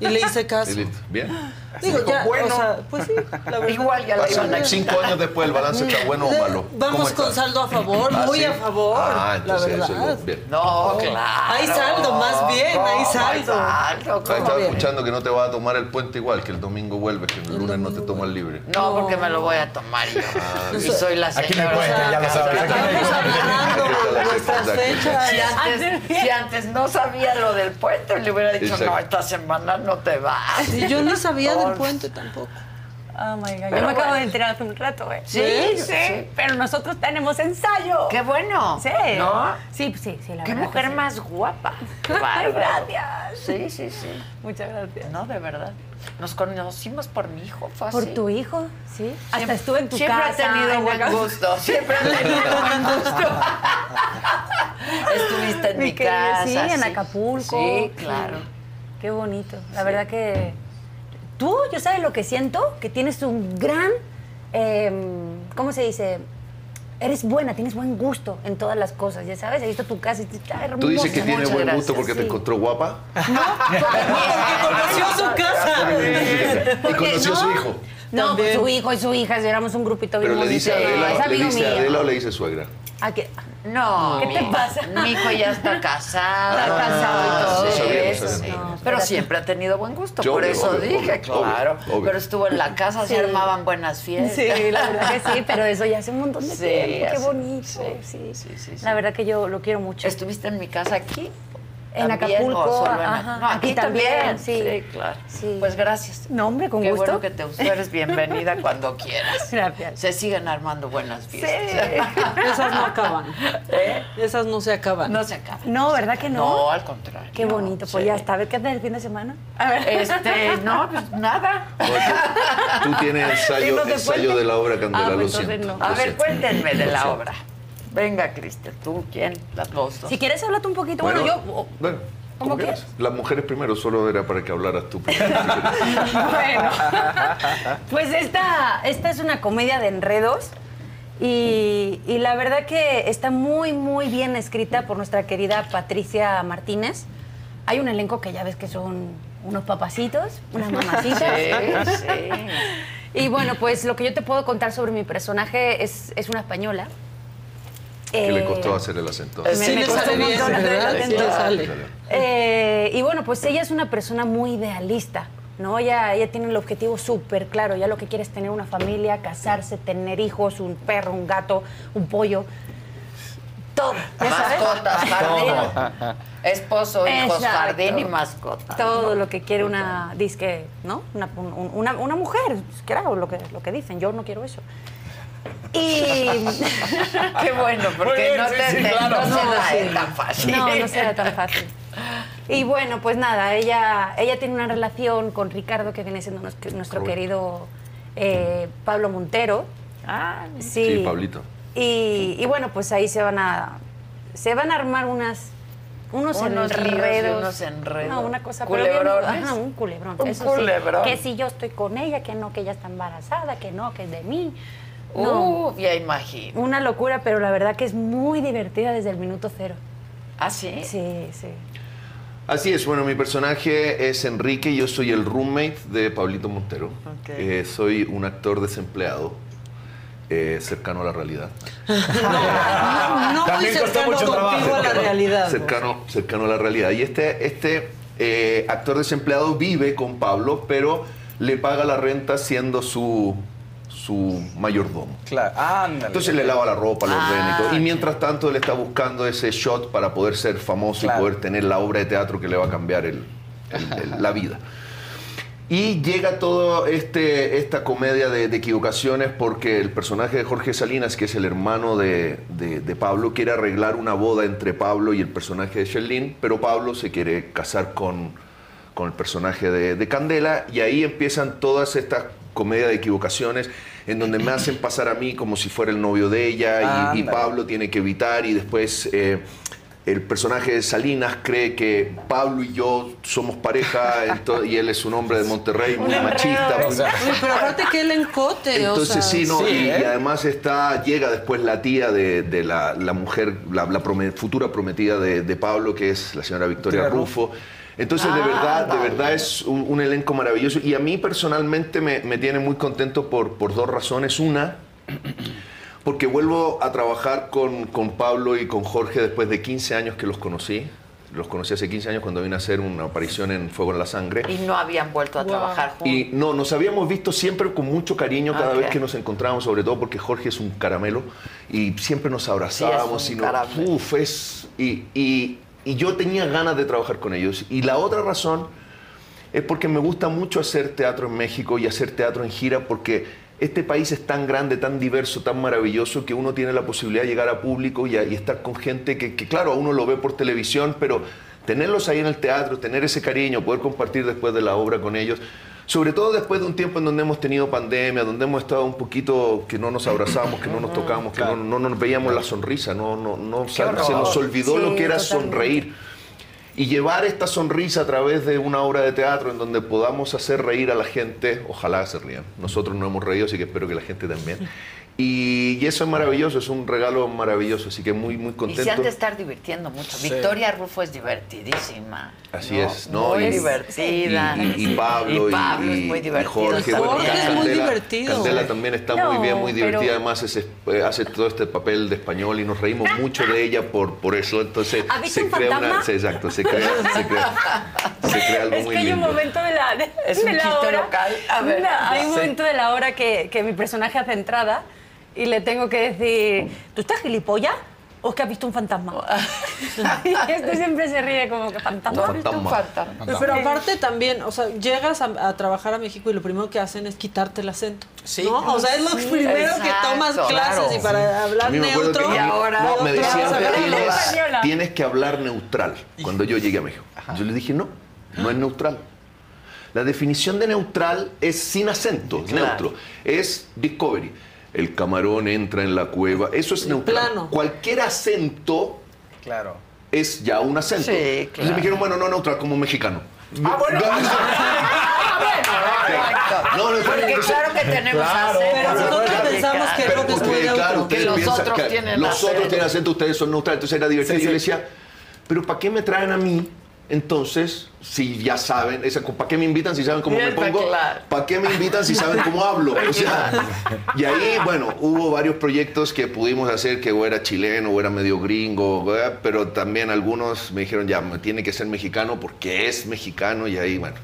Y le hice caso. Y listo. Bien. Digo, ya, bueno. o sea, pues sí, la verdad. Igual ya la iban a cinco años después, ¿el balance está bueno o malo? ¿Cómo Vamos con saldo a favor, Ah, muy ¿sí? a favor. Ah, la entonces eso verdad. es lo- bien. No, claro. Hay saldo, más bien, hay ¿Cómo saldo. saldo? Ahí ¿Cómo? Estaba escuchando que no te vas a tomar el puente igual, que el domingo vuelves, que el lunes no te tomas libre. No, porque me lo voy a tomar yo. Ah, y soy la Aquí señora. me puente, ya lo sabes. Aquí me Estamos agarrando nuestras fechas. Si antes, si antes no sabía lo del puente, le hubiera dicho, no, esta semana no te vas. Y yo no sabía del puente tampoco. Oh my God. Pero Yo me acabo bueno. de enterar hace un rato, ¿eh? Sí, sí, sí. Pero nosotros tenemos ensayo. ¡Qué bueno! Sí. ¿No? Sí, sí, sí, la ¡Qué verdad. mujer que sí. más guapa! ¡Qué Ay, gracias. Sí, sí, sí. Muchas gracias. No, de verdad. Nos conocimos por mi hijo, fue Por así. tu hijo, sí. Hasta Siempre- estuve en tu siempre casa. ha tenido en la buen gusto. Siempre ha tenido buen gusto. Estuviste en mi, Mi casa. sí, en Acapulco. Sí, claro. Qué bonito. La verdad que tú, yo sabes lo que siento, que tienes un gran, em, ¿cómo se dice? eres buena, tienes buen gusto en todas las cosas, ya sabes, he visto tu casa y está hermosa. ¿Tú dices que tiene Muchas buen gracias, gusto porque te encontró guapa? conoció su casa. Y conoció a su hijo. No, pues su hijo y su hija, éramos un grupito bien Pero le dice a Adela, le amigo dice. Adela o le dice suegra. ¿A qué? No. ¿Qué te pasa? Mi hijo ya está casado. Está casado y todo eso, sí. No, Pero siempre ha tenido buen gusto, Yo, por obvio, eso obvio, dije, obvio, claro. obvio, obvio. Pero estuvo en la casa, Sí. se armaban buenas fiestas. Sí, la verdad que sí, pero eso ya hace un montón de Sí, tiempo. Qué bonito. sí, Sí, La verdad que yo lo quiero mucho. ¿Estuviste en mi casa aquí? En ¿También Acapulco, o solo en- ajá, No, aquí también, sí. claro. Sí. Pues gracias. No, hombre, con Qué gusto. bueno que te usó. Eres bienvenida cuando quieras. Gracias. Se siguen armando buenas fiestas. Esas no acaban. Esas no se acaban. No se acaban. No, ¿verdad que no? No, al contrario. Qué bonito. Pues sí. ya está. A ver, ¿qué tal el fin de semana? A ver. Este, no, pues nada. Tú tienes ensayo, Sí, ensayo de la obra Candela, Ah, lo pues siento. no. A lo ver, cuéntenme de Lo la obra. Venga, Cristian, ¿tú quién? Las dos. Si quieres, háblate un poquito. Bueno, Bueno, yo. bueno, ¿Cómo quieras. Las mujeres primero, solo era para que hablaras tú primero. si quieres. Bueno, pues esta, esta es una comedia de enredos y, y la verdad que está muy, muy bien escrita por nuestra querida Patricia Martínez. Hay un elenco que ya ves que son unos papacitos, unas mamacitas. Sí, sí. Y bueno, pues lo que yo te puedo contar sobre mi personaje es, es una española. ¿Qué le Eh, costó hacer el acento? me- Sí me le costó sale un bien, montón hacer el. Sí acento. sale. Eh, y bueno, pues ella es una persona muy idealista, ¿no? Ella, ella tiene el objetivo súper claro, ya lo que quiere es tener una familia, casarse, tener hijos, un perro, un gato, un pollo, todo, ¿ya sabes? Mascotas, jardín. Esposo, hijos, Exacto. jardín y mascota. Todo lo que quiere una disque, ¿no? Una, un- una, una mujer, claro, lo que, lo que dicen, yo no quiero eso. Y Qué bueno, porque bien, no, sí, te, sí, te- claro. no se No, eh, tan fácil. No, no será tan fácil. Y bueno, pues nada, ella, ella tiene una relación con Ricardo, que viene siendo nuestro, querido eh, Pablo Montero. Ah, Sí. Sí, Pablito. Y, y bueno, pues ahí se van a se van a armar unas unos, Unos enredos. unos enredos. No, una cosa pero bien- ¿Culebrones? ajá, un culebrón. Un eso culebrón. Sí, que si yo estoy con ella, que no, que ella está embarazada, que no, que es de mí. No, Uh, ya imagino. una locura, pero la verdad que es muy divertida desde el minuto cero. ¿Ah, sí? Sí, sí. Así es, bueno, mi personaje es Enrique, yo soy el roommate de Pablito Montero. Eh, soy un actor desempleado, eh, cercano a la realidad. No, no muy También costó cercano mucho contigo trabajo. a la realidad. cercano, cercano a la realidad. Y este, este eh, actor desempleado vive con Pablo, pero le paga la renta siendo su, su mayordomo. Claro, ándale. Entonces le lava la ropa, lo ordena y todo. Y Ah, mientras tanto él está buscando ese shot para poder ser famoso Claro. y poder tener la obra de teatro que le va a cambiar el- el- el- la vida. Y llega toda este, esta comedia de, de equivocaciones porque el personaje de Jorge Salinas, que es el hermano de, de- de Pablo, quiere arreglar una boda entre Pablo y el personaje de Sherlyn, pero Pablo se quiere casar con, con el personaje de, de Candela y ahí empiezan todas estas comedias de equivocaciones en donde me hacen pasar a mí como si fuera el novio de ella y-. Pablo tiene que evitar y después... eh, el personaje de Salinas cree que Pablo y yo somos pareja y él es un hombre de Monterrey, muy machista. muy- pero aparte que él encote, o entonces sea, sí, no, sí, y, ¿eh? y además está, llega después la tía de, de la, la mujer, la, futura prometida de, de Pablo, que es la señora Victoria Victoria Rufo. Entonces, de Ah, verdad, de verdad es un, un elenco maravilloso. Y a mí personalmente me, me tiene muy contento por, por dos razones. Una, porque vuelvo a trabajar con, con Pablo y con Jorge después de 15 años que los conocí. Los conocí hace 15 años cuando vine a hacer una aparición en Fuego en la Sangre. Y no habían vuelto a trabajar juntos. Y no, nos habíamos visto siempre con mucho cariño cada vez que nos encontrábamos, sobre todo porque Jorge es un caramelo y siempre nos abrazábamos. Sí, es un y nos- caramelo. uf, es- y, y- y yo tenía ganas de trabajar con ellos. Y la otra razón es porque me gusta mucho hacer teatro en México y hacer teatro en gira porque este país es tan grande, tan diverso, tan maravilloso que uno tiene la posibilidad de llegar a público y, a- estar con gente que, que, claro, uno lo ve por televisión, pero tenerlos ahí en el teatro, tener ese cariño, poder compartir después de la obra con ellos. Sobre todo después de un tiempo en donde hemos tenido pandemia, donde hemos estado un poquito que no nos abrazamos, que no nos tocamos, que no, no nos veíamos la sonrisa, no, no, no, se nos olvidó Sí, lo que era sonreír. Y llevar esta sonrisa a través de una obra de teatro en donde podamos hacer reír a la gente, ojalá se rían. Nosotros no hemos reído, así que espero que la gente también. Y, y eso es maravilloso, es un regalo maravilloso, así que muy, muy Y contento. se han de estar divirtiendo mucho. Sí. Victoria Rufo es divertidísima. Así ¿no? es, ¿no? Muy Y- divertida. Y, y Pablo Y Pablo es y, muy y divertido. Jorge, bueno, Jorge es muy divertido. Candela también está No, muy bien, muy divertida. pero- Además es- eh, hace todo este papel de español y nos reímos mucho de ella por, por eso. Entonces ¿Has visto se un crea fantasma? una, sí, exacto, se crea, se crea, se crea algo Es muy que hay un lindo. momento de la, de, Es un de la chiste hora. local. A ver, No, hay un momento de la hora que, que mi personaje hace entrada y le tengo que decir, ¿tú estás gilipollas? ¿O es que has visto un fantasma? y este siempre se ríe como que fantasma. Un fantasma. fantasma. Pero aparte también, o sea, llegas a, a trabajar a México y lo primero que hacen es quitarte el acento. Sí. ¿no? O sea, es lo Sí, primero que exacto, tomas clases claro. y para hablar neutro. que Y ahora- no, me decían vez, tienes, tienes que hablar neutral cuando yo llegué a México. Yo le dije, no, no es neutral. La definición de neutral es sin acento, es Claro. neutro. Es discovery. El camarón entra en la cueva. Eso es neutral. plano. Cualquier acento Claro. es ya un acento. Sí, Entonces claro. me dijeron, bueno, no neutral, como mexicano. Ah, bueno. No, no, Porque entonces- claro que tenemos Claro, acento. Pero nosotros pensamos que Pero porque, muy claro, Que los piensan otros que tienen los acento. otros tienen acento, ustedes son neutrales, entonces era divertido. Sí, Yo sí. le decía, pero ¿para qué me traen a mí? Entonces, si ya saben, ¿para qué me invitan si saben cómo me pongo? ¿Para qué me invitan si saben cómo hablo? O sea, y ahí, bueno, hubo varios proyectos que pudimos hacer que o era chileno o era medio gringo, ¿verdad? pero también algunos me dijeron, ya, me tiene que ser mexicano porque es mexicano y ahí, bueno,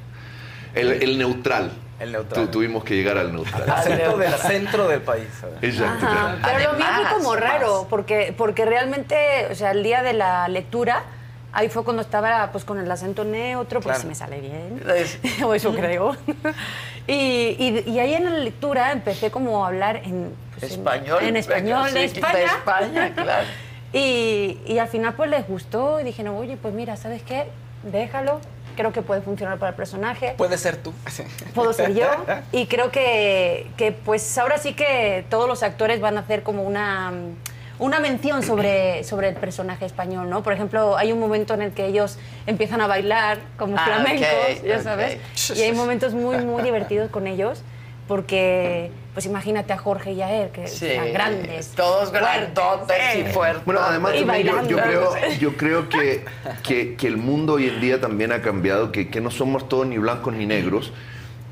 el, el neutral. El neutral. Tu- tuvimos que llegar al neutral. Al centro del centro del país. Exacto. Pero lo mío fue como raro, porque, porque realmente, o sea, el día de la lectura, ahí fue cuando estaba pues con el acento neutro, pues Claro. si me sale bien, o eso creo. y, y, y ahí en la lectura empecé como a hablar en... pues, Español. En, español, Sí, de España. De España, claro. Y, y al final pues les gustó y dije, no, oye, pues mira, ¿sabes qué? Déjalo, creo que puede funcionar para el personaje Puede ser tú. puedo ser yo y creo que, que, pues ahora sí que todos los actores van a hacer como una una mención sobre, sobre el personaje español, ¿no? Por ejemplo, hay un momento en el que ellos empiezan a bailar como Ah, flamencos, ok, ya ok. sabes, y hay momentos muy, muy divertidos con ellos, porque, pues imagínate a Jorge y a él, que Sí, están grandes. Todos grandotes y fuertes. Bueno, además Y también yo, yo creo, yo creo que, que, que el mundo hoy en día también ha cambiado, que, que no somos todos ni blancos ni negros.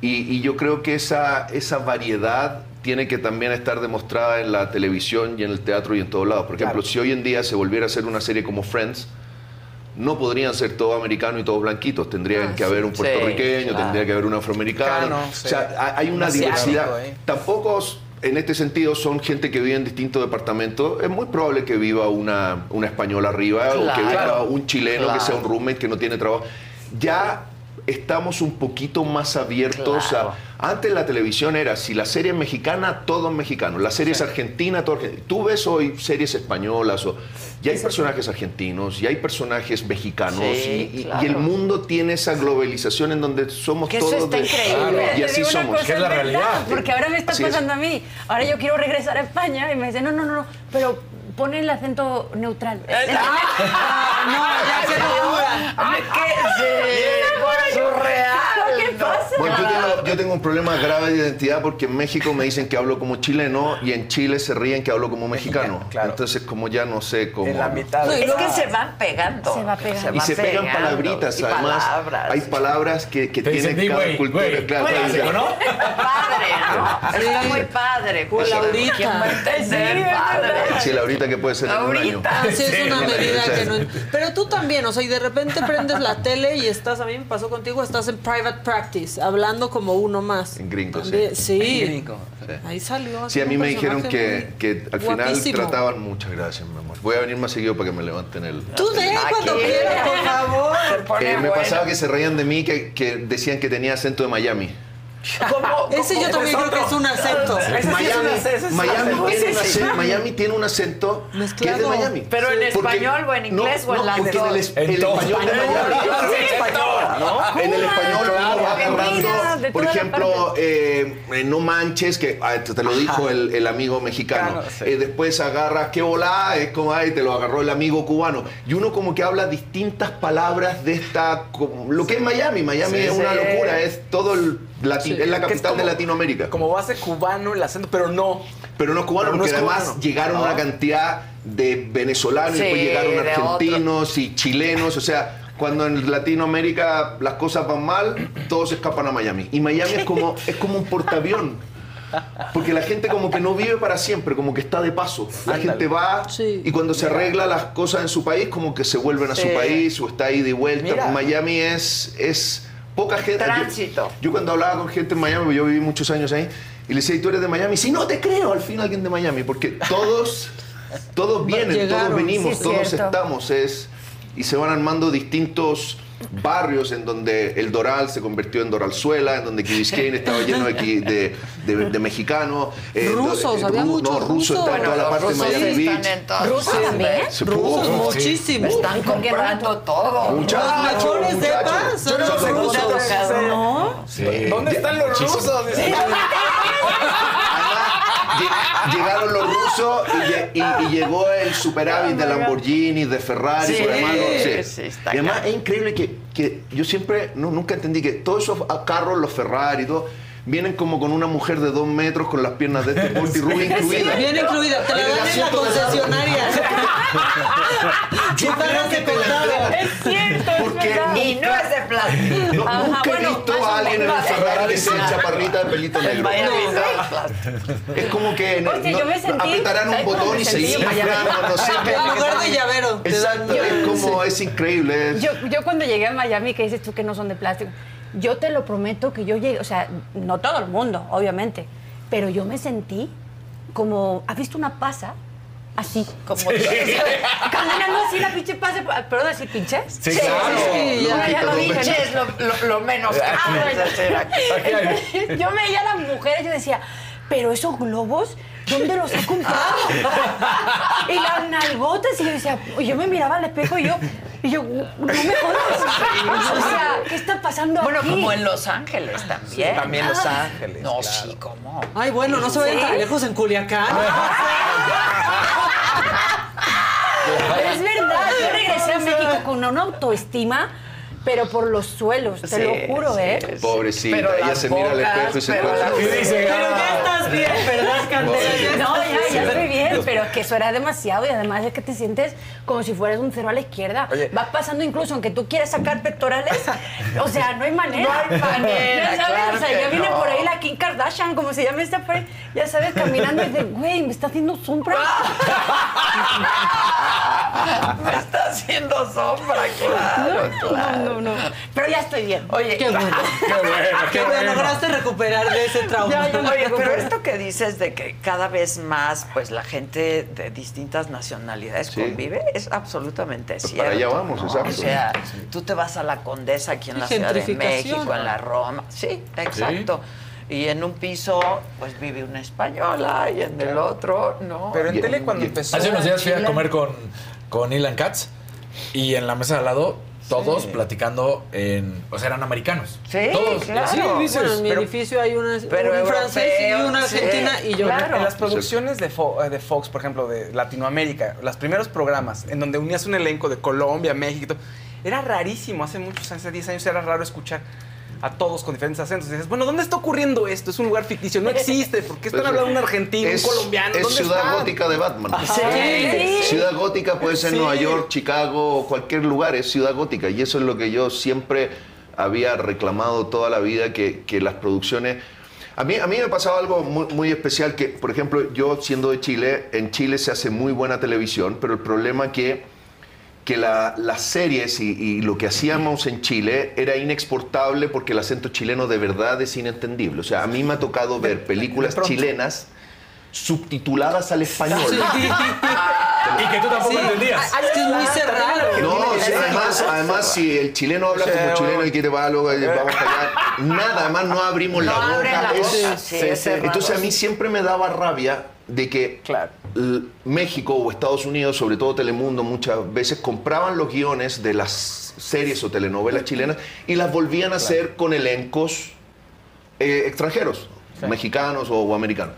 Y, y yo creo que esa, esa variedad tiene que también estar demostrada en la televisión y en el teatro y en todos lados. Por ejemplo, Claro. si hoy en día se volviera a hacer una serie como Friends, no podrían ser todos americanos y todos blanquitos. Tendrían Ah, que haber un sí, puertorriqueño, claro. tendría que haber un afroamericano. Mexicano, O sea, hay- una Un asiático, diversidad. ¿eh? Tampoco en este sentido son gente que vive en distintos departamentos. Es muy probable que viva una, una española arriba o que Claro. viva un chileno Claro. que sea un roommate que no tiene trabajo. Ya estamos un poquito más abiertos Claro. a... Antes la televisión era, si la serie es mexicana, todo es mexicano. La serie es argentina, todo argentino. Tú ves hoy series españolas o... Y hay personajes argentinos y hay personajes mexicanos Sí, y, y- claro. y el mundo tiene esa globalización en donde somos Que eso todos está de- increíble. y Te así somos. Que es la verdad, realidad. Porque ahora me está Así es. pasando a mí. Ahora yo quiero regresar a España y me dicen, no, no, no, no, pero pone el acento neutral. Ah, no, ya no duda. ¡Ah, qué sí! ¿Qué pasa? Bueno, yo tengo, yo tengo un problema grave de identidad porque en México me dicen que hablo como chileno y en Chile se ríen que hablo como mexicano. Mexicano, claro. Entonces, como ya no sé cómo. En la mitad. Y Es que se van pegando. Se va pegando. Y se pegan pegando. palabritas, Y además. palabras. Hay palabras que, que tienen "Di, cada güey, cultura. güey". claro, Güey, claro, ¿O no? Padre, ¿no? Está Sí. muy padre. Pues ¿Quién- Laurita. ¿Quién va a entender Sí, padre? Sí, ahorita que puede ser. Ahorita. Así es una medida Sí. que no. Pero tú también, o sea, y de repente prendes la tele y estás, a mí me pasó contigo, estás en private practice, hablando como uno más. En gringo, sí. También- Sí. Gringo. Ahí salió. Sí, a mí me dijeron que, que al final guapísimo. trataban. Muchas gracias, mi amor. Voy a venir más seguido para que me levanten el. Tú de cuando Aquí. quieras, por favor. Eh, me bueno. pasaba que se reían de mí, que, que decían que tenía acento de Miami. ¿Cómo? Ese yo también creo que es un acento. Sí Miami, es un tiene un Sí, acento, Miami tiene un acento que es de. Miami. Pero en Porque- español o en inglés o en las porque en el, es- En español de Miami. Sí, español, ¿no? En el español uno va agarrando, por ejemplo, eh, eh, no manches, que ah, te lo dijo el, el amigo mexicano. Claro. Eh, después agarras, qué volá, es como, ay, te lo agarró el amigo cubano. Y uno como que habla distintas palabras de esta, lo que es Miami. Miami es una locura, es todo el Es la capital de como- Latinoamérica. Como base cubano el acento, pero no. Pero no es cubano, Pero no porque es además cubano. llegaron Ah. una cantidad de venezolanos, y después llegaron de argentinos y chilenos. O sea, cuando en Latinoamérica las cosas van mal, todos escapan a Miami. Y Miami es como, es como un portaavión. Porque la gente como que no vive para siempre, como que está de paso. La Ándale. gente va y cuando se arregla las cosas en su país, como que se vuelven a su país o está ahí de vuelta. Mira. Miami es, es poca gente. yo- Tránsito. Yo, cuando hablaba con gente en Miami, porque yo viví muchos años ahí, y le decía, ¿y tú eres de Miami? Si no te creo, al fin alguien de Miami, porque todos, todos vienen, Llegaron. todos venimos, Sí, todos cierto. estamos. Es, y se van armando distintos barrios en donde el Doral se convirtió en Doralzuela, en donde Biscayne estaba lleno de, de, de- de mexicanos. eh, Rusos, había ru- muchos No, rusos, está en Bueno, toda la parte de rusos Miami sí Beach. ¿Rusos también? Se- Rusos, Sí. muchísimo. Están comprando todo. Muchachos, Los de paz son Yo no los rusos. ¿No? ¿Dónde están los rusos? Llegaron los rusos y, lle- y- y llegó el superávit de Lamborghini, de Ferrari, Sí, por además, no, sí. sí, está Y además es increíble que, que yo siempre, no, nunca entendí que todos esos carros, los Ferrari y todo, vienen como con una mujer de dos metros con las piernas de este porte y rubia incluida. Viene incluida, te la dan en la concesionaria. Yo creo que te la entregan. Es cierto, es Porque. Y nunca- no es de plástico. No, Ajá, nunca he bueno, visto más o a alguien en el. Ferrari sea chaparrita de pelito negro. No. no es. Es como que no- Oye, yo me sentí- apretarán un ¿sabes cómo botón y se inflan, no sé qué. En lugar de llavero. dan- Exacto, es como, es increíble. es- Yo, yo cuando llegué a Miami, que dices tú que no son de plástico, yo te lo prometo que yo llegué, o sea, no todo el mundo, obviamente, pero yo me sentí como, ¿has visto una pasa? Así, como caminando así la pinche pasa, ¿perdón decir pinches? Sí, claro. Sí, ya. ya lo dije, ¿no? Pinche es lo, lo- lo menos Ah, de hacer aquí. Entonces, yo veía a las mujeres y yo decía, pero esos globos, ¿dónde los ha comprado? y las nalgotas, y yo decía, yo me miraba al espejo y yo, y yo, no me jodas. O sea, ¿qué está pasando Bueno, aquí? como en Los Ángeles también. También Los Ah. Ángeles. No, claro. sí, ¿cómo? Ay, bueno, no se vayan tan lejos en Culiacán. Es verdad, yo regresé a México con una autoestima, pero por los suelos, te Sí, lo juro, sí, ¿eh? Pobrecita, Pero ella se mira al bocas, espejo y se pero las- ¿Qué dice? Pero ya estás bien, ¿verdad, Candela? No, estás ya, bien. ya estoy bien, pero que eso era demasiado y además es que te sientes como si fueras un cero a la izquierda. Oye. Vas pasando incluso, aunque tú quieras sacar pectorales, o sea, no hay manera. No hay manera, Ya sabes, claro o sea, que ya viene no. por ahí la Kim Kardashian, como se llama esta ahí, ya sabes, caminando y dices, güey, me está haciendo sombra. Me está haciendo sombra, claro, claro. No, no, no. Pero ya estoy bien. Oye, Qué bueno. Qué bueno, qué Que bueno. lograste recuperar de ese trauma. Ya, ya me Oye, pero esto que dices de que cada vez más, pues la gente de distintas nacionalidades Sí. convive es absolutamente Pues cierto. para allá vamos, ¿no? exacto. O sea, tú te vas a la Condesa aquí en la Ciudad de. México, en la Roma, sí, exacto. Y en un piso, pues vive una española y en el otro, no. Pero en Y- tele cuando y- empezó. Hace unos días fui a comer con, con Ilan Katz y en la mesa de al lado, todos platicando en. O sea, eran americanos. Sí, todos. Claro. dices. Bueno, en mi pero- edificio hay una, pero un francés y una sí, argentina y yo. claro. En las producciones de, Fo- eh, de Fox, por ejemplo, de Latinoamérica, los primeros programas en donde unías un elenco de Colombia, México, y todo, era rarísimo. Hace muchos años, hace 10 años, era raro escuchar a todos con diferentes acentos. Y dices, bueno, ¿dónde está ocurriendo esto? Es un lugar ficticio, no existe. ¿Por qué están Pues, hablando un argentino, es, un colombiano? Es ¿Dónde ciudad están? gótica de Batman. Sí. Ciudad gótica puede ser Sí. Nueva York, Chicago o cualquier lugar, es ciudad gótica. Y eso es lo que yo siempre había reclamado toda la vida, que, que las producciones... A mí, a mí me pasaba algo muy, muy especial, que por ejemplo yo siendo de Chile, en Chile se hace muy buena televisión, pero el problema que que la- las series y, y lo que hacíamos en Chile era inexportable porque el acento chileno de verdad es inentendible. O sea, a mí me ha tocado ver películas chilenas subtituladas al español. Y que tú tampoco entendías. Es que es muy cerrado. No, o sea, además, además, si el chileno habla como chileno y quiere va, luego vamos para allá, nada, además no abrimos la No la boca, sí, es cerrado. entonces a mí siempre me daba rabia de que Claro. México o Estados Unidos, sobre todo Telemundo, muchas veces compraban los guiones de las series o telenovelas chilenas y las volvían a hacer con elencos eh, extranjeros, mexicanos o, o americanos.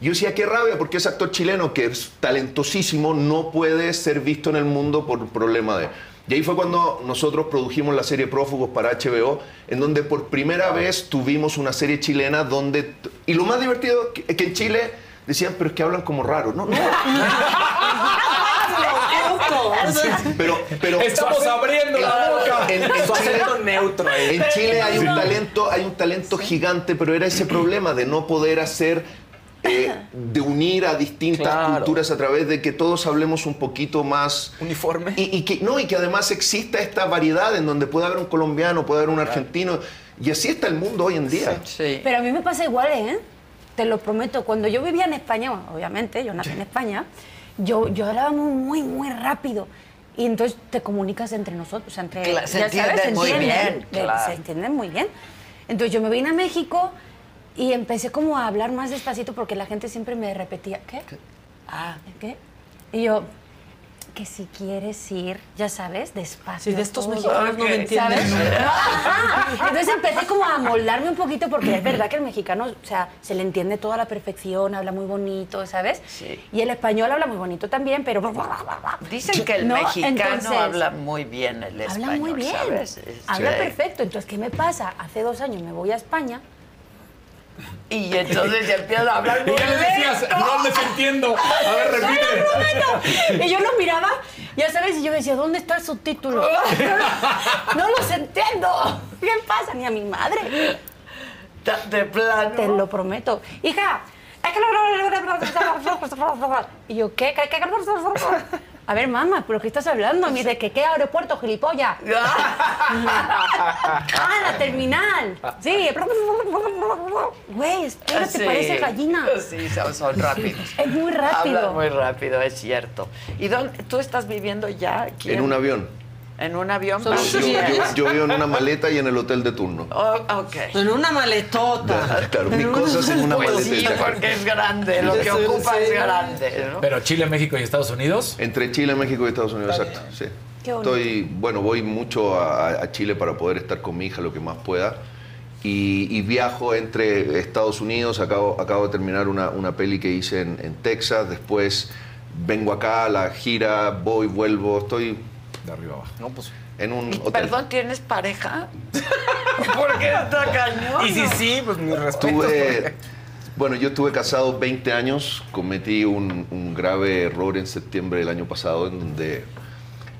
Yo decía, qué rabia, porque ese actor chileno que es talentosísimo no puede ser visto en el mundo por un problema de... Y ahí fue cuando nosotros produjimos la serie Prófugos para HBO, en donde por primera vez tuvimos una serie chilena donde... Y lo más divertido que, que en Chile decían, pero es que hablan como raro. No, no. Pero, pero Estamos abriendo la boca. En, en Chile, neutro en Chile hay un Sí. talento, hay un talento gigante, pero era ese problema de no poder hacer, eh, de unir a distintas Claro. culturas a través de que todos hablemos un poquito más uniforme. Y, y que no y que además exista esta variedad en donde puede haber un colombiano, puede haber un argentino y así está el mundo hoy en día. Pero a mí me pasa igual, ¿eh? Te lo prometo. Cuando yo vivía en España, bueno, obviamente, yo nací en España, yo, yo hablaba muy, muy, muy rápido. Y entonces te comunicas entre nosotros, o sea, entre... Claro, se ya entienden muy entienden, bien, claro. Se entienden muy bien. Entonces yo me vine a México y empecé como a hablar más despacito porque la gente siempre me repetía, ¿qué? Ah, ¿qué? Y yo, que si quieres ir, ya sabes, despacio. Sí, de estos todo, mexicanos no me entienden. Entonces empecé como a moldarme un poquito porque es verdad que el mexicano, o sea, se le entiende toda la perfección, habla muy bonito, ¿sabes? Y el español habla muy bonito también, pero... Dicen que el ¿No? mexicano Entonces, habla muy bien el español, Habla muy bien. ¿sabes? Habla Sí. perfecto. Entonces, ¿qué me pasa? Hace dos años me voy a España. Y entonces ya empieza a hablar Y ya le decías, no les entiendo. A ver, repite. Y yo los miraba, ya sabes, y yo decía, ¿dónde está el subtítulo? No los entiendo. ¿Qué pasa? Ni a mi madre. De plano. Te lo prometo. Hija, Y yo, ¿qué? ¿Qué? ¿Qué? A ver, mamá, ¿pero qué estás hablando? Me dice, ¿que qué aeropuerto, gilipollas? ¡Ah, la terminal! Sí. Güey, espérate, Sí. parece gallina. Sí, son, son rápidos. Es muy rápido. Hablan muy rápido, es cierto. ¿Y dónde, tú estás viviendo ya aquí? En un avión. ¿En un avión? Yo, yo- yo vivo en una maleta y en el hotel de turno. Oh, ok. En una maletota. Claro, mis cosas en una Pues maleta. sí, porque es grande, lo que ocupa es grande, ¿no? Pero Chile, México y Estados Unidos. Entre Chile, México y Estados Unidos, exacto. Sí. Qué. Estoy, bueno, voy mucho a, a Chile para poder estar con mi hija lo que más pueda. Y, y viajo entre Estados Unidos, acabo, acabo de terminar una, una peli que hice en, en Texas, después vengo acá a la gira, voy, vuelvo, estoy de arriba abajo. No, pues. En un hotel. Perdón, ¿tienes pareja? Porque está cañón. Y si sí, pues mi respeto. Tuve, bueno, yo estuve casado 20 años, cometí un, un grave error en septiembre del año pasado en donde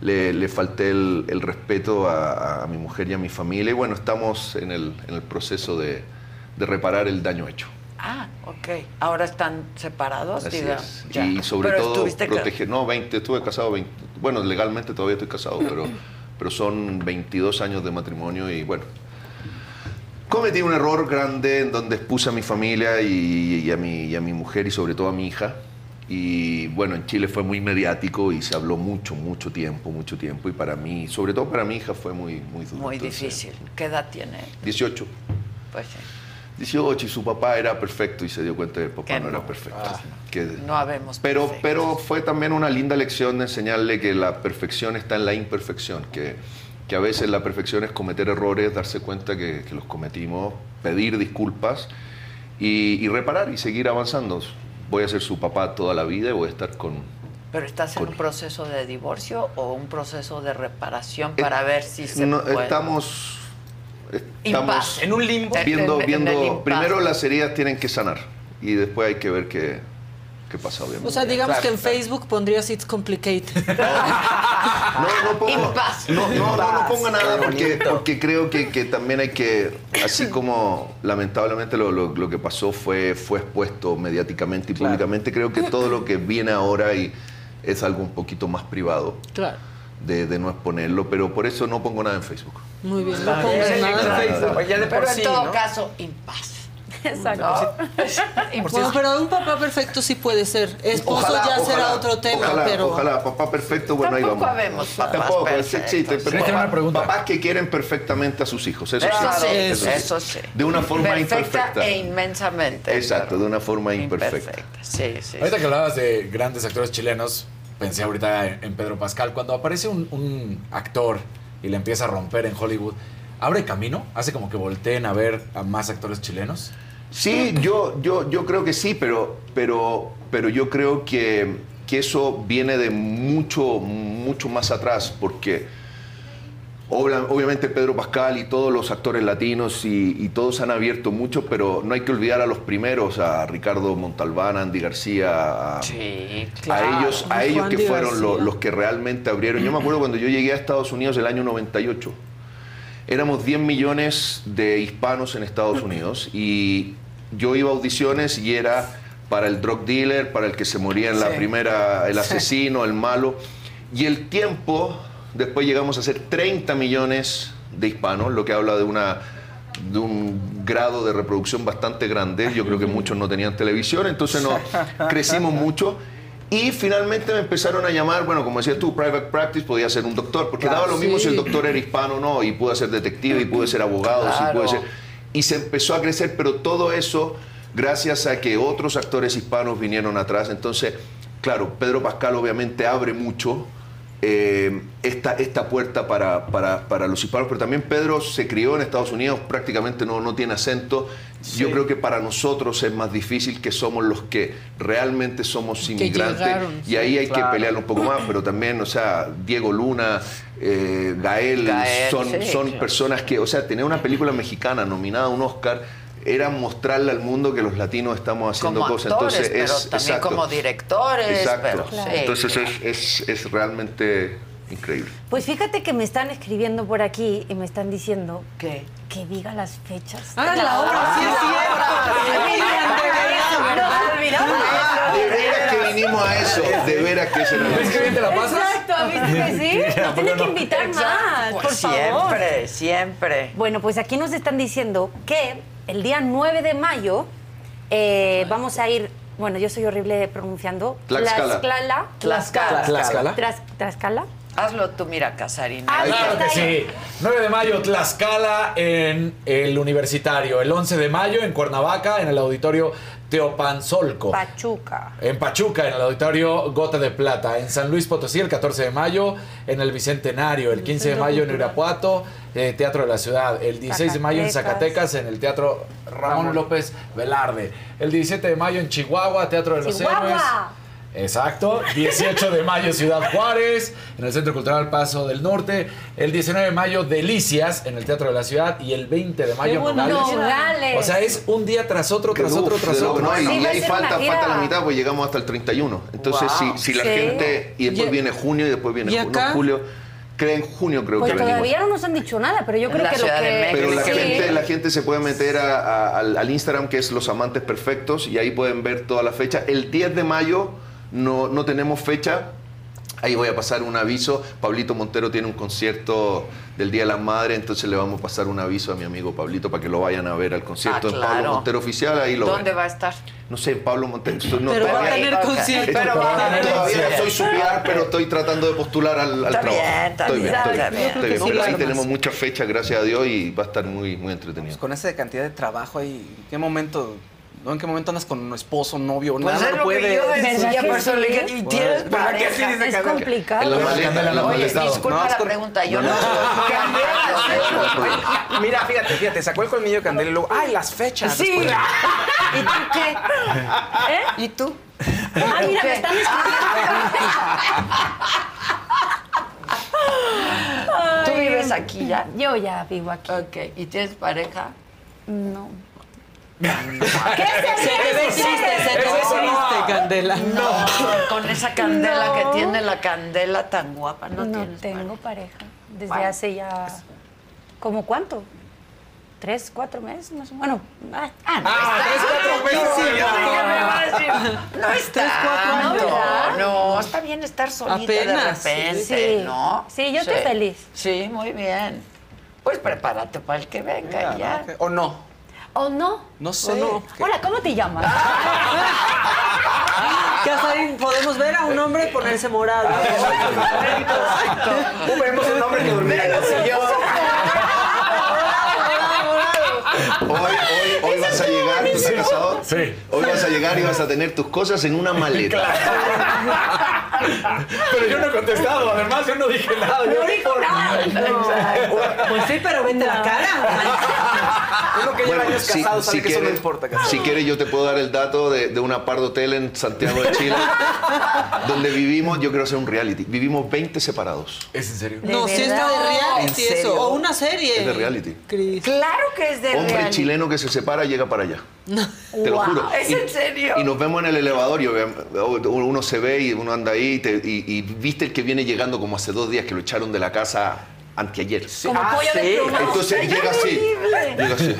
le, le falté el, el respeto a, a mi mujer y a mi familia y bueno, estamos en el, en el proceso de, de reparar el daño hecho. Ah, ok. Ahora están separados, Así digamos. es. Ya. Y sobre Pero todo proteger. No, 20, estuve casado 20. Bueno, legalmente todavía estoy casado, pero, pero son 22 años de matrimonio y bueno. Cometí un error grande en donde expuse a mi familia y, y a mi, y a mi mujer y sobre todo a mi hija. Y bueno, en Chile fue muy mediático y se habló mucho, mucho tiempo, mucho tiempo. Y para mí, sobre todo para mi hija, fue muy, muy duro. Muy Entonces, difícil. ¿Qué edad tiene? 18. Pues sí. 18 y su papá era perfecto y se dio cuenta que el papá Que no, no. era perfecto. Ah. Que- No habemos. pero, pero fue también una linda lección de enseñarle que la perfección está en la imperfección, que, que a veces la perfección es cometer errores, darse cuenta que, que los cometimos, pedir disculpas y, y reparar y seguir avanzando. Voy a ser su papá toda la vida y voy a estar con... ¿Pero estás en un proceso de divorcio o un proceso de reparación para ver si se Eh, No, puede? estamos... Impas. En un limbo. Viendo, En- en viendo primero las heridas tienen que sanar y después hay que ver qué, qué pasa, obviamente. O sea, digamos Claro, que en claro. Facebook pondrías It's Complicated. No, no pongo, no, no, no, no pongo nada porque, porque creo que, que también hay que, así como lamentablemente lo, lo- lo que pasó fue, fue expuesto mediáticamente y públicamente, creo que todo lo que viene ahora y es algo un poquito más privado Claro. de, de no exponerlo, pero por eso no pongo nada en Facebook. Muy bien. No Pero en sí, todo ¿no? caso, impas. Exacto. Bueno, pero un papá perfecto sí puede ser. Esposo Ojalá, ya será ojalá, otro tema, ojalá, pero. Ojalá, papá perfecto, bueno, ahí Tampoco vamos. habemos papás Tampoco, sí, sí, pero Déjame papá- papás que quieren perfectamente a sus hijos, eso, sí. sí, eso sí. eso sí. De una forma Perfecta imperfecta. e inmensamente. Exacto, de una forma imperfecta. Sí, sí. Ahorita que hablabas de grandes actores chilenos, pensé ahorita en, en Pedro Pascal. Cuando aparece un, un actor y le empieza a romper en Hollywood, ¿abre camino? ¿Hace como que volteen a ver a más actores chilenos? Sí, yo, yo, yo creo que sí, pero, pero, pero yo creo que, que eso viene de mucho, mucho más atrás, porque Obviamente Pedro Pascal y todos los actores latinos y, y todos han abierto mucho, pero no hay que olvidar a los primeros, a Ricardo Montalbán, a Andy García, a, Sí, a ellos, a ellos que fueron los que realmente abrieron. Yo me acuerdo cuando yo llegué a Estados Unidos el año 98, éramos 10 millones de hispanos en Estados Unidos y yo iba a audiciones y era para el drug dealer, para el que se moría en la Sí. primera, el Sí. asesino, el malo. Y el tiempo, después llegamos a ser 30 millones de hispanos, lo que habla de una de un grado de reproducción bastante grande. Yo creo que muchos no tenían televisión, entonces nos crecimos mucho. Y finalmente me empezaron a llamar, bueno, como decías tú, private practice, podía ser un doctor, porque Claro, daba lo mismo sí. si el doctor era hispano o no, y pude ser detective, y pude ser abogado, sí, Claro. pude ser... Y se empezó a crecer, pero todo eso gracias a que otros actores hispanos vinieron atrás. Entonces, claro, Pedro Pascal obviamente abre mucho eh, esta, esta puerta para, para- para los hispanos, pero también Pedro se crió en Estados Unidos, prácticamente no, no tiene acento. Yo creo que para nosotros es más difícil que somos los que realmente somos inmigrantes llegaron, y ahí hay claro. que pelear un poco más, pero también, o sea, Diego Luna, eh, Gael, Gael, son, sí, son personas que, o sea, tener una película mexicana nominada a un Oscar era mostrarle al mundo que los latinos estamos haciendo como cosas. actores, Entonces pero es también exacto. como directores. Exacto. Pero, sí, Entonces claro. es, es, es realmente increíble. Pues fíjate que me están escribiendo por aquí y me están diciendo ¿Qué? que diga las fechas. Ah, la obra, sí es cierto. De veras que vinimos a eso, de veras que se ¿Ves que bien te la pasas? Exacto, ¿viste que sí? ¿A Nos tienes que invitar más, Pues por favor. siempre, siempre. Bueno, pues aquí nos están diciendo que el día 9 de mayo eh, vamos a ir, bueno, yo soy horrible pronunciando. Tlaxcala. Tlaxcala. Tlaxcala. Tlaxcala. Tras- Tlaxcala. Hazlo tú, mira, Casarín. Ah, Claro que sí. 9 de mayo, Tlaxcala en el Universitario. El 11 de mayo en Cuernavaca, en el auditorio Teopanzolco. Pachuca. En Pachuca, en el auditorio Gota de Plata. En San Luis Potosí, el 14 de mayo, en el Bicentenario. El 15 de mayo en Irapuato, eh, Teatro de la Ciudad. El 16 de mayo en Zacatecas. Zacatecas, en el Teatro Ramón López Velarde. El 17 de mayo en Chihuahua, Teatro de los Chihuahua. Héroes. Exacto. 18 de mayo, Ciudad Juárez, en el Centro Cultural Paso del Norte. El 19 de mayo, Delicias, en el Teatro de la Ciudad. Y el 20 de mayo. Nogales. Nogales. O sea, es un día tras otro, tras Uf, otro, tras otro. no, y, Sí, y ahí falta, falta la mitad, pues llegamos hasta el 31. Entonces, Wow. si, si la Sí. gente. Y después ¿Y- viene junio y después viene ¿Y no, julio. Creo en junio, creo Pues que venimos. todavía no nos han dicho nada, pero yo creo la que lo que... Pero la Sí. gente, la gente se puede meter a- a- al, al Instagram que es Los Amantes Perfectos y ahí pueden ver toda la fecha. El 10 de mayo no, no tenemos fecha. Ahí voy a pasar un aviso. Pablito Montero tiene un concierto del Día de las Madres, entonces le vamos a pasar un aviso a mi amigo Pablito para que lo vayan a ver al concierto Ah, en claro. Pablo Montero Oficial. Ahí lo ¿Dónde ven. va a estar? No sé, Pablo Montero. no, Pero va a tener concierto. Pero va a tener Todavía no soy su pero estoy tratando de postular al, al Está trabajo. bien, está estoy bien, bien, estoy está bien. bien. estoy bien, pero sí ahí tenemos muchas fechas, gracias a Dios, y va a estar muy, muy entretenido. Pues con esa cantidad de trabajo ahí, ¿en qué momento, no, en qué momento andas con un esposo, novio, Pues nada es no que puede? yo ¿Verdad decía, que por eso sí? le dije, ¿y tienes ¿Verdad que sí pareja? dice Es complicado. Oye, disculpa la pregunta, yo no, Mira, fíjate, fíjate, sacó el colmillo de Candela y luego, ¡ay, las fechas! Sí. ¿Y tú qué? ¿Eh? ¿Y tú? Ah, mira, ¿Qué? me están escribiendo. ¿Tú vives aquí ya? Yo ya vivo aquí. Ok, ¿y tienes pareja? No. Se te ve triste, se te ve Eso no. triste, Candela. No, con esa candela No. que tiene la candela tan guapa, no, No, tienes tengo pareja. Desde Bueno. hace ya... ¿Cómo cuánto? ¿Tres, cuatro meses? más o- Bueno, ah, Ah, no, Ah, está tres, cuatro meses. Yo dije, me va a decir, No está. Tres, cuatro no, meses. no, no, está bien estar solita Apenas, de repente, sí. ¿no? Sí, yo estoy feliz. Sí, muy bien. Pues prepárate para el que venga Mira, ya. ¿no? ¿O no? ¿O no? No sé. ¿O no? Hola, ¿cómo te llamas? Casarín, podemos ver a un hombre ponerse morado. Vemos un hombre que durmiera en el sillón. Hoy, hoy, hoy vas a llegar, ¿tú estás casado? Sí. Hoy vas a llegar y vas a tener tus cosas en una maleta. Pero yo no he contestado, además yo no dije nada. No yo dijo nada. Pues sí, pero vete la cara. Uno que lleva Bueno, años si, casado sabe si que eso no quieres, importa. casi. si quieres yo te puedo dar el dato de, de una Pardo Hotel en Santiago de Chile, donde vivimos, yo quiero hacer un reality, vivimos 20 separados. ¿Es en serio? No, si es de reality eso. O una serie. Es de reality. Claro que es de Hombre reality. chileno que se separa llega para allá. Te lo Wow, juro. ¿es Y- en serio? Y nos vemos en el elevador y uno se ve y uno anda ahí y, te- y- y viste el que viene llegando como hace dos días que lo echaron de la casa anteayer. Como Ah, pollo de sí. pluma. Entonces Ay, llega así. llega así.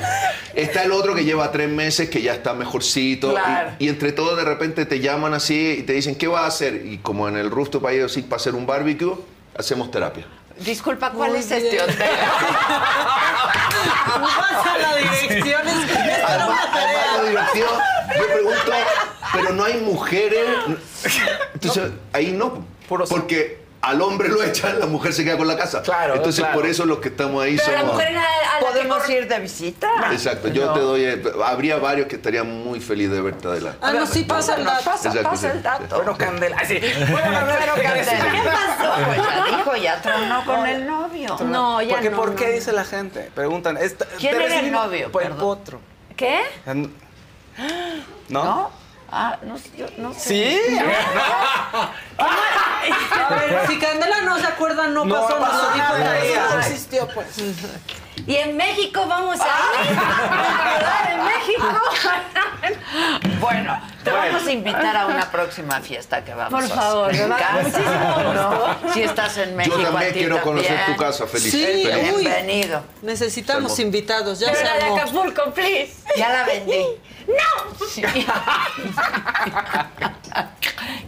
Está el otro que lleva tres meses, que ya está mejorcito. Y, entre todos de repente te llaman así y te dicen, ¿qué vas a hacer? Y como en el rooftop ahí así para hacer un barbecue, hacemos terapia. Disculpa, ¿cuál Muy es este bien. hotel? Pasa la dirección. Es que Además, una además lo divertido, yo pregunto, pero no hay mujeres. Entonces, ahí no. Porque al hombre lo echan, la mujer se queda con la casa. Claro, Entonces, claro. por eso los que estamos ahí Pero la somos. mujer era a la que ¿Podemos ir de visita? Exacto, yo No. te doy. Habría varios que estarían muy felices de verte adelante. Ah, no, sí pasa el dato. pasa, Exacto, pasa sí. el dato. Bueno, Candela. Así. Bueno, pero Candela. ¿Qué pasó? Pues ya dijo, ya tronó con el novio. No, ya ¿Por qué, no, ¿por qué no. dice la gente? Preguntan. esta- ¿Quién era el novio? Por el potro. ¿Qué? ¿No? ¿No? Ah, no, sé, yo no sé. ¿Sí? A ver, si Candela no se acuerda, no, No pasó, nos pasó lo dijo nada, María. no existió, pues. Y en México vamos a ir. ¿Verdad? En México. Bueno, te Bueno. vamos a invitar a una próxima fiesta que vamos Por a hacer. favor, en me va- casa, muchísimo ¿no? Si estás en México, Yo a también ti quiero conocer también. tu casa, feliz. Sí, feliz. uy. Bienvenido. Necesitamos invitados, ya Pero se la de. Acapulco, please. Ya la vendí. ¡No! Sí.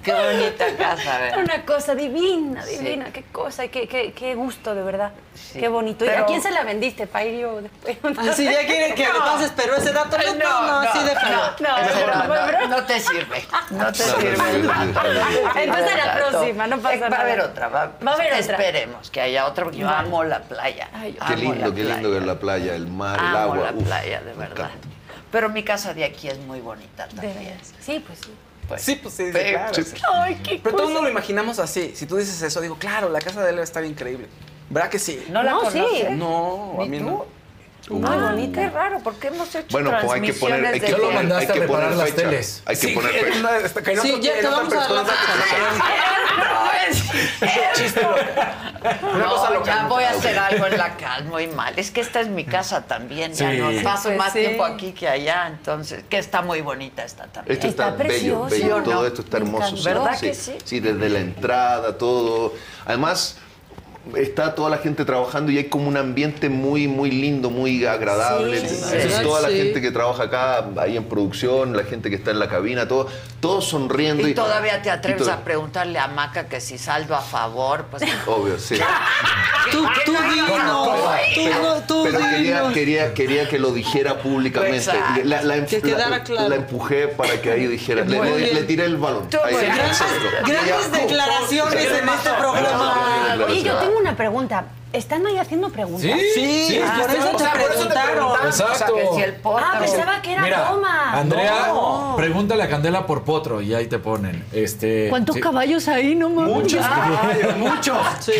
Qué bonita casa, ¿verdad? Una cosa divina, divina, qué cosa, qué, qué, qué gusto, de verdad. Qué bonito. ¿Y a quién se la vendiste, para ir yo después? Ah, si ya quiere que le pases, pero ese dato no, no, no, así déjalo. No, no, no, no, no, no te sirve. No te No, no, sirve no, no, no, no no. Entonces la próxima, no pasa Eh, Va a nada. haber otra. Va, Va a haber otra. Esperemos que haya otra, porque yo amo la playa. Ay, yo Qué Amo lindo, la qué lindo playa. ver la playa, el mar, el Amo agua. la uf, playa, de verdad. Pero mi casa de aquí es muy bonita De también. Sí, pues sí. Pues, Sí, pues sí, pero- claro. Ay, qué Pero todos cosa. no lo imaginamos así. Si tú dices eso, digo, claro, la casa de él estar increíble. ¿Verdad que sí? ¿No la No, sí. conoces? No, a ¿Ni mí tú? no. Muy Ah, bonita. Qué raro, porque hemos hecho Bueno, pues hay que poner, hay que lo poner, mandaste hay a que poner las fecha. teles. Hay que Sí, poner fecha. una- está- que no Sí, ya te vamos a dar la persona- No, ya voy a hacer algo en la casa, muy mal. Es que esta es mi casa también. Ya Sí. no Sí, paso pues más sí. tiempo aquí que allá, entonces, que está muy bonita esta también. Esto está, Está bello, precioso. bello, ¿Sí todo esto está hermoso. ¿Verdad que sí? Sí, desde la entrada, todo. Además, está toda la gente trabajando y hay como un ambiente muy, muy lindo, muy agradable. Sí, Entonces, sí. toda la Sí. gente que trabaja acá, ahí en producción, la gente que está en la cabina, todo, todos sonriendo. Y todavía te atreves y todo- a preguntarle a Maca que si saldo a favor, pues Obvio, sí. Tú, tú dinos, no, tú Pero quería, quería, quería que lo dijera públicamente. La, la- Que quedara la- claro. la empujé para que ahí dijera. Le, tiré el balón. Ahí. Grandes Ya. declaraciones en este programa. Oye, yo tengo una pregunta. ¿Están ahí haciendo preguntas? Sí, Sí, Ah, por eso o te sea, por eso te preguntaron. Exacto. que si el potro. Ah, pensaba que era Mira, broma. Andrea, No. pregúntale a Candela por Potro y ahí te ponen. Este, ¿Cuántos sí. caballos hay? No mames. Muchos caballos, muchos. Sí.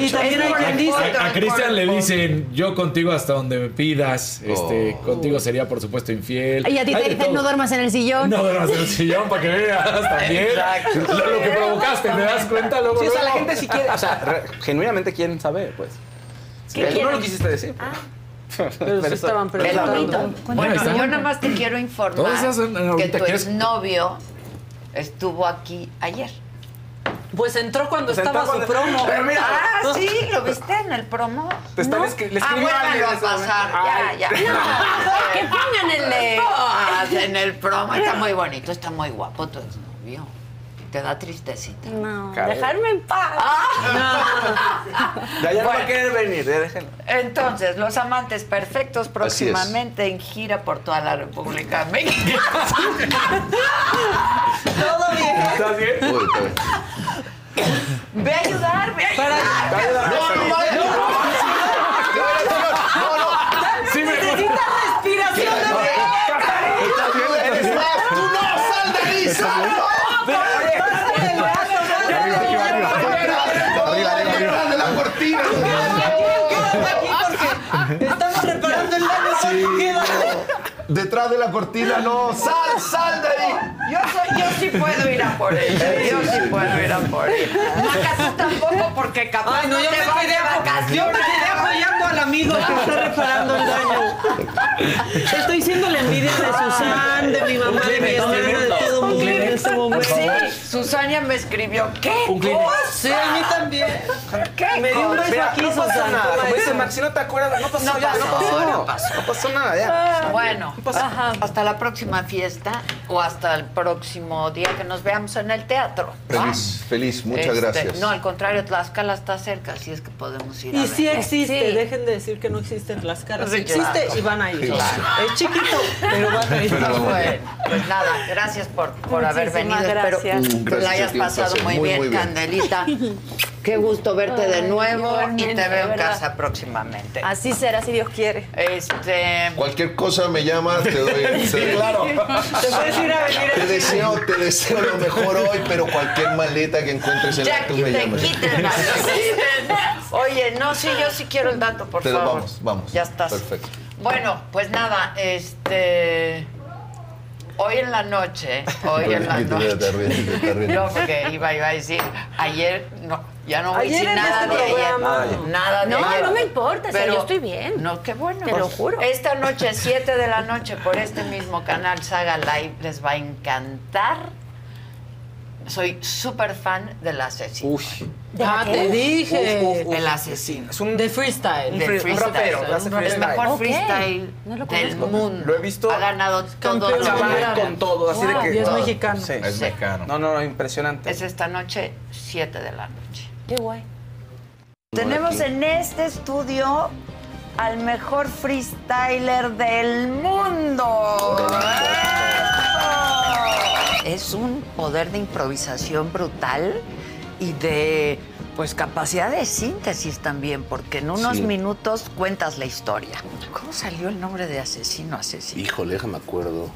Y también hay quien dice. A, a Cristian le dicen, yo contigo hasta donde me pidas. Este, Oh. contigo sería, por supuesto, infiel. Y a ti te dicen, no duermas en el sillón. No duermas en el sillón para que veas también. Exacto. Lo, lo que provocaste, ¿te das cuenta? Luego, Sí, o sea, la luego. gente sí quiere, o sea, re- genuinamente quieren saber, pues. ¿Qué Tú no lo quisiste decir. Pero sí estaban Qué preguntando. Bueno, está. yo nada más te quiero informar son- que tu exnovio estuvo aquí ayer. Pues entró cuando Pues estaba entró su cuando- promo. Pero mira, Ah, sí, lo viste en el promo. Te están ¿No? escri- le ah, escribió a pasar. Ya, ya. No, que pongan el. Ah, en el promo. Está muy bonito, está muy guapo tu exnovio. Te da tristecita. No, Caray. dejarme en paz. ya, ya no va a querer venir, ya déjenlo. Entonces, Los Amantes Perfectos próximamente en gira por toda la República Mexicana. Todo bien. ¿Estás bien? Uy, está bien. Ve a ayudar, ve a Para- ayudar. No, no, vaya. No, no. Sí, me Necesita respiración de Estás bien, más. Tú no, sal de ahí, sal. Pásale el brazo, Estamos reparando el daño. Sí, Queda. No. Detrás de la cortina, no. ¡Sal, sal de ahí! Yo, soy- yo sí puedo ir a por ella. Yo sí puedo ir a por ella. Maca, tú tampoco, porque capaz Ay, no, yo te me vas de vacaciones. yo me quedé apoyando al amigo que está reparando el daño. Estoy siendo la envidia de Susan, de mi mamá, de mi hermana, de todo mundo en este momento. Sí, Susania me escribió, ¿qué cosa? Sí, a mí también. ¿Qué Me dio un beso Mira, aquí, no pasa Susan. nada. toma Como dice eso. Maxi, no te acuerdas. No pasó, No ya, pasó, no pasó. no pasó. No pasó nada, ya. Bueno, hasta la próxima fiesta o hasta el próximo día que nos veamos en el teatro. ¿va? Feliz, feliz, muchas Este, gracias. No, al contrario, Tlaxcala está cerca, así es que podemos ir a Y ver. sí existe, Sí. dejen de decir que no caras. Sí, existe claro. y van a ir. Claro. Es chiquito, pero van a ir. Bueno, pues nada, gracias por, por haber venido. Muchísimas Espero gracias. que la gracias hayas a pasado muy, Muy, bien, muy bien. Candelita. Qué gusto verte de nuevo y te veo en casa próximamente. Así será si Dios quiere. Este. Cualquier cosa me llamas, te doy. doy- claro. Te puedes ir a venir Te deseo, te deseo lo mejor hoy, pero cualquier maleta que encuentres en la tú me te llamas. Oye, no, sí, yo sí quiero el dato, por Te lo- favor. vamos, vamos. Ya estás. Perfecto. Bueno, pues nada, este. Hoy en la noche, hoy en la Te noche. ríes, te ríes. No, porque iba, iba a decir, ayer, no, ya no voy a decir nada este de ayer. Nada de No, ayer. no me importa, o sea, yo estoy bien. No, qué bueno. Te lo juro. Esta noche, 7 de la noche, por este mismo canal Saga Live, les va a encantar. Soy súper fan del asesino. Uy. Ah, te dije. Uf, uf, uf. El asesino. Es un De freestyle. De free- un freestyle. rapero, El freestyle. mejor freestyle No lo del mundo. Lo he visto Ha ganado todo que- con todo, así de Wow, que. y es todo. mexicano. Sí. Es Sí. mexicano. No, no, no, impresionante. Es esta noche, 7 de la noche. Qué guay. Tenemos en este estudio al mejor freestyler del mundo. Es un poder de improvisación brutal y de pues capacidad de síntesis también, porque en unos Sí. minutos cuentas la historia. ¿Cómo salió el nombre de asesino asesino? Híjole, déjame acuerdo.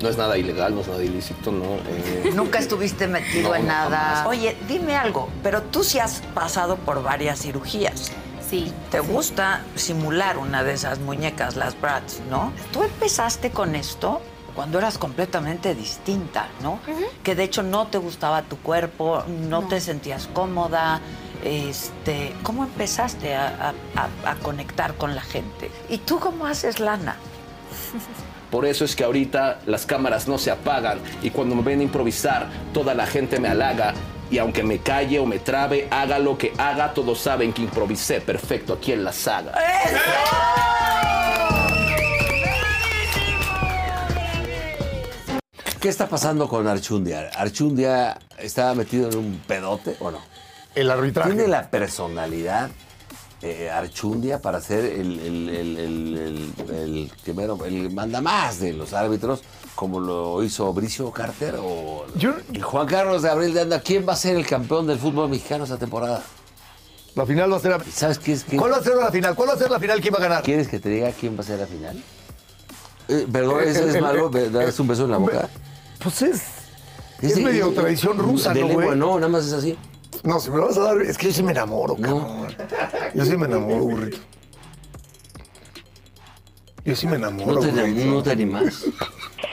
No es nada ilegal, no es nada ilícito, ¿no? Eh, Nunca estuviste metido No, en no, nada. jamás. Oye, dime algo, pero tú sí has pasado por varias cirugías. Sí. Te gusta simular una de esas muñecas, las Bratz, ¿no? Tú empezaste con esto cuando eras completamente distinta, ¿no? Que de hecho no te gustaba tu cuerpo, no, te sentías cómoda. Este, ¿Cómo empezaste a, a- a- a conectar con la gente? ¿Y tú cómo haces lana? Por eso es que ahorita las cámaras no se apagan y cuando me ven improvisar, toda la gente me halaga. Y aunque me calle o me trabe, haga lo que haga, todos saben que improvisé perfecto aquí en la saga. ¿Qué está pasando con Archundia? ¿Archundia está metido en un pedote o no? El arbitraje. ¿Tiene la personalidad eh, Archundia para ser el, el, el, el, primero, el mandamás de los árbitros, como lo hizo Bricio Carter o y Juan Carlos Gabriel de Anda? ¿Quién va a ser el campeón del fútbol mexicano esta temporada? La final va a ser la... ¿Sabes qué es? ¿Cuál va a ser la final? ¿Cuál va a ser la final? ¿Quién va a ganar? ¿Quieres que te diga quién va a ser la final? Eh, perdón, El- ¿es, el- es el- malo? el- ¿Me das un beso en la boca? Pues es... Es medio tradición rusa, de ¿no, güey? no, nada más es así. No, si me lo vas a dar, es que yo sí me enamoro, cabrón. Yo sí me enamoro, burrito. Yo sí me enamoro, No te, burrito. no te animas.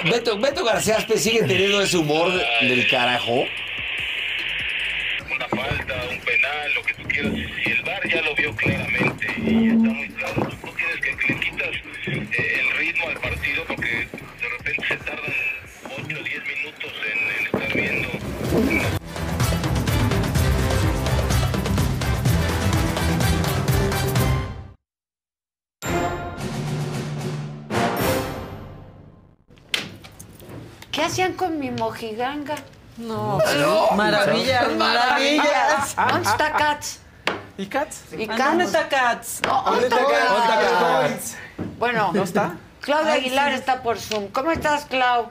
Beto, Beto García Aspe sigue teniendo ese humor del carajo. una falta, un penal, lo que tú quieras. Si el VAR ya lo vio claramente y está muy claro, tú no tienes que, le quitas eh, el ritmo al partido porque de repente se tardan hacían con mi mojiganga? No, No. maravillas, maravillas. ¿Dónde está Katz? ¿Y Katz? ¿Y ¿A ¿Dónde Katz? está Katz? ¿dónde está Katz? Bueno, ¿No está? Claudia Aguilar está por Zoom. ¿Cómo estás, Clau?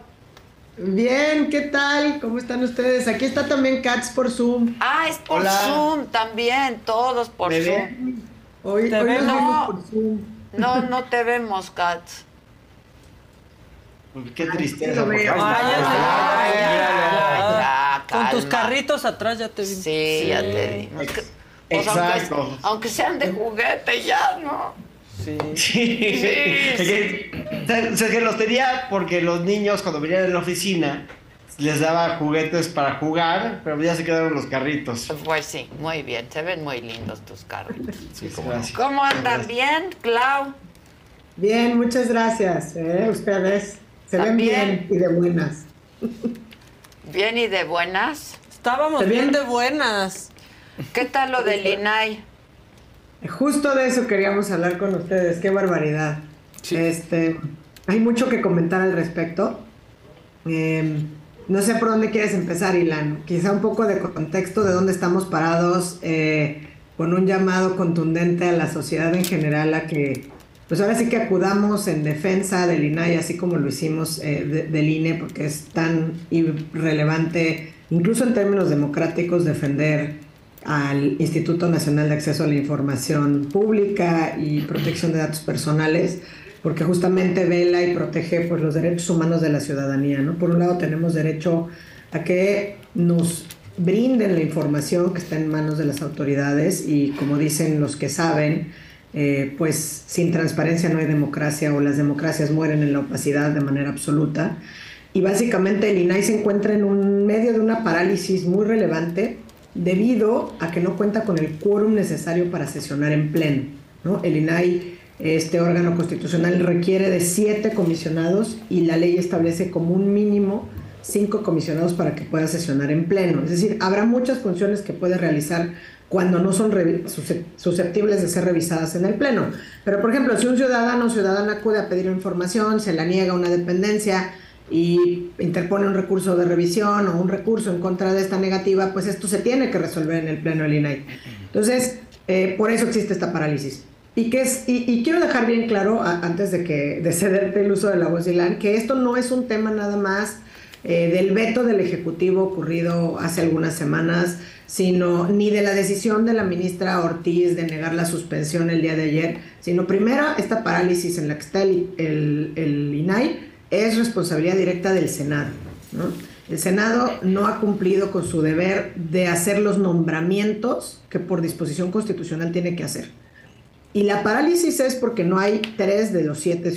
Bien, ¿qué tal? ¿Cómo están ustedes? Aquí está también Cats por Zoom. Ah, es por Hola. Zoom también, todos por ¿Me Zoom. ven? Hoy, ¿Te hoy vemos No. por Zoom. No, no te vemos, Katz. Qué Sí tristeza. Con tus carritos atrás ya te vi. Sí, ya te dimos. Pues aunque, Exacto. aunque sean de juguete ya, ¿no? Sí. Sí. Es que, o sea, que los tenía porque los niños cuando venían de la oficina les daba juguetes para jugar, pero ya se quedaron los carritos. Pues sí, muy bien, se ven muy lindos tus carritos. Sí, cómo. ¿Cómo andan? ¿Bien, Clau? Bien, muchas gracias. ¿eh? Ustedes se ven bien y de buenas. ¿Bien y de buenas? Estábamos ¿Se bien de buenas. ¿Qué tal lo del INAI? Justo de eso queríamos hablar con ustedes. Qué barbaridad. Este, hay mucho que comentar al respecto. Eh, no sé por dónde quieres empezar, Ilan. Quizá un poco de contexto de dónde estamos parados, eh, con un llamado contundente a la sociedad en general a que, pues ahora sí que acudamos en defensa del INAI, así como lo hicimos eh, de- del INE, porque es tan irrelevante, incluso en términos democráticos, defender al Instituto Nacional de Acceso a la Información Pública y Protección de Datos Personales, porque justamente vela y protege pues, los derechos humanos de la ciudadanía. ¿no? Por un lado tenemos derecho a que nos brinden la información que está en manos de las autoridades y como dicen los que saben, eh, pues sin transparencia no hay democracia o las democracias mueren en la opacidad de manera absoluta. Y básicamente el INAI se encuentra en un medio de una parálisis muy relevante debido a que no cuenta con el quórum necesario para sesionar en pleno. ¿no? El INAI, este órgano constitucional, requiere de siete comisionados y la ley establece como un mínimo cinco comisionados para que pueda sesionar en pleno. Es decir, habrá muchas funciones que puede realizar cuando no son susceptibles de ser revisadas en el pleno. Pero, por ejemplo, si un ciudadano o ciudadana acude a pedir información, se la niega una dependencia y interpone un recurso de revisión o un recurso en contra de esta negativa, pues esto se tiene que resolver en el pleno del INAI. Entonces, eh, por eso existe esta parálisis. Y, que es, y, y quiero dejar bien claro, a- antes de, que, de cederte el uso de la voz, Ilan, que esto no es un tema nada más eh, del veto del Ejecutivo ocurrido hace algunas semanas, sino ni de la decisión de la ministra Ortiz de negar la suspensión el día de ayer, sino primero esta parálisis en la que está el, el- INAI es responsabilidad directa del Senado. ¿no? El Senado no ha cumplido con su deber de hacer los nombramientos que por disposición constitucional tiene que hacer. Y la parálisis es porque no hay tres de los siete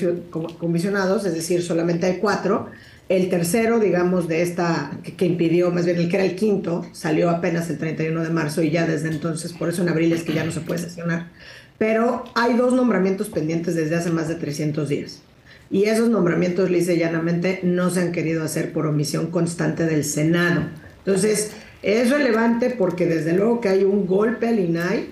comisionados, es decir, solamente hay cuatro. El tercero, digamos, de esta, que, que impidió, más bien el que era el quinto, salió apenas el 31 de marzo y ya desde entonces, por eso en abril es que ya no se puede sesionar. Pero hay dos nombramientos pendientes desde hace más de 300 días. Y esos nombramientos, lisa y llanamente, no se han querido hacer por omisión constante del Senado. Entonces, es relevante porque desde luego que hay un golpe al INAI,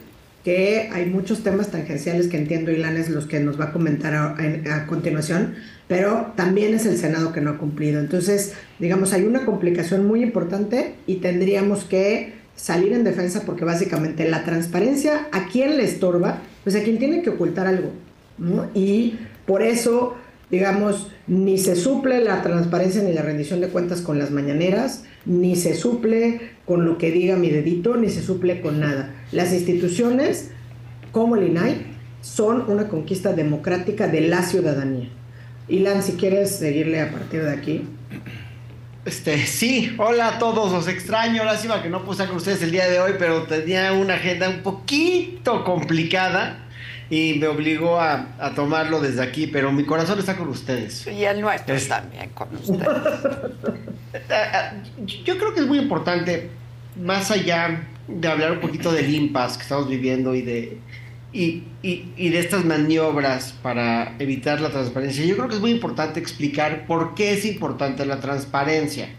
que hay muchos temas tangenciales que entiendo Ilan es los que nos va a comentar a, en- a continuación, pero también es el Senado que no ha cumplido. Entonces, digamos, hay una complicación muy importante y tendríamos que salir en defensa porque básicamente la transparencia, ¿a quién le estorba? Pues a quien tiene que ocultar algo, ¿no? Y por eso, digamos, ni se suple la transparencia ni la rendición de cuentas con las mañaneras, ni se suple con lo que diga mi dedito, ni se suple con nada. Las instituciones, como el INAI, son una conquista democrática de la ciudadanía. Ilan, si quieres seguirle a partir de aquí. Este, sí, hola a todos, los extraño, lástima que no estar con ustedes el día de hoy, pero tenía una agenda un poquito complicada y me obligó a, a tomarlo desde aquí, pero mi corazón está con ustedes. Y el nuestro Es- también con usted. Yo creo que es muy importante, más allá de hablar un poquito del impasse que estamos viviendo y de, y, y- y de estas maniobras para evitar la transparencia, yo creo que es muy importante explicar por qué es importante la transparencia.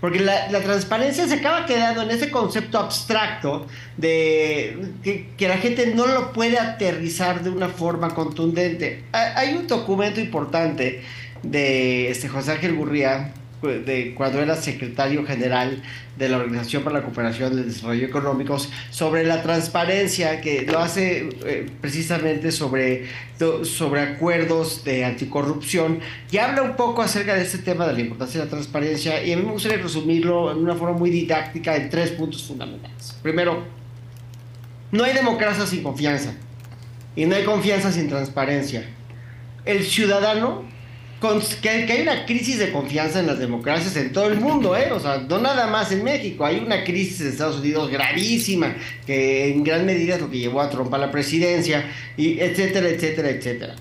Porque la, transparencia se acaba quedando en ese concepto abstracto de que, la gente no lo puede aterrizar de una forma contundente. Ha- Hay un documento importante de este José Ángel Gurría, de cuando era secretario general de la Organización para la Cooperación y el Desarrollo Económicos, sobre la transparencia, que lo hace eh, precisamente sobre, sobre acuerdos de anticorrupción, y habla un poco acerca de este tema de la importancia de la transparencia, y a mí me gustaría resumirlo en una forma muy didáctica en tres puntos fundamentales. Primero, no hay democracia sin confianza, y no hay confianza sin transparencia. El ciudadano que hay una crisis de confianza en las democracias en todo el mundo, ¿eh? O sea, no nada más en México, hay una crisis en Estados Unidos gravísima, que en gran medida es lo que llevó a Trump a la presidencia, y etcétera, etcétera, etcétera.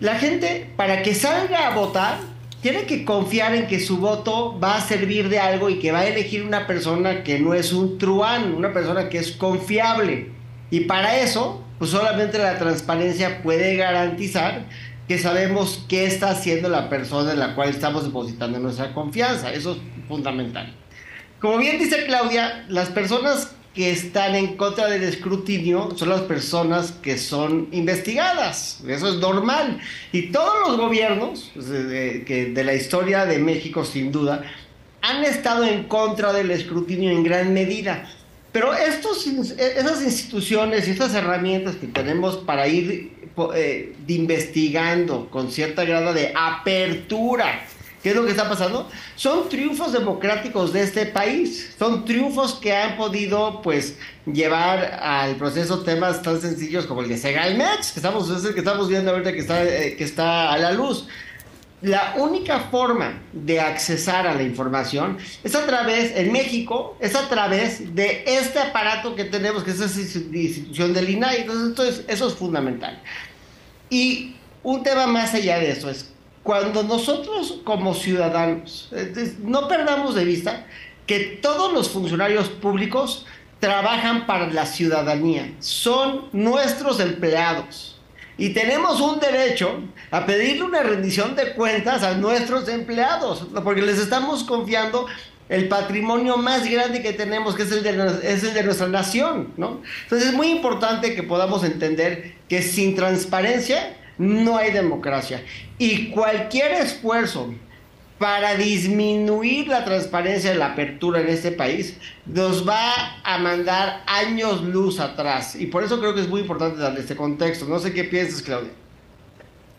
La gente, para que salga a votar, tiene que confiar en que su voto va a servir de algo y que va a elegir una persona que no es un truán, una persona que es confiable. Y para eso, pues solamente la transparencia puede garantizar que sabemos qué está haciendo la persona en la cual estamos depositando nuestra confianza. Eso es fundamental. Como bien dice Claudia, las personas que están en contra del escrutinio son las personas que son investigadas. Eso es normal. Y todos los gobiernos pues, de, la historia de México, sin duda, han estado en contra del escrutinio en gran medida. Pero estos, esas instituciones y estas herramientas que tenemos para ir eh, investigando con cierta grado de apertura, ¿qué es lo que está pasando? Son triunfos democráticos de este país, son triunfos que han podido pues llevar al proceso temas tan sencillos como el de Segalmex, que estamos, es el que estamos viendo ahorita que está, eh, que está a la luz. La única forma de accesar a la información es a través, en México, es a través de este aparato que tenemos, que es esa institución del INAI. Entonces, esto es- eso es fundamental. Y un tema más allá de eso es, cuando nosotros como ciudadanos, no perdamos de vista que todos los funcionarios públicos trabajan para la ciudadanía, son nuestros empleados. Y tenemos un derecho a pedirle una rendición de cuentas a nuestros empleados, porque les estamos confiando el patrimonio más grande que tenemos, que es el de, es el de nuestra nación. ¿no? Entonces es muy importante que podamos entender que sin transparencia no hay democracia. Y cualquier esfuerzo para disminuir la transparencia y la apertura en este país, nos va a mandar años luz atrás. Y por eso creo que es muy importante darle este contexto. No sé qué piensas, Claudia.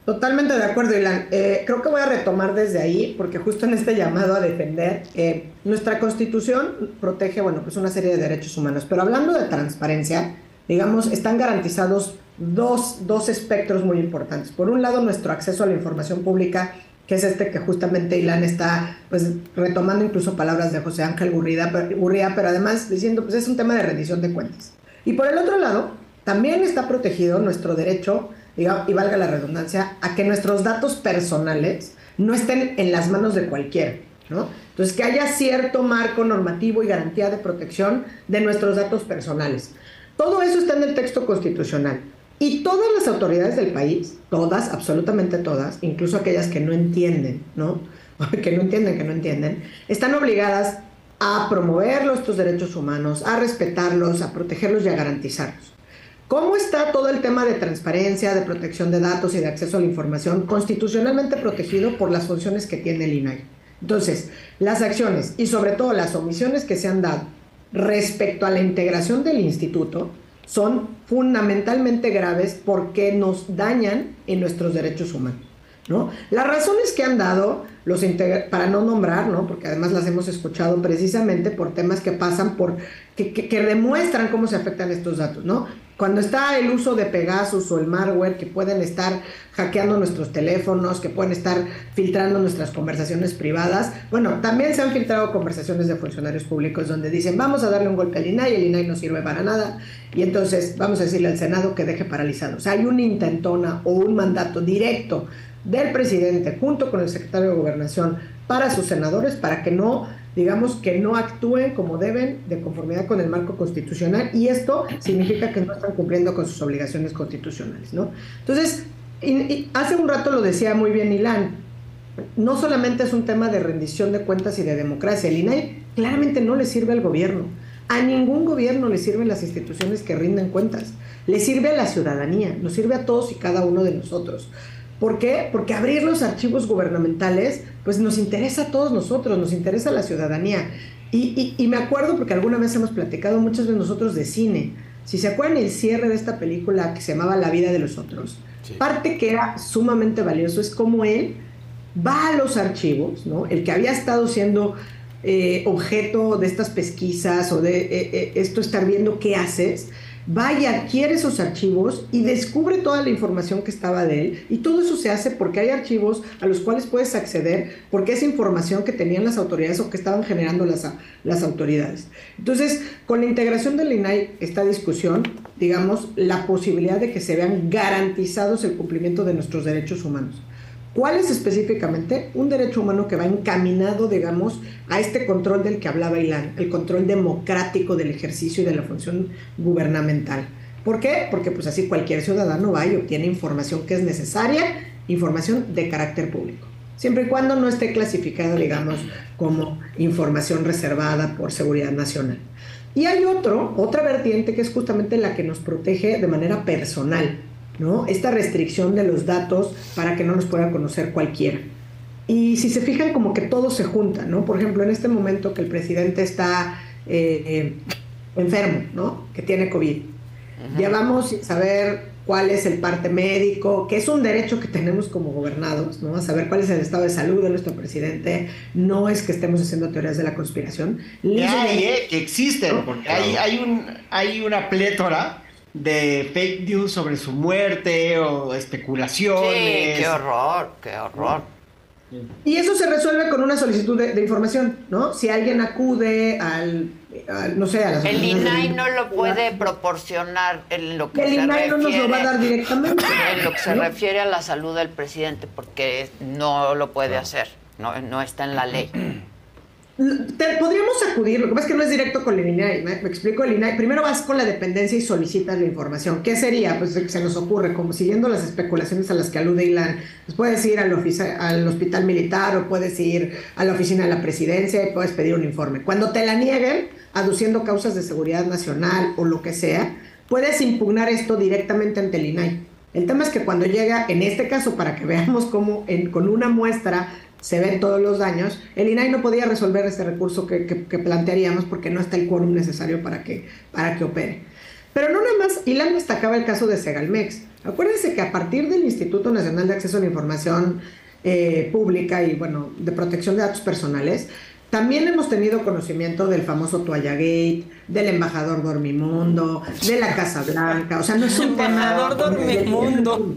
Totalmente de acuerdo, Ilan. Eh, creo que voy a retomar desde ahí, porque justo en este llamado a defender, eh, nuestra constitución protege, bueno, pues una serie de derechos humanos, pero hablando de transparencia, digamos, están garantizados dos, dos espectros muy importantes. Por un lado, nuestro acceso a la información pública, que es este que justamente Ilan está, pues, retomando incluso palabras de José Ángel Gurría, pero, además diciendo, pues, es un tema de rendición de cuentas. Y por el otro lado, también está protegido nuestro derecho, y valga la redundancia, a que nuestros datos personales no estén en las manos de cualquiera, ¿no? Entonces, que haya cierto marco normativo y garantía de protección de nuestros datos personales. Todo eso está en el texto constitucional. Y todas las autoridades del país, todas, absolutamente todas, incluso aquellas que no entienden, ¿no? que no entienden, que no entienden, están obligadas a promover estos derechos humanos, a respetarlos, a protegerlos y a garantizarlos. ¿Cómo está todo el tema de transparencia, de protección de datos y de acceso a la información constitucionalmente protegido por las funciones que tiene el INAI? Entonces, las acciones y sobre todo las omisiones que se han dado respecto a la integración del instituto son fundamentalmente graves porque nos dañan en nuestros derechos humanos. ¿No? Las razones que han dado los para no nombrar, ¿no? porque además las hemos escuchado precisamente por temas que pasan por, que, que- que demuestran cómo se afectan estos datos, ¿no? Cuando está el uso de Pegasus o el malware que pueden estar hackeando nuestros teléfonos, que pueden estar filtrando nuestras conversaciones privadas, bueno, también se han filtrado conversaciones de funcionarios públicos donde dicen, vamos a darle un golpe al INAI, el INAI no sirve para nada, y entonces vamos a decirle al Senado que deje paralizado. O sea, hay una intentona o un mandato directo del presidente junto con el secretario de Gobernación para sus senadores para que no, digamos, que no actúen como deben de conformidad con el marco constitucional y esto significa que no están cumpliendo con sus obligaciones constitucionales, ¿no? Entonces, hace un rato lo decía muy bien Ilan, no solamente es un tema de rendición de cuentas y de democracia, el INAI claramente no le sirve al gobierno. A ningún gobierno le sirven las instituciones que rinden cuentas. Le sirve a la ciudadanía, nos sirve a todos y cada uno de nosotros. ¿Por qué? Porque abrir los archivos gubernamentales, pues nos interesa a todos nosotros, nos interesa a la ciudadanía. Y, y- y me acuerdo porque alguna vez hemos platicado muchos de nosotros de cine. Si se acuerdan el cierre de esta película que se llamaba La vida de los otros, parte que era sumamente valioso es cómo él va a los archivos, ¿no? El que había estado siendo eh, objeto de estas pesquisas o de eh, eh, esto estar viendo qué haces, vaya, adquiere esos archivos y descubre toda la información que estaba de él. Y todo eso se hace porque hay archivos a los cuales puedes acceder, porque es información que tenían las autoridades o que estaban generando las, las autoridades. Entonces, con la integración del INAI, esta discusión, digamos, la posibilidad de que se vean garantizados el cumplimiento de nuestros derechos humanos. ¿Cuál es específicamente? Un derecho humano que va encaminado, digamos, a este control del que hablaba Ilan, el control democrático del ejercicio y de la función gubernamental. ¿Por qué? Porque pues así cualquier ciudadano va y obtiene información que es necesaria, información de carácter público. Siempre y cuando no esté clasificada, digamos, como información reservada por seguridad nacional. Y hay otro, otra vertiente que es justamente la que nos protege de manera personal, ¿no? Esta restricción de los datos para que no los pueda conocer cualquiera. Y si se fijan, como que todo se junta, ¿no? Por ejemplo, en este momento que el presidente está eh, eh, enfermo, ¿no? Que tiene COVID. Ya vamos a saber cuál es el parte médico, que es un derecho que tenemos como gobernados, ¿no? A saber cuál es el estado de salud de nuestro presidente. No es que estemos haciendo teorías de la conspiración. Que hay, ¿eh? que existen, porque hay, hay, un, hay una plétora de fake news sobre su muerte o especulaciones. Sí, qué horror, qué horror. Y eso se resuelve con una solicitud de, de información, ¿no? Si alguien acude al, al- no sé, a las El INAI no lo puede proporcionar en lo que El se INAI no nos lo va a refiere- dar directamente. En lo que se ¿no? refiere a la salud del presidente, porque no lo puede hacer, no, no está en la ley. Te- podríamos acudir, lo que pasa es que no es directo con el INAI, me, me explico el INAI. Primero vas con la dependencia y solicitas la información. ¿Qué sería? Pues se nos ocurre, como siguiendo las especulaciones a las que alude Ilan, pues puedes ir al, al hospital militar o puedes ir a la oficina de la presidencia y puedes pedir un informe. Cuando te la nieguen, aduciendo causas de seguridad nacional o lo que sea, puedes impugnar esto directamente ante el INAI. El tema es que cuando llega, en este caso, para que veamos cómo en- con una muestra se ven todos los daños, el INAI no podía resolver este recurso que, que- que plantearíamos porque no está el quórum necesario para que, para que opere. Pero no nada más, Ilan destacaba el caso de Segalmex. Acuérdense que a partir del Instituto Nacional de Acceso a la Información eh, Pública y, bueno, de protección de datos personales, también hemos tenido conocimiento del famoso Toalla Gate, del embajador Dormimundo, de la Casa Blanca. O sea, no es un tema. Embajador Dormimundo.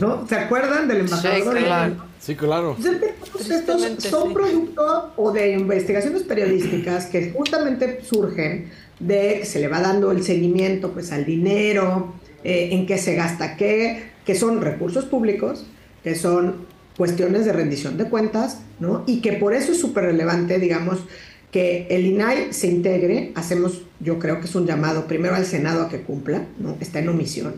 ¿No? ¿Se acuerdan del embajador Sí, claro. Sí, claro. Entonces, estos son producto o de investigaciones periodísticas que justamente surgen de que se le va dando el seguimiento pues al dinero, eh, en qué se gasta qué, que son recursos públicos, que son cuestiones de rendición de cuentas, ¿no? Y que por eso es súper relevante, digamos, que el INAI se integre, hacemos, yo creo que es un llamado primero al Senado a que cumpla, ¿no? Está en omisión.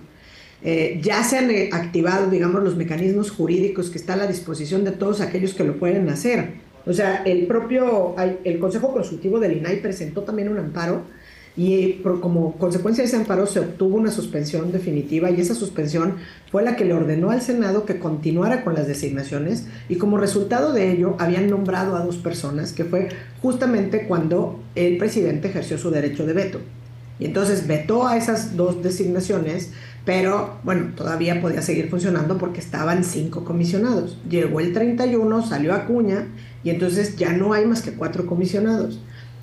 Eh, ya se han eh, activado, digamos, los mecanismos jurídicos que están a la disposición de todos aquellos que lo pueden hacer. O sea, el propio, el Consejo Consultivo del INAI presentó también un amparo y eh, como consecuencia de ese amparo se obtuvo una suspensión definitiva y esa suspensión fue la que le ordenó al Senado que continuara con las designaciones y como resultado de ello habían nombrado a dos personas que fue justamente cuando el presidente ejerció su derecho de veto. Y entonces vetó a esas dos designaciones, pero bueno, todavía podía seguir funcionando porque estaban cinco comisionados. Llegó el 31, salió Acuña y entonces ya no hay más que cuatro comisionados.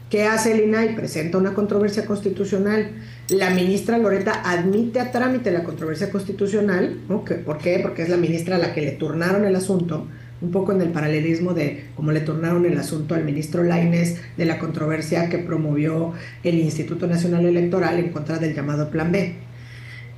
¿Qué hace el INAI? Presenta una controversia constitucional. La ministra Loreta admite a trámite la controversia constitucional. ¿no? ¿Qué- ¿Por qué? Porque es la ministra a la que le turnaron el asunto, un poco en el paralelismo de cómo le turnaron el asunto al ministro Laines de la controversia que promovió el Instituto Nacional Electoral en contra del llamado Plan B.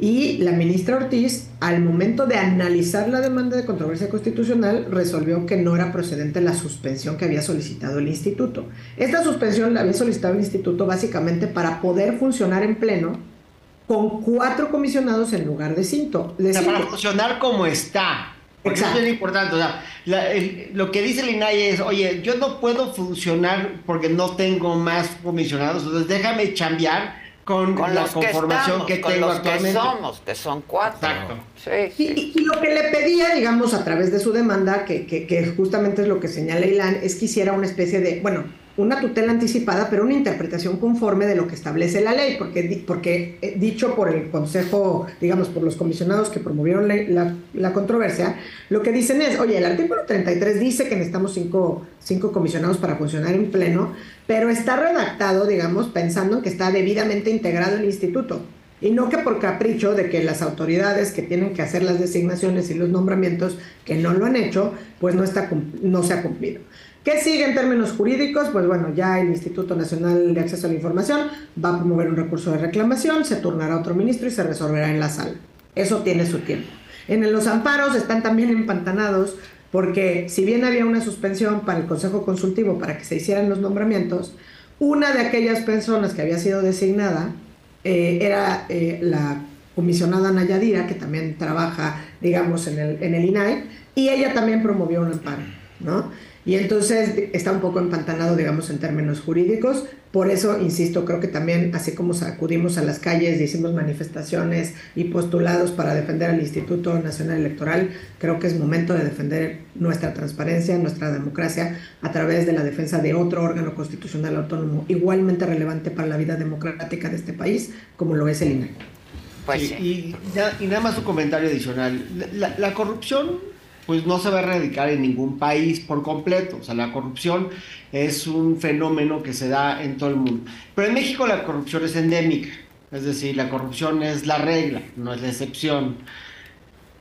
Y la ministra Ortiz, al momento de analizar la demanda de controversia constitucional, resolvió que no era procedente la suspensión que había solicitado el instituto. Esta suspensión la había solicitado el instituto básicamente para poder funcionar en pleno con cuatro comisionados en lugar de cinco. de O sea, para cinco. funcionar como está. Porque eso Exacto. es importante. O sea, la- el- lo que dice el INAI es, oye, yo no puedo funcionar porque no tengo más comisionados, entonces déjame chambear con, Con la los que conformación estamos, que, con tengo los que actualmente. somos, que son cuatro. Exacto. Sí, Y, y lo que le pedía, digamos, a través de su demanda, que, que- que justamente es lo que señala Ilan, es que hiciera una especie de, bueno, una tutela anticipada, pero una interpretación conforme de lo que establece la ley, porque, porque eh, dicho por el Consejo, digamos, por los comisionados que promovieron la, la, controversia, lo que dicen es, oye, el artículo 33 dice que necesitamos cinco, cinco comisionados para funcionar en pleno, pero está redactado, digamos, pensando en que está debidamente integrado el instituto. Y no que por capricho de que las autoridades que tienen que hacer las designaciones y los nombramientos, que no lo han hecho, pues no, está, no se ha cumplido. ¿Qué sigue en términos jurídicos? Pues bueno, ya el Instituto Nacional de Acceso a la Información va a promover un recurso de reclamación, se turnará otro ministro y se resolverá en la sala. Eso tiene su tiempo. En los amparos están también empantanados porque si bien había una suspensión para el Consejo Consultivo para que se hicieran los nombramientos, una de aquellas personas que había sido designada eh, era eh, la comisionada Nayadira, que también trabaja, digamos, en el, en el INAI, y ella también promovió un amparo, ¿no? Y entonces está un poco empantanado, digamos, en términos jurídicos. Por eso, insisto, creo que también, así como acudimos a las calles, hicimos manifestaciones y postulados para defender al Instituto Nacional Electoral, creo que es momento de defender nuestra transparencia, nuestra democracia, a través de la defensa de otro órgano constitucional autónomo igualmente relevante para la vida democrática de este país, como lo es el INE. Pues y, y, nada más un comentario adicional. La, la corrupción pues no se va a erradicar en ningún país por completo. O sea, la corrupción es un fenómeno que se da en todo el mundo. Pero en México la corrupción es endémica. Es decir, la corrupción es la regla, no es la excepción.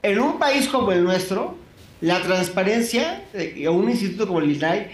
En un país como el nuestro, la transparencia, un instituto como el INAI,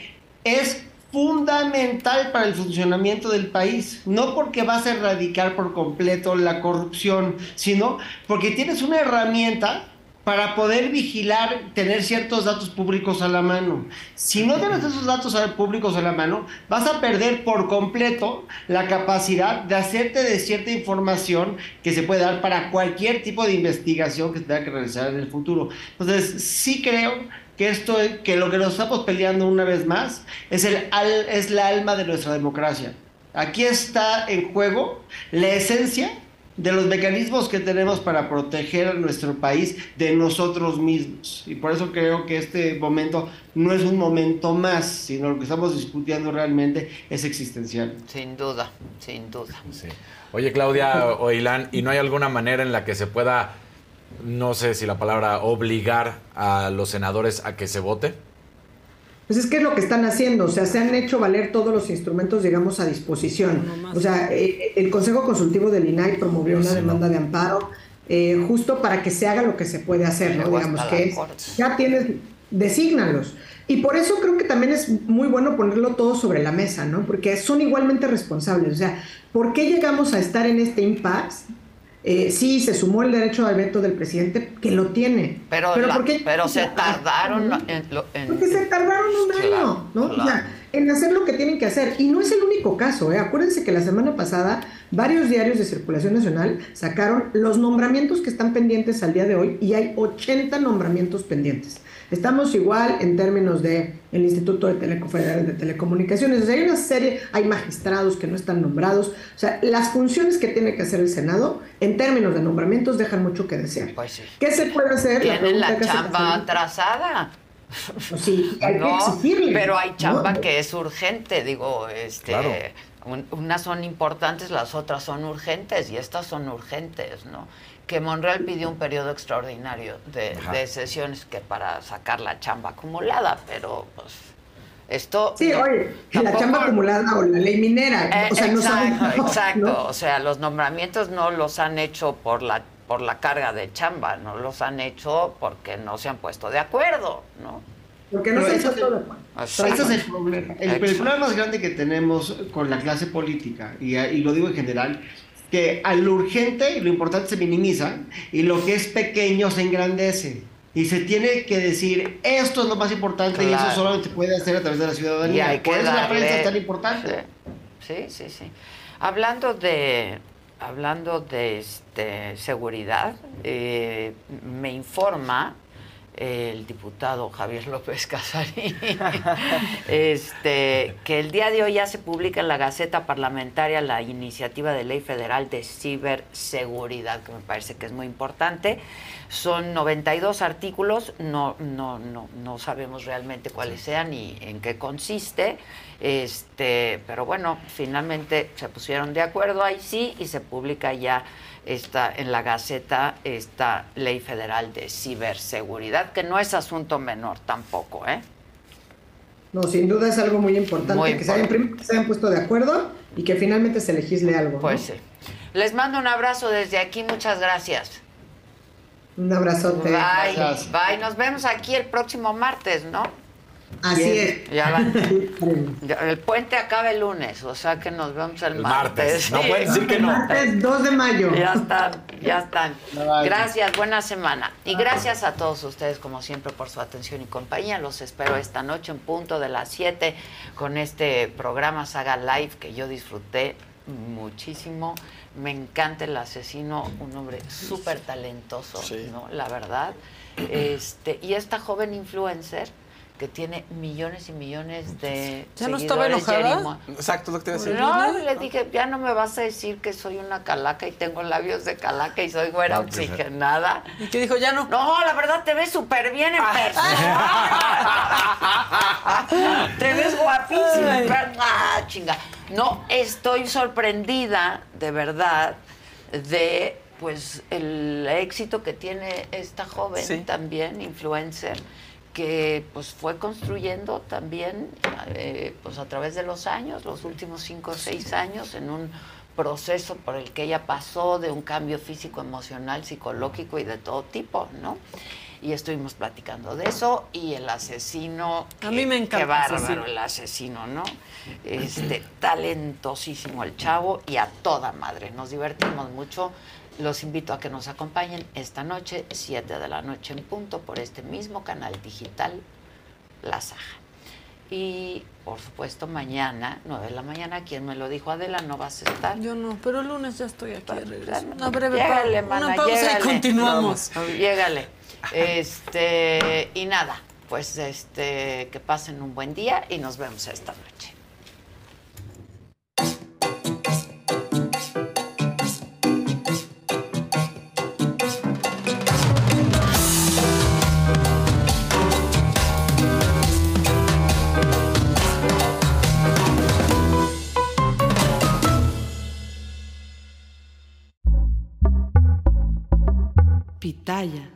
es fundamental para el funcionamiento del país. No porque vas a erradicar por completo la corrupción, sino porque tienes una herramienta para poder vigilar, tener ciertos datos públicos a la mano. Si no tienes esos datos públicos a la mano, vas a perder por completo la capacidad de hacerte de cierta información que se puede dar para cualquier tipo de investigación que se tenga que realizar en el futuro. Entonces, sí creo que esto, que lo que nos estamos peleando una vez más es, el, es la alma de nuestra democracia. Aquí está en juego la esencia de los mecanismos que tenemos para proteger a nuestro país de nosotros mismos. Y por eso creo que este momento no es un momento más, sino lo que estamos discutiendo realmente es existencial. Sin duda, sin duda. Oye, Claudia o Ilan, ¿y no hay alguna manera en la que se pueda, no sé si la palabra, obligar a los senadores a que se vote? Pues es que es lo que están haciendo, o sea, se han hecho valer todos los instrumentos, digamos, a disposición. O sea, eh, el Consejo Consultivo del INAI promovió una demanda de amparo eh, justo para que se haga lo que se puede hacer, ¿no? Digamos que ya tienes, desígnalos. Y por eso creo que también es muy bueno ponerlo todo sobre la mesa, ¿no? Porque son igualmente responsables. O sea, ¿por qué llegamos a estar en este impasse eh, sí, se sumó el derecho al veto del presidente, que lo tiene. Pero, pero se tardaron en, Porque se tardaron un año, ¿no? en hacer lo que tienen que hacer. Y no es el único caso, ¿eh? Acuérdense que la semana pasada varios diarios de circulación nacional sacaron los nombramientos que están pendientes al día de hoy y hay 80 nombramientos pendientes. Estamos igual en términos de el Instituto de de Telecomunicaciones. O sea, hay una serie, hay magistrados que no están nombrados. O sea, las funciones que tiene que hacer el Senado en términos de nombramientos dejan mucho que desear. Pues ¿Qué se puede hacer? Tienen la, chamba atrasada. Pues sí, hay que exigirle. Pero hay chamba que es urgente, digo, este, unas son importantes, las otras son urgentes y estas son urgentes, ¿no? Que Monreal pidió un periodo extraordinario de, sesiones que para sacar la chamba acumulada, pero pues esto... Sí, oye, la chamba acumulada o la ley minera. o sea, exacto, no exacto. O sea, los nombramientos no los han hecho por la por la carga de chamba, no los han hecho porque no se han puesto de acuerdo, ¿no? Porque no se han puesto de acuerdo. Ese es el problema. El, problema más grande que tenemos con la clase política, y, y lo digo en general, que a lo urgente y lo importante se minimiza y lo que es pequeño se engrandece. Y se tiene que decir, esto es lo más importante y eso solamente se puede hacer a través de la ciudadanía. Y Por eso la prensa es tan importante. Sí, sí, sí. Hablando de, hablando de este, seguridad, eh, me informa el diputado Javier López Casarín, este, que el día de hoy ya se publica en la Gaceta Parlamentaria la iniciativa de ley federal de ciberseguridad, que me parece que es muy importante. Son 92 artículos, no, no, no, no sabemos realmente cuáles sean y en qué consiste. Este, pero bueno, finalmente se pusieron de acuerdo ahí sí y se publica ya esta, en la Gaceta esta ley federal de ciberseguridad, que no es asunto menor tampoco, ¿eh? No, sin duda es algo muy importante, Muy que, se hayan, se hayan puesto de acuerdo y que finalmente se legisle algo. ¿no? Pues sí. Les mando un abrazo desde aquí, muchas gracias. Un abrazote. Bye, bye. Nos vemos aquí el próximo martes, ¿no? Así es. Ya. Ya, el puente acaba el lunes, o sea que nos vemos el, martes. martes. No pueden decir que no. Martes 2 de mayo. Ya están, ya están. Gracias, buena semana. Y gracias a todos ustedes, como siempre, por su atención y compañía. Los espero esta noche en punto de las 7 con este programa Saga Live que yo disfruté muchísimo. Me encanta el asesino, un hombre súper talentoso, ¿no? La verdad. Este, y esta joven influencer que tiene millones y millones de ¿Ya no estaba enojada? Jerimo. Exacto, lo que te iba a decir. No, le dije, ya no me vas a decir que soy una calaca y tengo labios de calaca y soy güera No, pues, oxigenada. ¿Y qué dijo? Ya no. No, la verdad te ves súper bien en persona. te ves guapísima. Ah, chinga. No, estoy sorprendida, de verdad, de pues el éxito que tiene esta joven Sí. también, influencer, que pues fue construyendo también eh, pues a través de los años, los últimos cinco o seis años, en un proceso por el que ella pasó de un cambio físico, emocional, psicológico y de todo tipo, ¿no? Y estuvimos platicando de eso y el asesino. A mí me encanta Qué bárbaro asesino. el asesino, ¿no? Este, talentosísimo el chavo y a toda madre. Nos divertimos mucho. Los invito a que nos acompañen esta noche, 7 de la noche en punto, por este mismo canal digital, La Saja. Y por supuesto, mañana, 9 de la mañana, quien me lo dijo Adela, no vas a estar. Yo no, pero el lunes ya estoy aquí. Una breve Llégale, pausa. mana, Una pausa llégale. y continuamos. Vamos, Llégale. Este, y nada, pues este, que pasen un buen día y nos vemos esta noche. Pitaya.